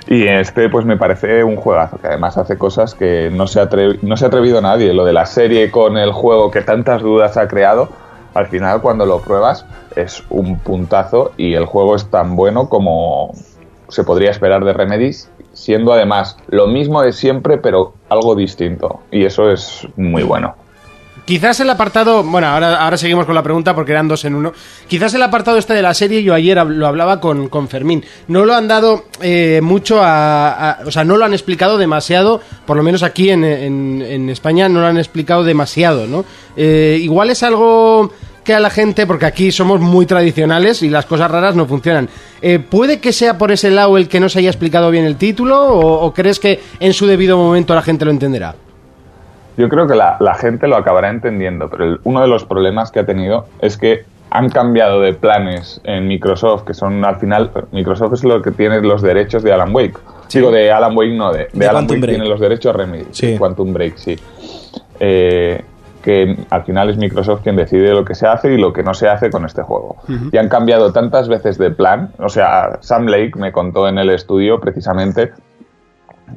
Y este, pues me parece un juegazo, que además hace cosas que no se, no se ha atrevido nadie. Lo de la serie con el juego que tantas dudas ha creado, al final cuando lo pruebas es un puntazo y el juego es tan bueno como se podría esperar de Remedy, siendo además lo mismo de siempre, pero algo distinto. Y eso es muy bueno. Quizás el apartado, bueno, ahora, ahora seguimos con la pregunta porque eran dos en uno. Quizás el apartado este de la serie, yo ayer lo hablaba con, con Fermín. No lo han dado eh, mucho a, O sea, no lo han explicado demasiado, por lo menos aquí en, en- España no lo han explicado demasiado, ¿no? Eh, igual es algo que a la gente, porque aquí somos muy tradicionales y las cosas raras no funcionan. Eh, ¿Puede que sea por ese lado el que no se haya explicado bien el título o crees que en su debido momento la gente lo entenderá? Yo creo que la, la gente lo acabará entendiendo, pero el- uno de los problemas que ha tenido es que han cambiado de planes en Microsoft, que son al final, Microsoft es lo que tiene los derechos de Alan Wake. Digo, de Alan Wake no, de, de De Alan Quantum Wake Break. tiene los derechos Remedy, Sí. Quantum Break, sí. Eh, que al final es Microsoft quien decide lo que se hace y lo que no se hace con este juego. Y han cambiado tantas veces de plan, o sea, Sam Lake me contó en el estudio precisamente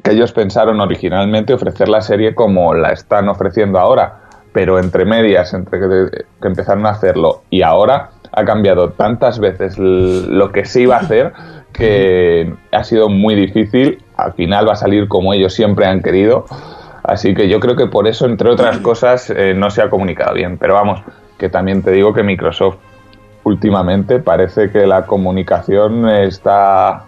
que ellos pensaron originalmente ofrecer la serie como la están ofreciendo ahora, pero entre medias, entre que, empezaron a hacerlo y ahora, ha cambiado tantas veces lo que se iba a hacer que ha sido muy difícil. Al final va a salir como ellos siempre han querido. Así que yo creo que por eso, entre otras cosas, eh, no se ha comunicado bien. Pero vamos, que también te digo que Microsoft últimamente parece que la comunicación está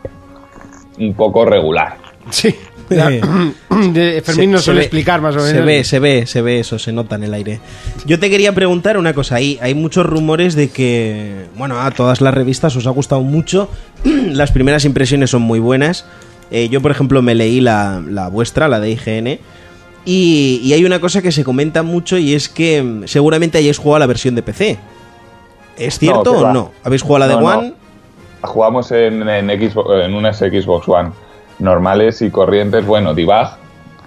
un poco regular. Sí. *clears throat* De- Fermín nos Se- se suele ve- explicar más o menos. Se ve, se ve, se ve eso, se nota en el aire. Yo te quería preguntar una cosa. Hay, hay muchos rumores de que, bueno, a todas las revistas os ha gustado mucho. *clears throat* las primeras impresiones son muy buenas. Eh, yo, por ejemplo, me leí la, la vuestra, la de IGN. Y, y hay una cosa que se comenta mucho y es que mm, seguramente hayáis jugado la versión de PC. ¿Es cierto No, o no? ¿Habéis jugado la de No, no. One? Jugamos en, en, Xbox, en unas Xbox One normales y corrientes, bueno, debug,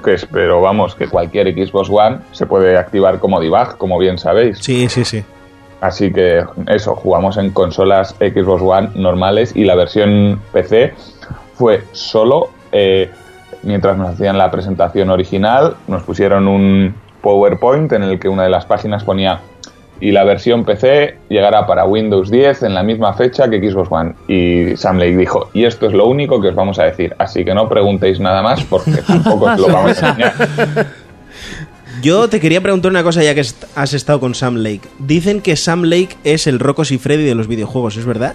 que es, pero vamos, que cualquier Xbox One se puede activar como debug, como bien sabéis. Sí, sí, sí. Así que eso, jugamos en consolas Xbox One normales y la versión PC fue solo eh, mientras nos hacían la presentación original, nos pusieron un PowerPoint en el que una de las páginas ponía y la versión PC llegará para Windows 10 en la misma fecha que Xbox One. Y Sam Lake dijo, y esto es lo único que os vamos a decir, así que no preguntéis nada más porque *laughs* tampoco os lo vamos a enseñar. *laughs* Yo te quería preguntar una cosa ya que has estado con Sam Lake. Dicen que Sam Lake es el Rocos y Freddy de los videojuegos, ¿es verdad?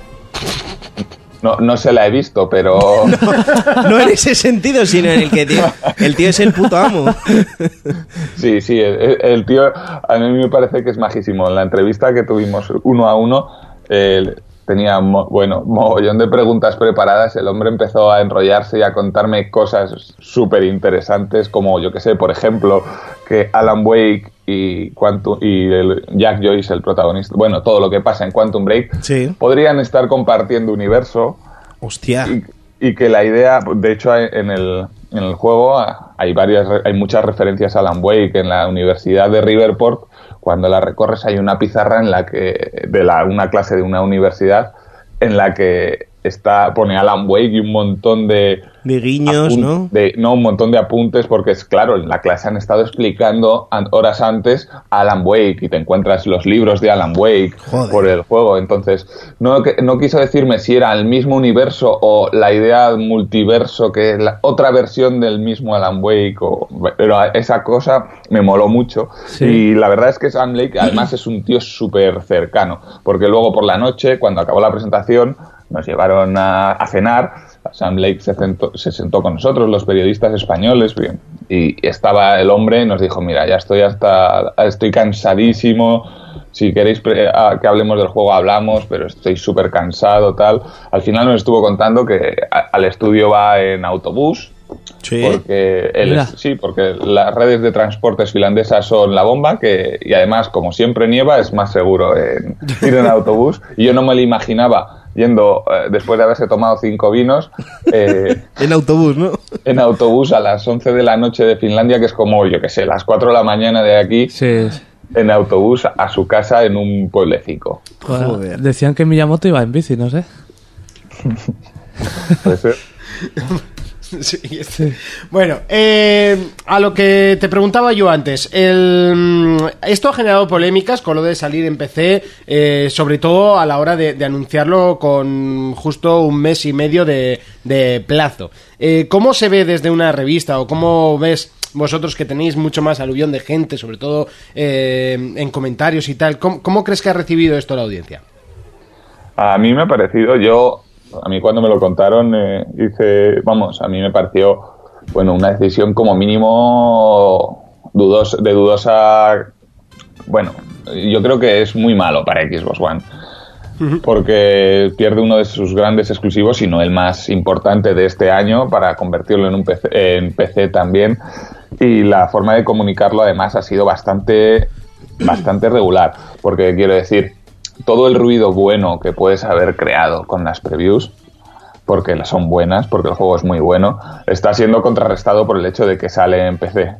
No, no se la he visto, pero... *laughs* No en ese sentido, sino en el que tío, el tío es el puto amo. *laughs* Sí, sí, el, el tío a mí me parece que es majísimo. En la entrevista que tuvimos uno a uno, él tenía, mo- bueno, mogollón de preguntas preparadas. El hombre empezó a enrollarse y a contarme cosas súper interesantes, como yo que sé, por ejemplo, que Alan Wake y, Quantum, y el Jack Joyce, el protagonista, bueno, todo lo que pasa en Quantum Break, podrían estar compartiendo universo. Hostia. Y, y que la idea, de hecho, en el, en el juego hay varias, hay muchas referencias a Alan Wake en la Universidad de Riverport. Cuando la recorres hay una pizarra en la que de la, una clase de una universidad en la que está pone Alan Wake y un montón de De guiños, ¿no? de- no, un montón de apuntes porque es claro, en la clase han estado explicando an- horas antes a Alan Wake y te encuentras los libros de Alan Wake por el juego. Entonces, no, no quiso decirme si era el mismo universo o la idea multiverso que es la otra versión del mismo Alan Wake, o, pero esa cosa me moló mucho. Sí. Y la verdad es que Sam Lake además es un tío súper cercano, porque luego por la noche, cuando acabó la presentación, nos llevaron a, a cenar. Sam Lake se sentó, se sentó con nosotros, los periodistas españoles, bien, y estaba el hombre y nos dijo, mira, ya estoy hasta, estoy cansadísimo, si queréis pre- que hablemos del juego hablamos, pero estoy súper cansado, tal. Al final nos estuvo contando que a- al estudio va en autobús, porque él Mira. es- sí, porque las redes de transportes finlandesas son la bomba, que y además como siempre nieva es más seguro en *laughs* ir en autobús. Y yo no me lo imaginaba yendo eh, después de haberse tomado cinco vinos eh, *laughs* en autobús, ¿no? En autobús a las 11 de la noche de Finlandia, que es como yo que sé, las 4 de la mañana de aquí. En autobús a su casa en un pueblecico. Joder. Decían que Miyamoto iba en bici, no sé. *laughs* Puede ser. *laughs* *laughs* Este- Bueno, eh, a lo que te preguntaba yo antes, mm, esto ha generado polémicas con lo de salir en PC, eh, sobre todo a la hora de, anunciarlo con justo un mes y medio de, plazo. Eh, ¿Cómo se ve desde una revista o cómo ves vosotros que tenéis mucho más aluvión de gente, sobre todo en comentarios y tal? ¿Cómo, cómo crees que ha recibido esto la audiencia? A mí me ha parecido, yo, a mí cuando me lo contaron, eh, hice, vamos, a mí me pareció, bueno, una decisión como mínimo dudos, de dudosa, bueno, yo creo que es muy malo para Xbox One. Porque pierde uno de sus grandes exclusivos, y no el más importante de este año, para convertirlo en un PC, en PC también. Y la forma de comunicarlo, además, ha sido bastante, bastante regular. Porque quiero decir, todo el ruido bueno que puedes haber creado con las previews, porque son buenas, porque el juego es muy bueno, está siendo contrarrestado por el hecho de que sale en PC.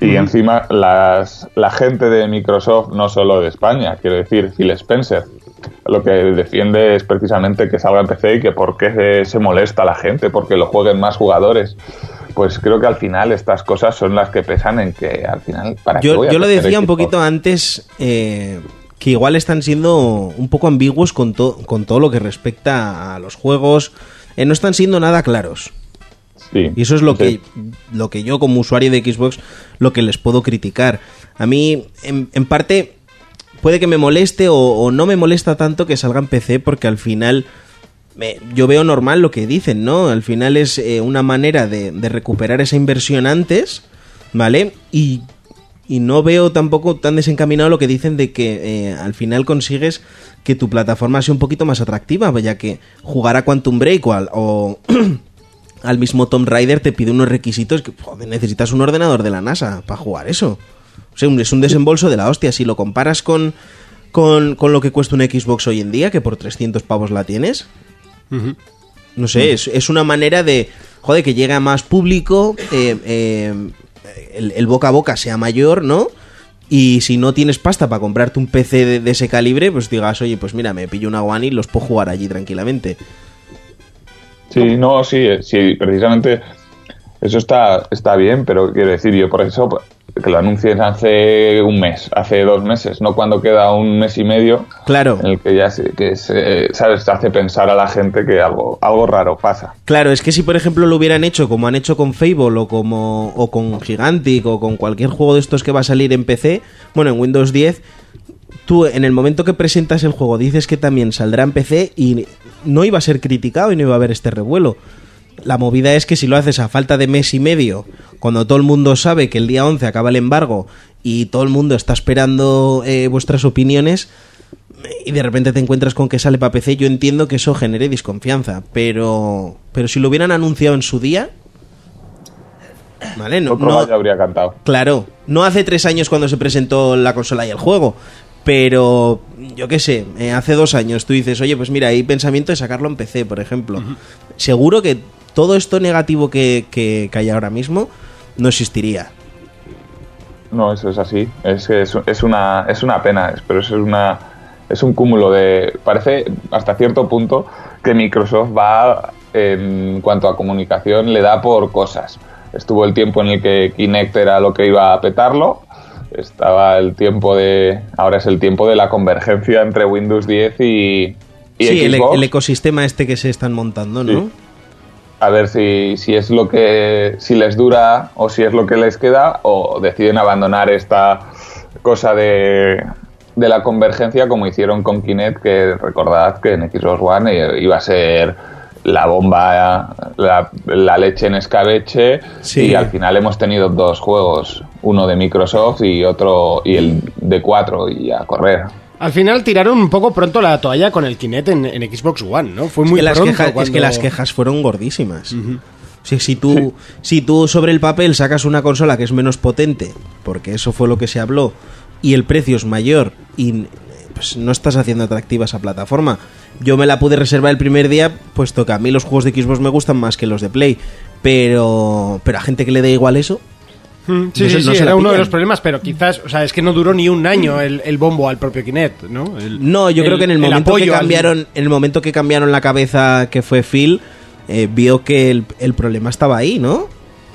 Y encima las, la gente de Microsoft, no solo de España, quiero decir, Phil Spencer, lo que defiende es precisamente que salga en PC y que por qué se, se molesta la gente, porque lo jueguen más jugadores. Pues creo que al final estas cosas son las que pesan en que al final... ¿para Yo, a yo lo decía un poquito antes eh, que igual están siendo un poco ambiguos con, to- con todo lo que respecta a los juegos. Eh, no están siendo nada claros. y eso es lo que, lo que yo como usuario de Xbox lo que les puedo criticar. A mí, en, en parte, puede que me moleste o, o no me molesta tanto que salga en PC porque al final me- yo veo normal lo que dicen, ¿no? Al final es eh, una manera de, de recuperar esa inversión antes, ¿vale? Y, y no veo tampoco tan desencaminado lo que dicen de que eh, al final consigues que tu plataforma sea un poquito más atractiva, ya que jugar a Quantum Break o al, o *clears throat* al mismo Tomb Raider te pide unos requisitos que joder, necesitas un ordenador de la NASA para jugar eso. O sea, un- es un desembolso de la hostia. Si lo comparas con, con, con lo que cuesta una Xbox hoy en día, que por 300 pavos la tienes, no sé, es, es una manera de, joder, que llegue a más público, eh, eh, el, boca a boca sea mayor, ¿no? Y si no tienes pasta para comprarte un PC de, ese calibre, pues digas, oye, pues mira, me pillo una One y los puedo jugar allí tranquilamente. Sí, no, sí, eh, sí, precisamente eso está, está bien, pero quiero decir, yo por eso que lo anuncien hace un mes, hace dos meses, no cuando queda un mes y medio. Claro. En el que ya se, que se, ¿sabes? hace pensar a la gente que algo, algo raro pasa. Claro, es que si por ejemplo lo hubieran hecho como han hecho con Fable o como o con Gigantic o con cualquier juego de estos que va a salir en PC, bueno, en Windows 10, tú en el momento que presentas el juego dices que también saldrá en PC y no iba a ser criticado y no iba a haber este revuelo. La movida es que si lo haces a falta de mes y medio, cuando todo el mundo sabe que el día 11 acaba el embargo y todo el mundo está esperando eh, vuestras opiniones, y de repente te encuentras con que sale para PC, yo entiendo que eso genere desconfianza, pero pero si lo hubieran anunciado en su día, vale, no, no- habría cantado. claro, no hace tres años cuando se presentó la consola y el juego, pero yo qué sé, eh, hace dos años tú dices, oye, pues mira, hay pensamiento de sacarlo en PC, por ejemplo, seguro que todo esto negativo que, que, que hay ahora mismo no existiría. No, eso es así. Es, que es, es una, es una pena, pero eso es una es un cúmulo de... Parece hasta cierto punto que Microsoft va, en cuanto a comunicación, le da por cosas. Estuvo el tiempo en el que Kinect era lo que iba a petarlo. Estaba el tiempo de... Ahora es el tiempo de la convergencia entre Windows 10 y, y sí, el, Xbox. el ecosistema este que se están montando, ¿no? Sí. A ver si, si es lo que si les dura o si es lo que les queda o deciden abandonar esta cosa de, de la convergencia como hicieron con Kinect que recordad que en Xbox One eh, iba a ser la bomba la, la leche en escabeche Sí. y al final hemos tenido dos juegos uno de Microsoft y otro y el de 4 y a correr Al final tiraron un poco pronto la toalla con el Kinect en, en Xbox One, ¿no? Fue Es muy que, las pronto quejas, es que las quejas fueron gordísimas. Si, si, tú, si tú sobre el papel sacas una consola que es menos potente, porque eso fue lo que se habló, y el precio es mayor, y pues no estás haciendo atractiva esa plataforma. Yo me la pude reservar el primer día, puesto que a mí los juegos de Xbox me gustan más que los de Play. Pero, pero a gente que le dé igual eso, Sí, No sí, sí, era uno de los problemas, pero quizás, o sea, es que no duró ni un año el, el bombo al propio Kinect, ¿no? El- No, yo creo que en el momento que al- cambiaron, en el momento que cambiaron la cabeza que fue Phil, eh, vio que el, el problema estaba ahí, ¿no?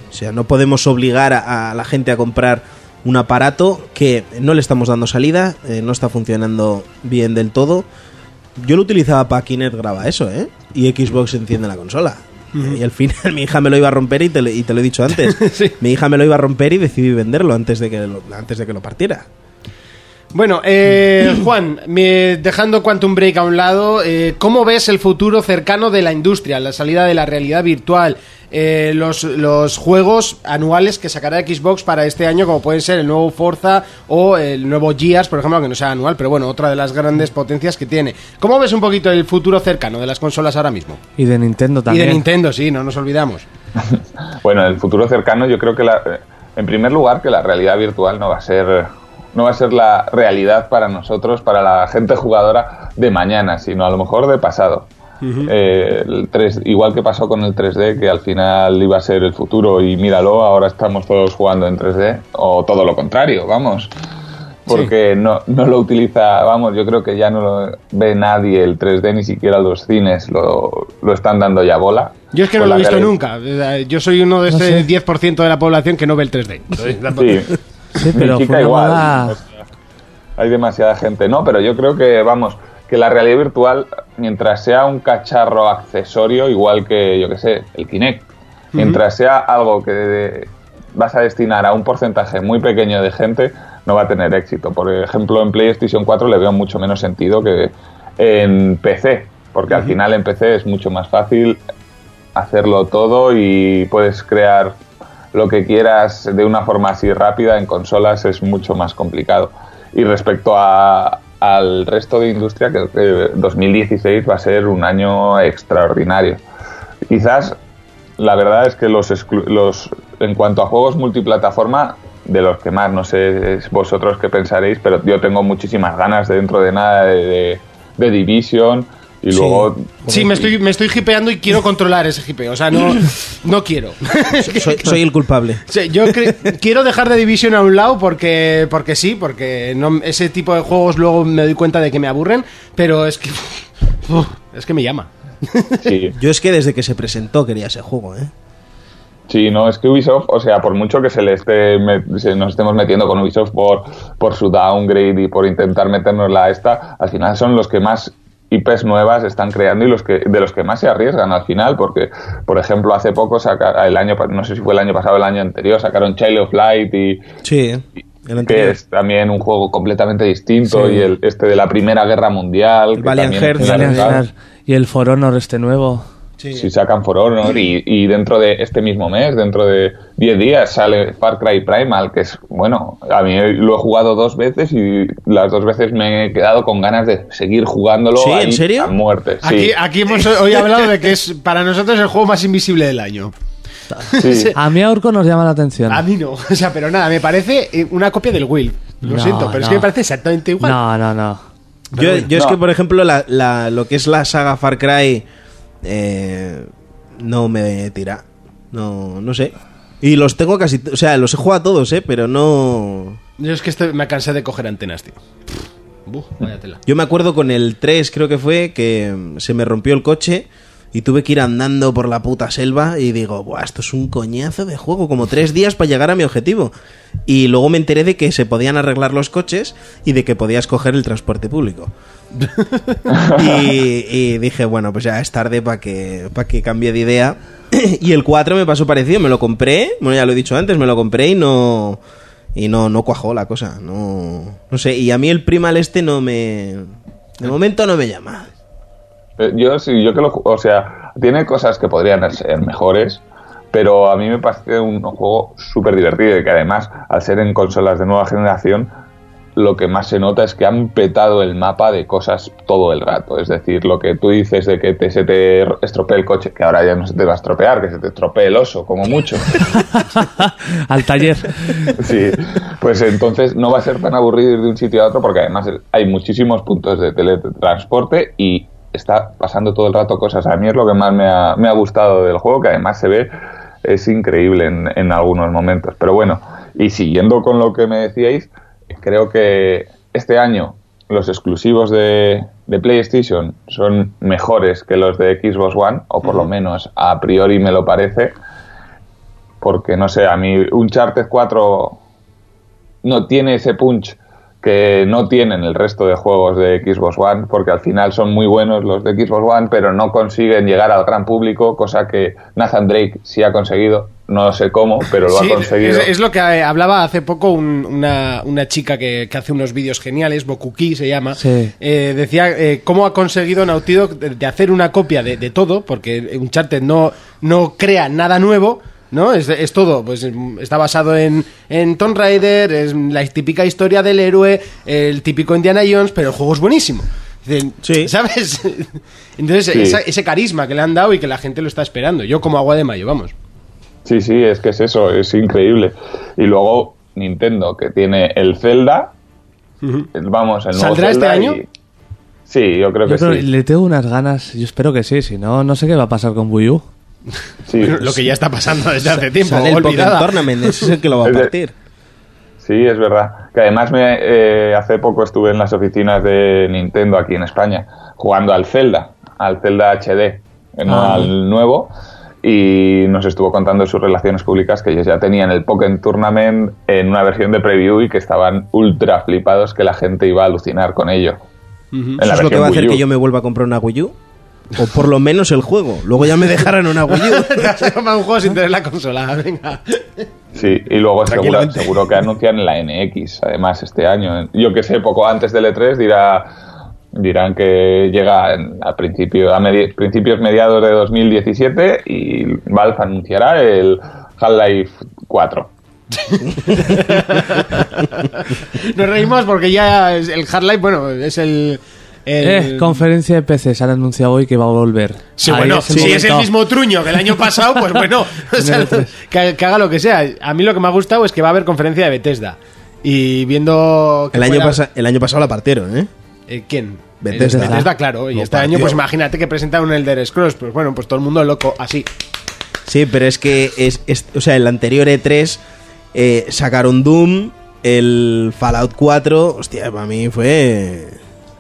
O sea, no podemos obligar a, a la gente a comprar un aparato que no le estamos dando salida, eh, no está funcionando bien del todo. Yo lo utilizaba para Kinect graba eso, ¿eh? Y Xbox enciende la consola. Y al final mi hija me lo iba a romper y te, lo- y te lo he dicho antes. *laughs* Mi hija me lo iba a romper y decidí venderlo antes de que lo, antes de que lo partiera. Bueno, eh, *clears throat* Juan, me- dejando Quantum Break a un lado, eh, ¿cómo ves el futuro cercano de la industria, la salida de la realidad virtual, eh, los, los juegos anuales que sacará Xbox para este año, como pueden ser el nuevo Forza o el nuevo Gears, por ejemplo, que no sea anual, pero bueno, otra de las grandes potencias que tiene? ¿Cómo ves un poquito el futuro cercano de las consolas ahora mismo? Y de Nintendo Y también. de Nintendo, sí, no nos olvidamos. *laughs* Bueno, en el futuro cercano yo creo que la, eh, en primer lugar que la realidad virtual no va a ser no va a ser la realidad para nosotros, para la gente jugadora de mañana, sino a lo mejor de pasado. Eh, el 3, igual que pasó con el 3D, que al final iba a ser el futuro y míralo, ahora estamos todos jugando en 3D, o todo lo contrario, vamos. Porque no, no lo utiliza, vamos, yo creo que ya no lo ve nadie el 3D, ni siquiera los cines lo, lo están dando ya bola. Yo es que no lo he visto nunca. Eh, Yo soy uno de No ese sé. 10% de la población que no ve el 3D. Entonces, tampoco- Sí, Sí, Mi pero chica igual. moda- O sea, Hay demasiada gente. No, pero yo creo que, vamos, que la realidad virtual, mientras sea un cacharro accesorio, igual que, yo que sé, el Kinect, mientras sea algo que vas a destinar a un porcentaje muy pequeño de gente, no va a tener éxito. Por ejemplo, en PlayStation 4 le veo mucho menos sentido que en PC. porque al final en PC es mucho más fácil hacerlo todo y puedes crear lo que quieras de una forma así rápida, en consolas es mucho más complicado. Y respecto al resto de industria, que 2016 va a ser un año extraordinario. Quizás la verdad es que los, en cuanto a juegos multiplataforma, de los que más, no sé vosotros qué pensaréis, pero yo tengo muchísimas ganas de dentro de nada de Division y luego... Sí, me estoy, me estoy hipeando y quiero controlar ese hipeo. O sea, no, *laughs* no quiero. Soy, soy el culpable. Sí, yo quiero dejar de Division a un lado porque, porque sí, porque no, ese tipo de juegos luego me doy cuenta de que me aburren, pero es que. uf, es que me llama. *laughs* Yo es que desde que se presentó quería ese juego, ¿eh? Sí, no, es que Ubisoft, o sea, por mucho que se le esté se nos estemos metiendo con Ubisoft por, por su downgrade y por intentar meternos la esta, al final son los que más IPs nuevas están creando y los que de los que más se arriesgan al final, porque, por ejemplo, hace poco, saca, el año, pa- no sé si fue el año pasado o el año anterior, sacaron Child of Light y, Sí, el que es también un juego completamente distinto, Sí. y el este de la Primera Guerra Mundial. Valiant. Hearts y el For Honor este nuevo. Si sacan For Honor y, y dentro de este mismo mes, dentro de 10 días, sale Far Cry Primal, que es, bueno, a mí lo he jugado dos veces y las dos veces me he quedado con ganas de seguir jugándolo ¿Sí? ahí ¿En serio? a muerte. Sí. Aquí, aquí hemos hoy hablado de que es para nosotros el juego más invisible del año. Sí. *laughs* A mí a Urco nos llama la atención. A mí no. *laughs* O sea, pero nada, me parece eh, una copia del Will. Lo No, siento, pero es no. que me parece exactamente igual. No, no, no. Yo, yo es que, por ejemplo, la, la- lo que es la saga Far Cry eh, no me tira. No, no sé. Y los tengo casi... O sea, los he jugado a todos, ¿eh? Pero no... Yo es que este- me cansé de coger antenas, tío. Vaya tela. Yo me acuerdo con el 3, creo que fue, que mm, se me rompió el coche y tuve que ir andando por la puta selva y digo, Buah, esto es un coñazo de juego, como tres días para llegar a mi objetivo. Y luego me enteré de que se podían arreglar los coches y de que podías coger el transporte público. *laughs* y, dije, bueno, pues ya es tarde para que, para que cambie de idea. *clears throat* y el 4 me pasó parecido, me lo compré, bueno, ya lo he dicho antes, me lo compré y no... Y no, no cuajó la cosa, no, no sé. Y a mí el Primal este no me... De momento no me llama. Eh, Yo sí, yo que lo, o sea, tiene cosas que podrían ser mejores, pero a mí me parece un juego súper divertido y que además, al ser en consolas de nueva generación, lo que más se nota es que han petado el mapa de cosas todo el rato. Es decir, lo que tú dices de que te, se te estropee el coche, que ahora ya no se te va a estropear, que se te estropee el oso, como mucho. *laughs* Al taller. Sí, pues entonces no va a ser tan aburrido ir de un sitio a otro porque además hay muchísimos puntos de teletransporte y está pasando todo el rato cosas. A mí es lo que más me ha, me ha gustado del juego, que además se ve, es increíble en, en algunos momentos. Pero bueno, y siguiendo con lo que me decíais, creo que este año los exclusivos de, de PlayStation son mejores que los de Xbox One, o por lo menos a priori me lo parece porque no sé, a mí Uncharted 4 no tiene ese punch que no tienen el resto de juegos de Xbox One, porque al final son muy buenos los de Xbox One, pero no consiguen llegar al gran público, cosa que Nathan Drake sí ha conseguido, no sé cómo, pero lo Sí, ha conseguido. Es, es lo que eh, hablaba hace poco un- una, una chica que, que hace unos vídeos geniales, Bokuki se llama. Sí. Eh, decía eh, cómo ha conseguido Naughty Dog de, de hacer una copia de, de todo, porque Uncharted no, no crea nada nuevo. ¿No? Es, es todo, pues está basado en, en Tomb Raider, es la típica historia del héroe, el típico Indiana Jones, pero el juego es buenísimo. Dicen, ¿Sabes? *laughs* Entonces, Sí. esa- ese carisma que le han dado y que la gente lo está esperando. Yo como agua de mayo, vamos. Sí, sí, es que es eso, es increíble. Y luego Nintendo, que tiene el Zelda, el- vamos, el nuevo ¿Saldrá este Zelda año? y- Sí, yo creo que creo- sí. le tengo unas ganas, yo espero que sí, si no, no sé qué va a pasar con Wii U. Sí. Lo que ya está pasando desde hace tiempo. Sale el Tournament, ese es el que lo va a partir. Sí, es verdad. Que además me, eh, hace poco estuve en las oficinas de Nintendo aquí en España jugando al Zelda, al Zelda HD, no Ah. al nuevo, y nos estuvo contando sus relaciones públicas que ellos ya tenían el Pokémon Tournament en una versión de preview y que estaban ultra flipados que la gente iba a alucinar con ello. Eso es lo que va a hacer que yo me vuelva a comprar una Wii U. O por lo menos el juego. Luego ya me dejarán una Wii U. *laughs* Te has comprado un juego sin tener la consola, venga. Sí, y luego seguro que anuncian la NX, además, este año. Yo que sé, poco antes del E3 dirá Dirán que llega a, principio, a medi- principios mediados de 2017 y Valve anunciará el Half-Life 4. *laughs* Nos reímos porque ya es- el Hard Life, bueno, es el. el- Eh, conferencia de PC, se han anunciado hoy que va a volver. Sí, Ahí bueno, es el si es el mismo truño que el año pasado, pues bueno, *laughs* o sea, que, que haga lo que sea. A mí lo que me ha gustado es que va a haber conferencia de Bethesda. Y viendo. que El año, pasa- el año pasado la partieron, ¿eh? Eh, ¿Quién? Bethesda. Bethesda, claro. Y este año, partió. pues imagínate que presentan un Elder Scrolls. Pues bueno, pues todo el mundo loco, así. Sí, pero es que es, es- o sea, el anterior E3 eh, sacaron Doom, el Fallout 4, hostia, para mí fue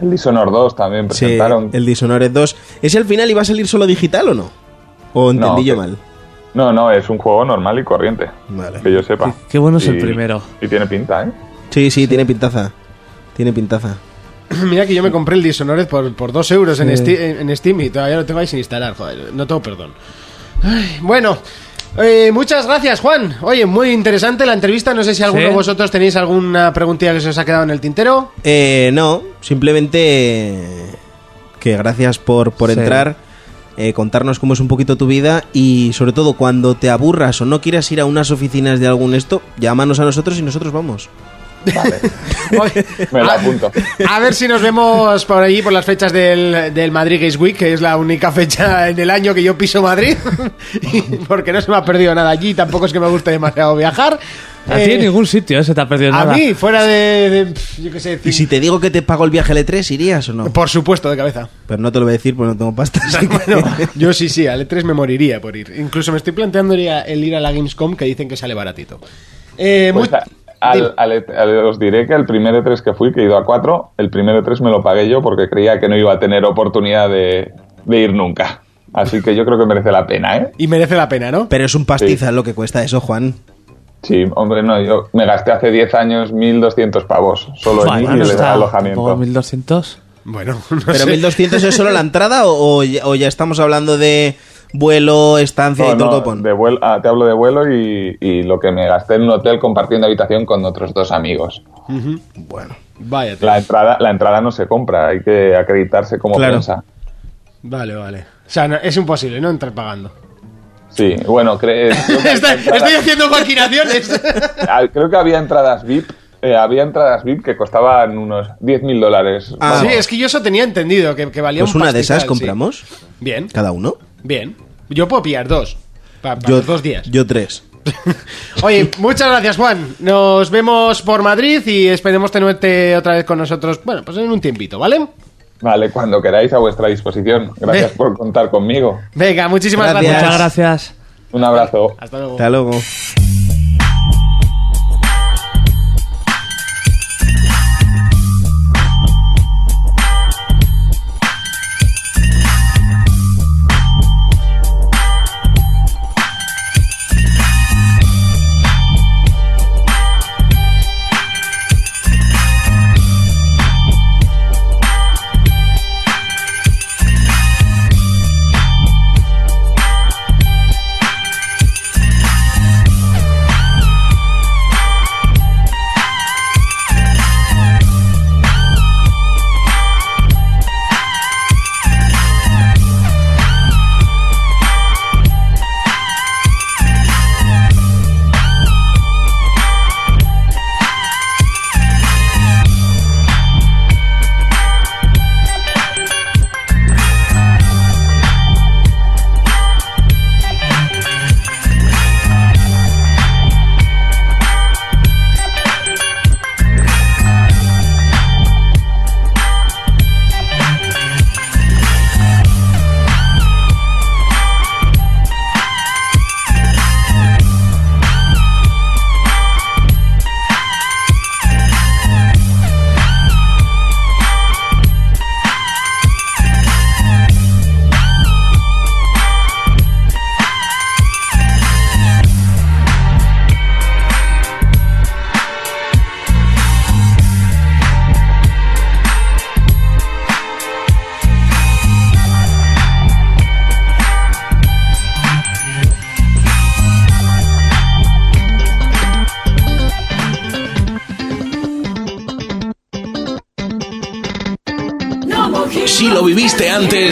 El Dishonored 2 también sí, presentaron. el Dishonored 2. ¿Ese al final iba a salir solo digital o no? ¿O entendí No, yo que- mal? No, no, es un juego normal y corriente. Vale. Que yo sepa. Qué bueno es el Y- primero. Y tiene pinta, ¿eh? Sí, sí, tiene pintaza. Tiene pintaza. *clears throat* Mira que yo me compré el Dishonored por, por dos euros en. Steam, en- en Steam y todavía lo tengo ahí sin instalar. Joder, no tengo perdón. Ay, bueno, eh, muchas gracias, Juan. Oye, muy interesante la entrevista. No sé si alguno Sí. de vosotros tenéis alguna preguntilla que se os ha quedado en el tintero. Eh, no, simplemente que gracias por, por Sí. entrar, eh, contarnos cómo es un poquito tu vida y sobre todo cuando te aburras o no quieras ir a unas oficinas de algún esto, llámanos a nosotros y nosotros vamos. Oye, *laughs* Me lo a- apunto. A ver si nos vemos por allí por las fechas del, del Madrid Games Week, que es la única fecha en el año que yo piso Madrid, *laughs* Y porque no se me ha perdido nada allí, tampoco es que me guste demasiado viajar. A ti Eh, en ningún sitio eh, se te ha perdido a nada. mí, fuera de, yo qué sé, Y si te digo que te pago el viaje al E3, ¿irías o no? por supuesto, de cabeza. Pero no te lo voy a decir porque no tengo pasta. así que- *laughs* Bueno, yo sí, sí, al E3 me moriría por ir. Incluso me estoy planteando a- el ir a la Gamescom, que dicen que sale baratito. Eh, Pues muy- a- al- al E- al- os diré que el primer E3 que fui, que he ido a cuatro, el primer E3 me lo pagué yo porque creía que no iba a tener oportunidad de, de ir nunca. Así que yo creo que merece la pena, ¿eh? Y merece la pena, ¿no? Pero es un pastiza lo que cuesta eso, Juan. Sí, hombre, no, yo me gasté hace 10 años 1.200 pavos solo en no el está alojamiento. tampoco 1200. Bueno, *laughs* no ¿Pero sé. 1200 es solo la entrada o, o ya, o ya estamos hablando de vuelo, estancia No, y todo no, copón? de vuelo, ah, te hablo de vuelo y, y lo que me gasté en un hotel compartiendo habitación con otros dos amigos. Bueno. Vaya. La entrada, la entrada no se compra, hay que acreditarse como Claro. prensa. Vale, vale. O sea, no- es imposible, ¿no? Entrar pagando. Sí, bueno, cre- *laughs* creo, que estoy, haciendo maquinaciones. *laughs* ah, creo que había entradas VIP. eh, había entradas VIP que costaban unos 10.000 dólares. Ah. sí, es que yo eso tenía entendido, que, que valía Pues un una de esas sí. compramos, Bien, cada uno. Bien. Yo puedo pillar dos. Para Yo, los dos días. Yo tres. *laughs* Oye, muchas gracias, Juan. Nos vemos por Madrid y esperemos tenerte otra vez con nosotros, bueno, pues en un tiempito, ¿vale? Vale, cuando queráis a vuestra disposición. Gracias Ve. por contar conmigo. Venga, muchísimas Gracias. gracias. Muchas gracias. Un abrazo. Hasta luego. Hasta luego.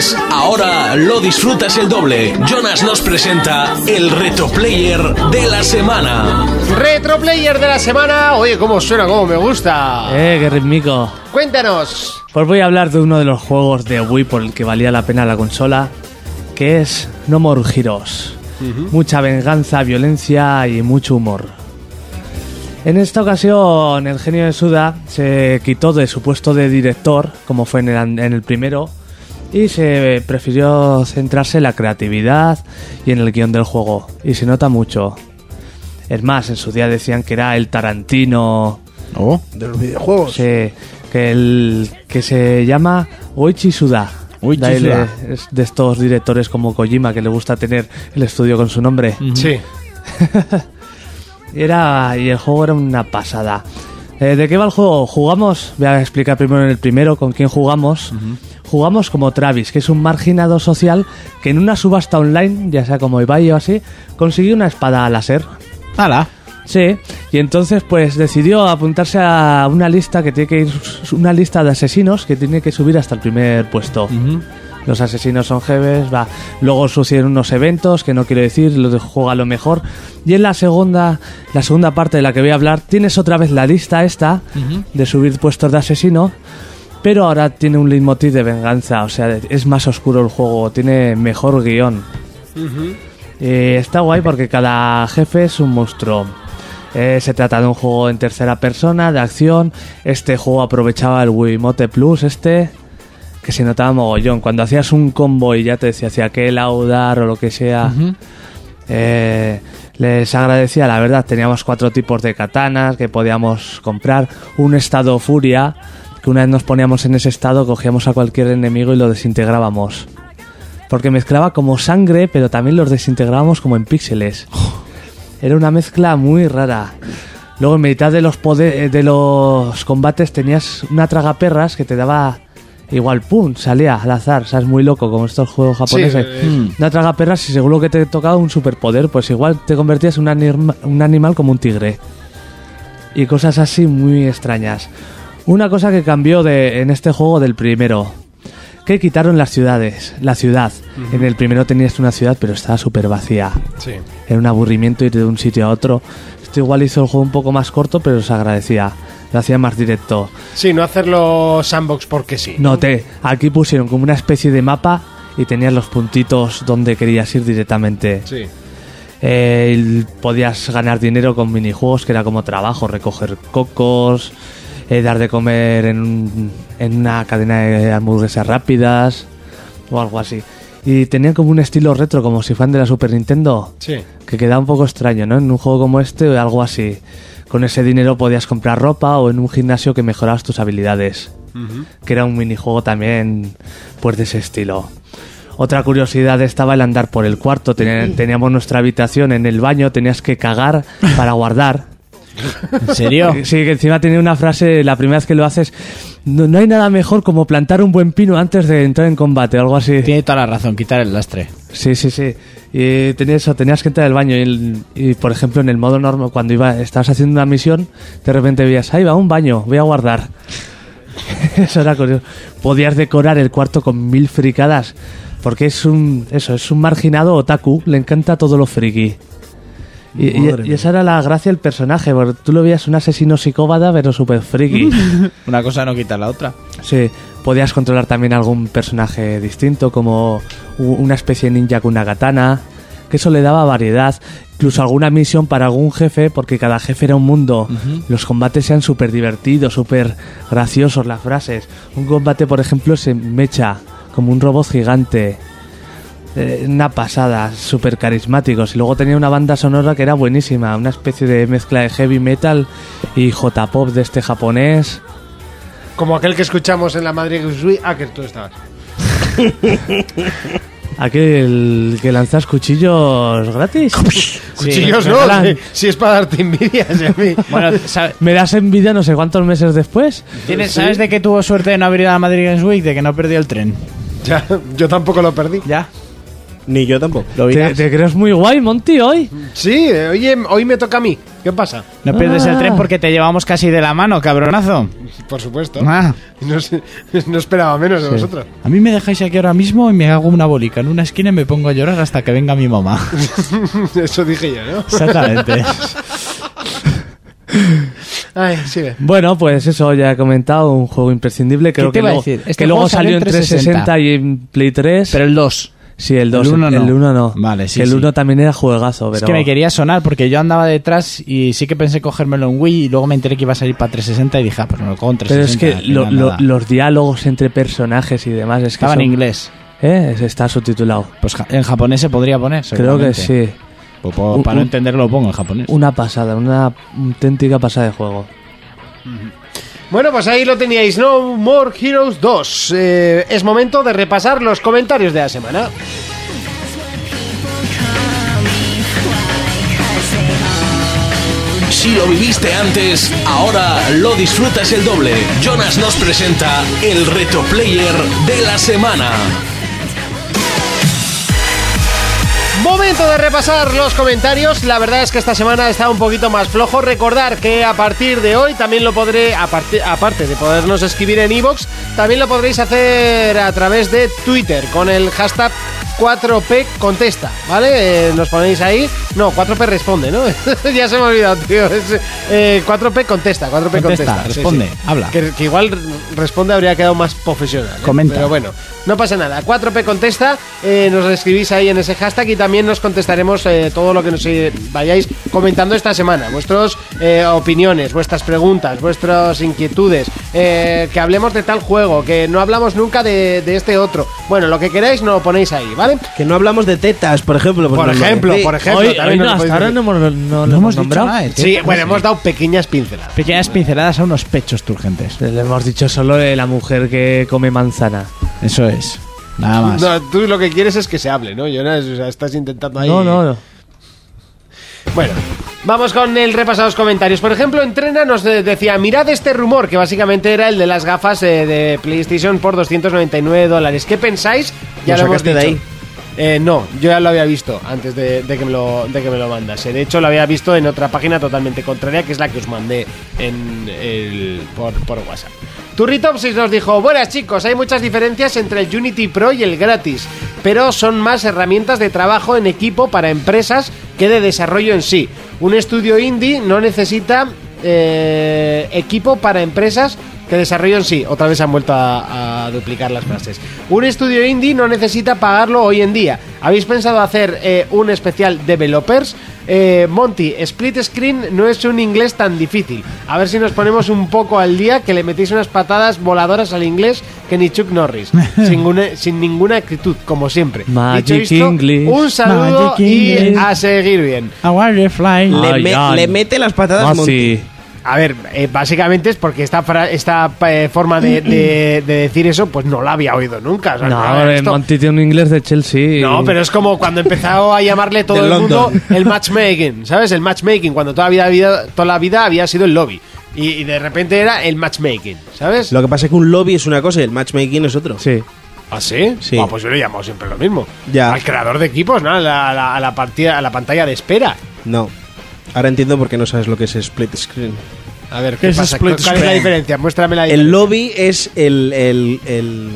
Antes, ahora lo disfrutas el doble. Jonas nos presenta el retroplayer de la semana. Retro Player de la semana. Oye, cómo suena, cómo me gusta. Eh, qué rítmico. Cuéntanos. Pues voy a hablar de uno de los juegos de Wii por el que valía la pena la consola, que es No More Heroes. Mucha venganza, violencia y mucho humor. En esta ocasión, el genio de Suda se quitó de su puesto de director, como fue en el, an- en el primero, y se prefirió centrarse en la creatividad y en el guion del juego. Y se nota mucho. Es más, en su día decían que era el Tarantino De los videojuegos. Sí, que, el, que se llama Oichi Suda. Oichi De Suda. le- es de estos directores como Kojima que le gusta tener el estudio con su nombre. Sí. *laughs* Era, y el juego era una pasada. Eh, ¿De qué va el juego? Jugamos, voy a explicar primero en el primero con quién jugamos. Jugamos como Travis, que es un marginado social que en una subasta online, ya sea como Ibai o así, consiguió una espada láser. ¡Hala! Sí, y entonces pues decidió apuntarse a una lista que tiene que ir, una lista de asesinos que tiene que subir hasta el primer puesto. Los asesinos son jefes, va. Luego suceden unos eventos que no quiero decir, lo de juega lo mejor. Y en la segunda, la segunda parte de la que voy a hablar, tienes otra vez la lista esta de subir puestos de asesino, pero ahora tiene un leitmotiv de venganza, o sea, es más oscuro el juego, tiene mejor guion. Eh, está guay porque cada jefe es un monstruo. Eh, se trata de un juego en tercera persona, de acción. Este juego aprovechaba el Wiimote Plus, este, que se notaba mogollón. Cuando hacías un combo y ya te decía hacia qué laudar o lo que sea. eh, les agradecía, la verdad, teníamos cuatro tipos de katanas que podíamos comprar. Un estado furia, que una vez nos poníamos en ese estado, cogíamos a cualquier enemigo y lo desintegrábamos. Porque mezclaba como sangre, pero también los desintegrábamos como en píxeles. Era una mezcla muy rara. Luego en mitad de los pode- eh, de los combates tenías una tragaperras que te daba igual pum, salía al azar, sabes muy loco como estos juegos japoneses. eh, Mm. Una tragaperras y seguro que te tocaba un superpoder, pues igual te convertías en un, anima- un animal como un tigre. Y cosas así muy extrañas. Una cosa que cambió de, en este juego del primero, que quitaron las ciudades, la ciudad. En el primero tenías una ciudad, pero estaba súper vacía. Sí. Era un aburrimiento ir de un sitio a otro. Esto igual hizo el juego un poco más corto, pero se agradecía. Lo hacía más directo. Sí, no hacerlo sandbox porque sí. Noté, aquí pusieron como una especie de mapa y tenías los puntitos donde querías ir directamente. Sí. Eh, podías ganar dinero con minijuegos que era como trabajo, recoger cocos, eh, dar de comer en, un- en una cadena de hamburguesas rápidas o algo así. Y tenían como un estilo retro, como si fueran de la Super Nintendo, Sí. que quedaba un poco extraño, ¿no? En un juego como este o algo así. Con ese dinero podías comprar ropa o en un gimnasio que mejorabas tus habilidades que era un minijuego también pues de ese estilo. Otra curiosidad estaba el andar por el cuarto. Ten- teníamos nuestra habitación en el baño, tenías que cagar para guardar. ¿En serio? Sí, que encima tenía una frase, la primera vez que lo haces, no, no hay nada mejor como plantar un buen pino antes de entrar en combate, algo así. Tiene toda la razón, quitar el lastre. Sí, sí, sí. Y tenías eso, tenías que entrar al baño y, el- y, por ejemplo, en el modo normal, cuando iba, estabas haciendo una misión, de repente veías, ahí va un baño, voy a guardar. *laughs* eso era curioso. Podías decorar el cuarto con mil fricadas, porque es un, eso, es un marginado otaku, le encanta todo lo friki. Y, y- Madre y esa era la gracia del personaje, porque tú lo veías un asesino psicópata, pero súper friki. *laughs* Una cosa no quita la otra. Sí, podías controlar también algún personaje distinto, como una especie de ninja con una katana, que eso le daba variedad, incluso alguna misión para algún jefe, porque cada jefe era un mundo. Los combates sean súper divertidos, súper graciosos, las frases. Un combate, por ejemplo, se mecha como un robot gigante. Eh, una pasada, súper carismáticos. Y luego tenía una banda sonora que era buenísima, una especie de mezcla de heavy metal y J-pop de este japonés. Como aquel que escuchamos en la Madrid Week. Ah, que tú estabas. *laughs* Aquel que lanzas cuchillos gratis. Cuchillos no, si, si es para darte envidia. si a mí. *laughs* Bueno, ¿sabes, *laughs* Me das envidia no sé cuántos meses después. ¿tienes- ¿sabes de que tuvo suerte de no haber ido a la Madrid Games Week? De que no perdió el tren. Ya, yo tampoco lo perdí. Ya. Ni yo tampoco. Lo ¿Te, te crees muy guay, Monty, hoy? Sí, eh, oye, hoy me toca a mí. ¿Qué pasa? No pierdes el Ah. tren porque te llevamos casi de la mano, cabronazo. Por supuesto. Ah. No, sé- no esperaba menos de vosotros. A mí me dejáis aquí ahora mismo y me hago una bolica en una esquina y me pongo a llorar hasta que venga mi mamá. *laughs* Eso dije yo, ¿no? Exactamente. *laughs* Ay, sigue. Bueno, pues eso ya he comentado, un juego imprescindible. Creo te que, iba a luego, decir? Este que luego juego salió en 360 y en Play 3. Pero el 2. Sí, el 2. el uno no. El 1 no. Vale, sí, Que el sí. 1 también era juegazo, pero... Es que me quería sonar porque yo andaba detrás y sí que pensé cogérmelo en Wii y luego me enteré que iba a salir para 360 y dije, ah, pues me lo cojo en Pero es 360. que lo- lo- los diálogos entre personajes y demás es que Estaba en inglés. ¿Eh? Está subtitulado. Pues en japonés se podría poner. Creo que sí. Pues Un- para no entenderlo lo pongo en japonés. Una pasada, una auténtica pasada de juego. Bueno, pues ahí lo teníais, No More Heroes 2. Eh, es momento de repasar los comentarios de la semana. Si lo viviste antes, ahora lo disfrutas el doble. Jonas nos presenta el reto player de la semana. Momento de repasar los comentarios. La verdad es que esta semana está un poquito más flojo. Recordar que a partir de hoy también lo podré, aparte, de podernos escribir en iVoox, también lo podréis hacer a través de Twitter con el hashtag 4P contesta, ¿vale? Eh, nos ponéis ahí. No, 4P responde, ¿no? *laughs* ya se me ha olvidado, tío. Es, eh, 4P contesta, 4P contesta. Contesta, Sí, responde, sí. habla. Que, que igual responde habría quedado más profesional. ¿eh? Comenta. Pero bueno, no pasa nada. 4P contesta, eh, nos escribís ahí en ese hashtag y también nos contestaremos eh, todo lo que nos eh, vayáis comentando esta semana. Vuestras opiniones, vuestras preguntas, vuestras inquietudes, eh, que hablemos de tal juego, que no hablamos nunca de, de este otro. Bueno, lo que queráis nos lo ponéis ahí, ¿vale? Que no hablamos de tetas, por ejemplo. pues Por ejemplo, por ejemplo. Hoy, también hoy nos no, hasta ahora no hemos, no, lo No hemos nombrado. nada Sí, bueno, ¿eh? hemos dado pequeñas pinceladas. Pequeñas pinceladas a unos pechos turgentes. Le hemos dicho solo de la mujer que come manzana. Eso es. Nada más. No, tú lo que quieres es que se hable, ¿no, Jonas? O sea, estás intentando ahí... No, no, no. Bueno, vamos con el repaso de los comentarios. Por ejemplo, Entrena nos de- decía, mirad este rumor, que básicamente era el de las gafas eh, de PlayStation por 299 dólares. ¿Qué pensáis? Ya ¿Lo lo, hemos sacaste dicho. de ahí? Eh, no, yo ya lo había visto antes de, de que, me lo, de que me lo mandase. De hecho, lo había visto en otra página totalmente contraria, que es la que os mandé en el, por, por WhatsApp. Turritopsis nos dijo, buenas chicos, hay muchas diferencias entre el Unity Pro y el gratis, pero son más herramientas de trabajo en equipo para empresas que de desarrollo en sí. Un estudio indie no necesita eh, equipo para empresas que desarrollo en sí. Otra vez han vuelto a, duplicar las frases. Un estudio indie no necesita pagarlo hoy en día. ¿Habéis pensado hacer eh, un especial developers? Eh, Monty, split screen no es un inglés tan difícil. A ver si nos ponemos un poco al día que le metéis unas patadas voladoras al inglés que ni Chuck Norris. *laughs* sin, ninguna, sin ninguna actitud, como siempre. Magic Dicho esto, English. un saludo Magic y English. a seguir bien. Me- le mete las patadas Ah, Monty. A ver, eh, básicamente es porque esta, fra- esta eh, forma de, de- de decir eso, pues no la había oído nunca. o sea, No, el. Monty tiene un inglés de Chelsea. No, pero es como cuando empezó a llamarle *laughs* todo el London. mundo *laughs* el matchmaking, ¿sabes? El matchmaking, cuando toda la vida, había- toda la vida había sido el lobby. Y, y de repente era el matchmaking, ¿sabes? Lo que pasa es que un lobby es una cosa y el matchmaking es otro. Sí. ¿Ah, sí? Sí. Ah, pues yo le he llamado siempre lo mismo. Ya. Al creador de equipos, ¿no? A la, a la- a la partida, a la pantalla de espera. No. Ahora entiendo por qué no sabes lo que es split screen. A ver, ¿Qué ¿qué, es pasa? ¿Cuál es la diferencia? Muéstrame la El diferencia. lobby es el. el, el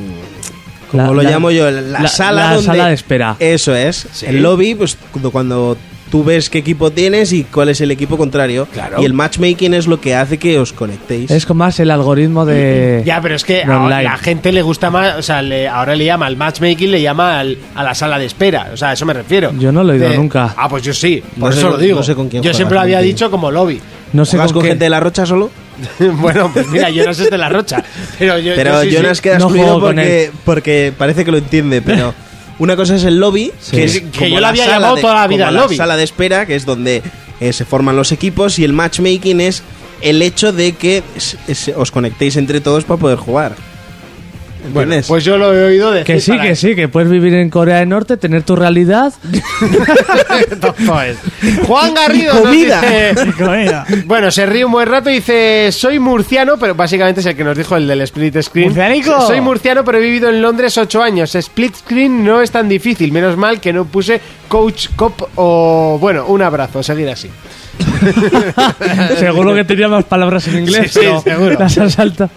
¿Cómo La- lo la- llamo yo? La, la- sala la donde. sala de espera. Eso es. Sí. El lobby, pues cuando, cuando tú ves qué equipo tienes y cuál es el equipo contrario. Claro. Y el matchmaking es lo que hace que os conectéis. Es como más el algoritmo de. Ya, pero es que online. la gente le gusta más, o sea, le- ahora le llama al matchmaking, le llama al- a la sala de espera, o sea, a eso me refiero. Yo no lo he oído nunca. Ah, pues yo sí, por No eso lo digo. no sé con quién yo juegas, siempre lo había dicho como lobby. No sé ¿Juegas con, con gente de la rocha solo? *laughs* bueno, pues mira, Jonas es de la Rocha, pero yo, Pero yo sí, sí. Jonas queda No excluido porque, porque parece que lo entiende, pero *laughs* una cosa es el lobby, que, es Que yo lo había llamado de- toda la vida el la lobby. sala de espera, que es donde eh, se forman los equipos, y el matchmaking es el hecho de que os conectéis entre todos para poder jugar. Pues yo lo he oído decir Que sí, para- que sí, que puedes vivir en Corea del Norte, tener tu realidad. *laughs* Juan Garrido nos comida. dice- *laughs* Bueno, se ríe un buen rato y dice, soy murciano, pero básicamente es el que nos dijo el del split screen. ¡Murcianico! Soy murciano, pero he vivido en Londres ocho años. Split screen no es tan difícil, menos mal que no puse coach cop o... Bueno, un abrazo, seguir así. *laughs* Seguro que tenía más palabras en inglés. Sí, sí, pero seguro. Las han saltado.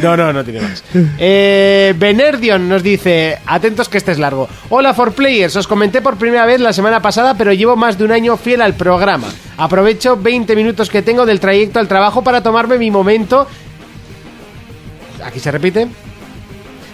No, no, no tiene más. Eh, Benerdion nos dice, atentos que este es largo. Hola for players, os comenté por primera vez la semana pasada, pero llevo más de un año fiel al programa. Aprovecho 20 minutos que tengo del trayecto al trabajo para tomarme mi momento. Aquí se repite.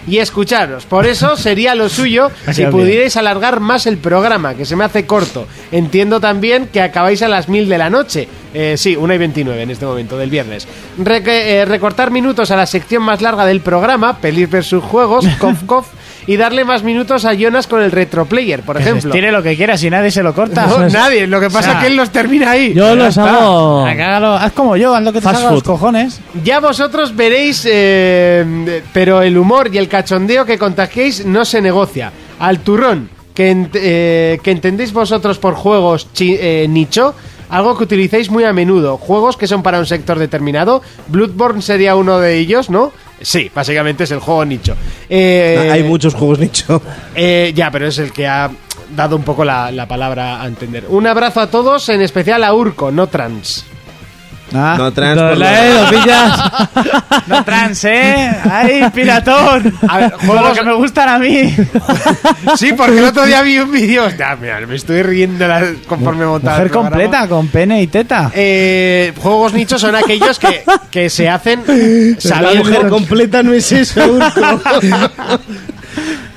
Y escucharos. Por eso sería lo suyo *laughs* si pudierais alargar más el programa, que se me hace corto. Entiendo también que acabáis a las mil de la noche. Eh, sí, 1 y 29 en este momento, del viernes. Re- eh, recortar minutos a la sección más larga del programa, pelis versus juegos, *laughs* cof cof, y darle más minutos a Jonas con el retroplayer, por ejemplo. Tire lo que quiera si nadie se lo corta. No, *laughs* nadie, lo que pasa O sea, es que él los termina ahí. Yo Ya los hago. Hágalo, haz como yo, haz lo que te salga los cojones. Ya vosotros veréis, eh, pero el humor y el cachondeo que contagiéis no se negocia. Al turrón, que, ent- eh, que entendéis vosotros por juegos chi- eh, nicho, algo que utilicéis muy a menudo. Juegos que son para un sector determinado. Bloodborne sería uno de ellos, ¿no? Sí, básicamente es el juego nicho. Eh, Hay muchos juegos nicho. eh, ya, pero es el que ha dado un poco la, la palabra a entender. Un abrazo a todos, en especial a Urco, no trans. Ah, No trans, por la- eh, lo pillas. no trans, ¿eh? ¡Ay, piratón! A ver, Juegos que me gustan a mí. Sí, porque el otro día vi un vídeo. Mira, me estoy riendo la- conforme montaba. Mujer el completa, con pene y teta. Eh, juegos nichos son aquellos que, que se hacen La sabiendo. mujer completa no es eso. *laughs*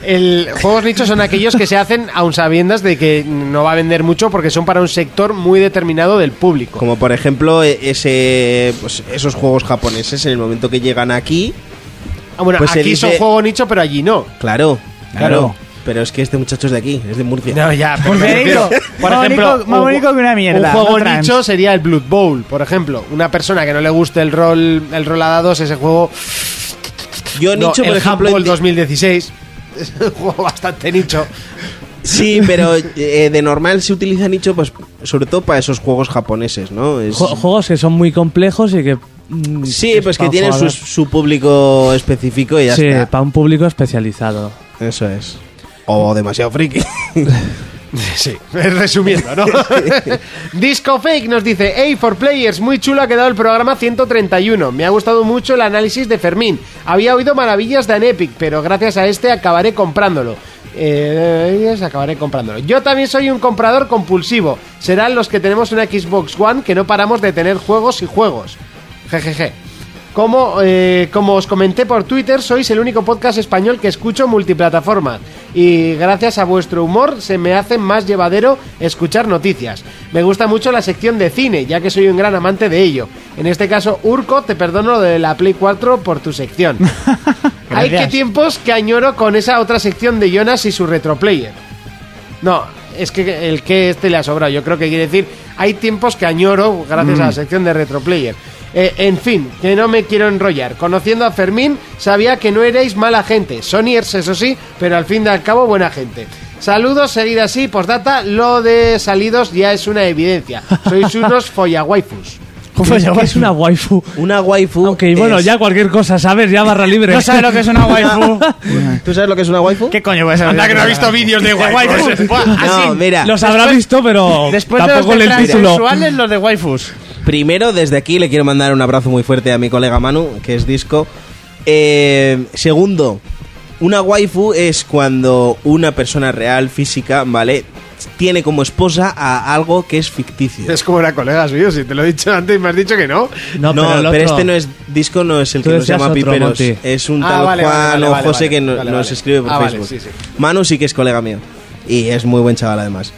El, juegos nichos son aquellos que se hacen aun sabiendas de que no va a vender mucho porque son para un sector muy determinado del público. Como por ejemplo e- ese, pues, esos juegos japoneses en el momento que llegan aquí, Ah, bueno, pues aquí dice- son juego nicho, pero allí no. claro, Claro. claro. Pero es que este muchacho es de aquí, es de Murcia. No, ya, pero *laughs* me Bonito. refiero, por ejemplo, más un- bonito que una mierda, Un juego no trans. nicho sería el Blood Bowl, por ejemplo. Una persona que no le guste el rol, el rol a dados, ese juego. Yo No, nicho, por el ejemplo, enti- 2016 es un juego bastante nicho. Sí, pero eh, de normal se utiliza nicho, pues sobre todo para esos juegos japoneses, ¿no? Es- Ju- Juegos que son muy complejos y que. mm, sí, es pues que tienen su, público específico y ya Sí, está. para un público especializado. Eso es. O demasiado friki. *laughs* *laughs* Sí, resumiendo, ¿no? *laughs* Disco Fake nos dice, hey, for players, muy chulo ha quedado el programa 131. Me ha gustado mucho el análisis de Fermín. Había oído maravillas de Anepic, pero gracias a este acabaré comprándolo. Eh, acabaré comprándolo. Yo también soy un comprador compulsivo. Serán los que tenemos una Xbox One que no paramos de tener juegos y juegos. Jejeje. Como, eh, como os comenté por Twitter, sois el único podcast español que escucho multiplataforma. Y gracias a vuestro humor se me hace más llevadero escuchar noticias. Me gusta mucho la sección de cine, ya que soy un gran amante de ello. En este caso, Urco, te perdono lo de la Play 4 por tu sección. *laughs* Hay que tiempos que añoro con esa otra sección de Jonas y su retroplayer. No, es que el que este le ha sobrado. Yo creo que quiere decir, hay tiempos que añoro gracias a la sección de Retroplayer. Eh, en fin, que no me quiero enrollar. Conociendo a Fermín, sabía que no erais mala gente. Sonyers, eso sí, pero al fin y al cabo, buena gente. Saludos, seguid así. Postdata, lo de salidos ya es una evidencia. Sois *laughs* unos follawaifus. ¿Qué es una waifu? Una waifu. Aunque bueno, es- ya cualquier cosa, ¿sabes? Ya barra libre. ¿No sabes lo que es una waifu? *laughs* ¿Tú sabes lo que es una waifu? ¿Qué coño puede ser? Anda que no ha visto vídeos de waifus. No, mira. Los habrá Después- visto, pero Después de tampoco los de el título. transexuales, los de waifus. Primero, desde aquí le quiero mandar un abrazo muy fuerte a mi colega Manu, que es disco. Eh, segundo, una waifu es cuando una persona real, física, ¿vale? Tiene como esposa a algo que es ficticio. Es como una colega suyo, si te lo he dicho antes y me has dicho que no. No, No, pero, este no es disco, no es el Tú que nos llama otro, Piperos. Monty. Es un Ah, tal vale, Juan vale, vale, o José vale. que no- Vale, nos vale. escribe por Ah, vale, Facebook. sí, sí. Manu sí que es colega mío. Y es muy buen chaval además.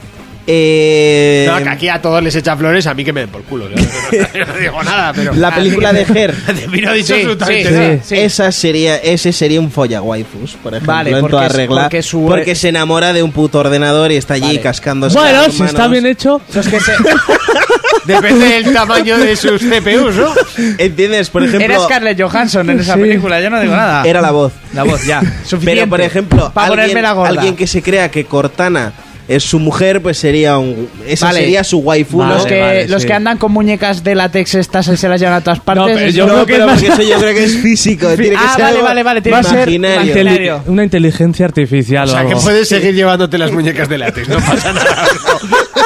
Eh, No, que aquí a todos les echa flores, a mí que me den por culo. Yo no, *laughs* no digo nada, pero. La película de Her. *laughs* Dicho Sí, sí, sí. Esa sería, ese sería un folla waifus, por ejemplo, Vale, en porque toda es- regla. porque su- porque se enamora de un puto ordenador y está allí Vale. cascándose. Bueno, si está bien hecho. Que se... *laughs* Depende del tamaño de sus CPUs, ¿no? ¿Entiendes? Por ejemplo, Era Scarlett Johansson en esa Sí. película, yo no digo nada. era la voz. La voz, ya. Suficiente. Pero, por ejemplo, Para alguien, la gorda. alguien que se crea que Cortana es su mujer, pues sería un. Esa Vale. sería su waifu, Vale, ¿no? los que, vale, los sí. que andan con muñecas de látex estas y se las llevan a todas partes. pero es- yo No, creo que pero es porque eso yo creo que es físico. tiene que Ah, ser vale, vale, vale, tiene Va a ser imaginario. una, inteli- Imaginario. una inteligencia artificial O sea, o que puedes seguir llevándote las muñecas de látex, no pasa nada. *laughs*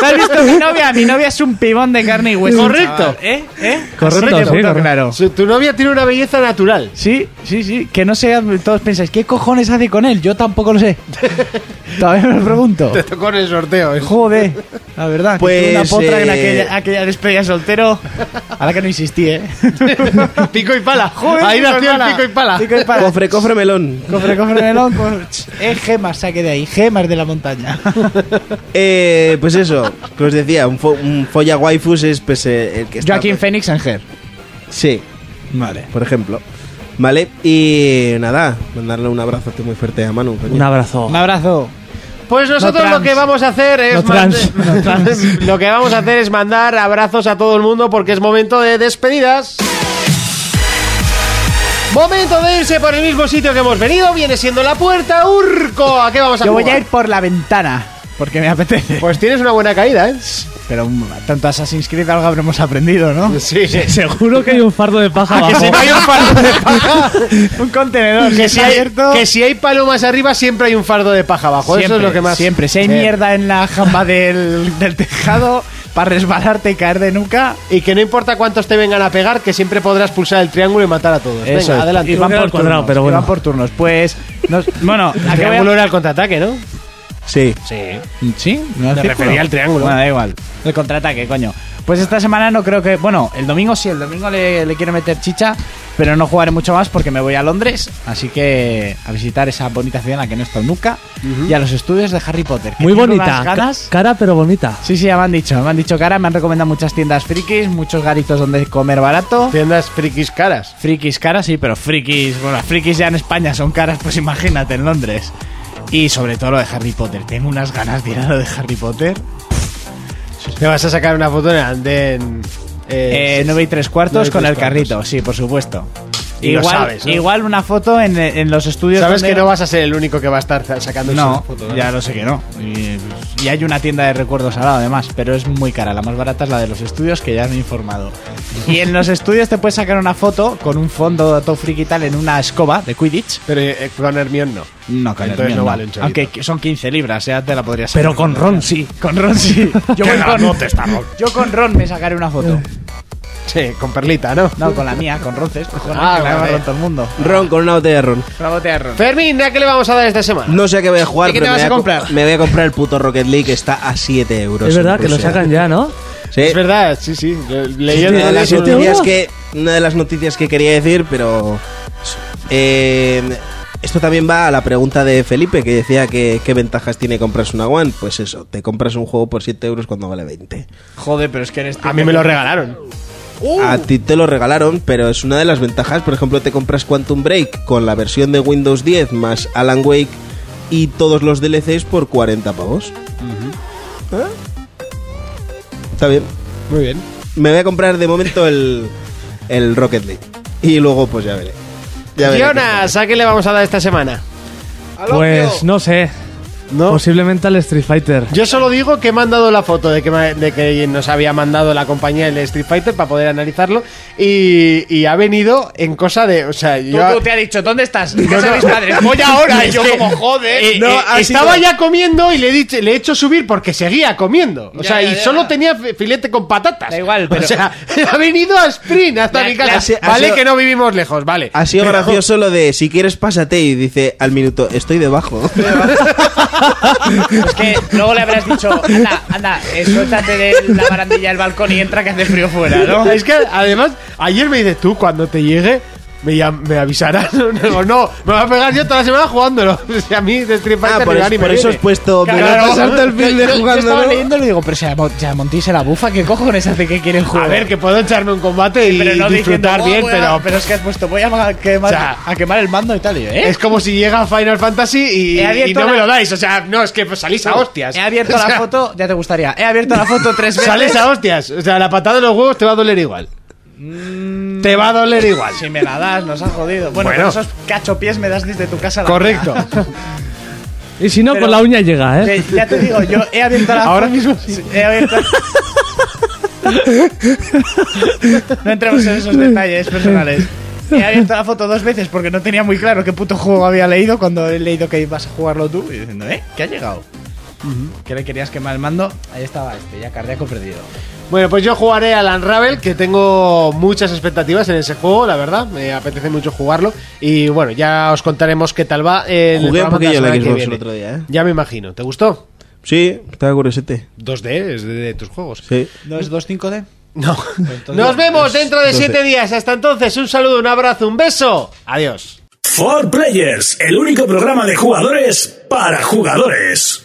¿Te has visto mi novia? Mi novia es un pibón de carne y hueso. Correcto. ¿Eh? ¿Eh? Correcto, sí, correcto. claro. Tu novia tiene una belleza natural. Sí, sí, sí. Que no sé, todos pensáis, ¿qué cojones hace con él? Yo tampoco lo sé. *laughs* Todavía me lo pregunto. Te tocó en el sorteo. ¿eh? Joder, la verdad. Pues, una potra en eh, aquella, aquella despedida soltero. A la que no insistí, ¿eh? *laughs* pico y pala. Joder, Ahí nació el pico y pala. Pico y pala. Cofre, cofre melón. Cofre, cofre, melón. co- Eh, gemas, saque de ahí. Gemas de la montaña. *laughs* Eh, pues eso, que os decía, un, fo- un folla waifus es pues, eh, el que está... Joaquín Phoenix en Her. Sí, Vale. por ejemplo. Vale, y nada, mandarle un abrazote muy fuerte a Manu. coño. Un abrazo. Un abrazo. Pues nosotros No lo que vamos a hacer es No trans. mand- *laughs* No trans. lo que vamos a hacer es mandar abrazos a todo el mundo porque es momento de despedidas. Momento de irse por el mismo sitio que hemos venido, viene siendo la puerta Urco. ¿A qué vamos a Yo voy a ir por la ventana. Porque me apetece. Pues tienes una buena caída, ¿eh? Pero tanto Assassin's Creed algo habremos aprendido, ¿no? Sí, sí. Seguro que hay un fardo de paja Que abajo. si no hay un fardo de *laughs* paja, Un contenedor que si, hay, que si hay palomas arriba, siempre hay un fardo de paja abajo. Eso es lo que más. Siempre. Si hay Sí. mierda en la jamba del, del tejado para resbalarte y caer de nuca. Y que no importa cuántos te vengan a pegar, que siempre podrás pulsar el triángulo y matar a todos. Eso Venga, es. adelante. Y van que por cuadrado, turnos. pero y bueno. van por turnos. Pues. nos- bueno, El ¿a qué voy a- triángulo era el contraataque, ¿no? Sí. Sí. ¿Sí? ¿No Me refería al triángulo. Bueno, da igual. El contraataque, coño. Pues esta semana no creo que. Bueno, el domingo sí, el domingo le, le quiero meter chicha, pero no jugaré mucho más porque me voy a Londres. Así que a visitar esa bonita ciudad en la que no he estado nunca. Y a los estudios de Harry Potter. que Muy bonita. ganas. Ca- Cara, pero bonita. Sí, sí, ya me han dicho. Me han dicho cara, me han recomendado muchas tiendas frikis, muchos garitos donde comer barato. Tiendas frikis caras. Frikis caras, sí, pero frikis. Bueno, frikis ya en España son caras, pues imagínate en Londres. Y sobre todo lo de Harry Potter. Tengo unas ganas de ir a lo de Harry Potter. Te vas a sacar una foto en el andén. Eh, Eh, 9 y 3 nueve cuartos y con el cuartos. carrito, sí, por supuesto. Y lo igual, sabes, ¿no? igual una foto en, en los estudios. Sabes donde- que no vas a ser el único que va a estar sacando No, esa foto. ¿no? ya lo sé que no. Y, y hay una tienda de recuerdos al lado, además, pero es muy cara. La más barata es la de los estudios, que ya me he informado. Y en los estudios te puedes sacar una foto con un fondo todo friki y tal en una escoba de Quidditch. Pero eh, con Hermione no. No, con Entonces Hermione no vale un. Aunque son 15 libras, ya te la podrías sacar. Pero con Ron sí. Con Ron sí. Yo, voy con, granote está Ron. yo con Ron me sacaré una foto. Sí, con perlita, ¿no? No, con la mía, con Ronces. cojones, Ah, que vale. agarran todo el mundo. Ron con una botella de ron. Una botella de Ron. Fermín, ¿a qué le vamos a dar esta semana? No sé a qué voy a jugar, ¿Y qué pero vas me, a voy co- comprar? me voy a comprar el puto Rocket League que está a 7 euros. Es verdad en que lo sacan ya, ¿no? Sí. Es verdad, sí, sí. Le- Leí el una, de las ¿Siete noticias que, una de las noticias que quería decir, pero. eh, esto también va a la pregunta de Felipe, que decía que qué ventajas tiene comprarse una One. Pues eso, te compras un juego por 7 euros cuando vale 20. Joder, pero es que eres A mí me lo regalaron. A ti te lo regalaron, pero es una de las ventajas. Por ejemplo, te compras Quantum Break con la versión de Windows 10 más Alan Wake y todos los DLCs por 40 pavos. ¿Eh? Está bien. Muy bien. Me voy a comprar de momento el, el Rocket League. Y luego pues ya veré. Ya veré Jonas, ¿a qué le vamos a dar esta semana? Pues no sé. ¿No? Posiblemente al Street Fighter. Yo solo digo que he mandado la foto de que, me- de que nos había mandado la compañía del Street Fighter para poder analizarlo y, y ha venido en cosa de, o sea, Tú, yo tú te ha dicho, ¿dónde estás? No, sé mis padres. Voy ahora. *laughs* Y yo Es que- como, joder. Eh, No, eh, ha estaba sido- ya comiendo y le he, dicho, le he hecho subir porque seguía comiendo. O Ya, sea, ya, y ya. solo tenía fi- filete con patatas. Da igual, pero- O sea, *laughs* ha venido a sprint hasta La- mi casa. la- ha sido- vale ha sido- que no vivimos lejos, vale. Ha sido Pero- gracioso lo de si quieres pásate y dice al minuto estoy debajo. *laughs* Es que luego le habrás dicho, anda, anda, suéltate de la barandilla del balcón y entra que hace frío fuera, ¿no? Es que además, ayer me dices tú, cuando te llegue, me, llam- me avisarás. *laughs* Digo, no, me va a pegar yo toda la semana jugándolo. *laughs* Sea, a mí de Street Fighter ah, por, ni me por eso has puesto Claro, el fin de yo- estaba leyendo y digo, pero si a, Mo- si a Monty se la bufa, ¿qué cojones hace que quieren jugar? A ver, que puedo echarme un combate y pero no disfrutar diciendo, bien, "Oh, voy a-". pero, *laughs* pero es que has puesto, voy a, ma- quemar, O sea, a quemar el mando y tal. Y ¿eh? es como si llega Final Fantasy y, y no la- me lo dais. O sea, no, es que pues, salís a hostias. He abierto O sea, la foto, ya te gustaría. He abierto la foto tres veces. Sales a hostias. O sea, la patada de los huevos te va a doler igual. Te va a doler igual. Si me la das, nos has jodido. Bueno, Bueno. con esos cachopies me das desde tu casa a la Correcto. *laughs* Y si no, Pero- con la uña llega, ¿eh? Ya te digo, yo he abierto la Ahora mismo Sí, He abierto. *laughs* no entremos en esos detalles personales. He abierto la foto dos veces porque no tenía muy claro qué puto juego había leído cuando he leído que ibas a jugarlo tú y diciendo, ¿eh? ¿Qué ha llegado? que le querías quemar el mando, ahí estaba este, ya cardíaco perdido. Bueno, pues yo jugaré al Unravel, que tengo muchas expectativas en ese juego, la verdad. Me apetece mucho jugarlo. Y bueno, ya os contaremos qué tal va. En el Jugué un poquillo la Xbox viene. el otro día, ¿eh? Ya me imagino. ¿Te gustó? Sí, estaba curiosete. 2D es de, de tus juegos. Sí. ¿No es 2.5D? No. entonces- Nos vemos dentro de no sé. siete días. Hasta entonces, un saludo, un abrazo, un beso. Adiós. For Players, el único programa de jugadores para jugadores.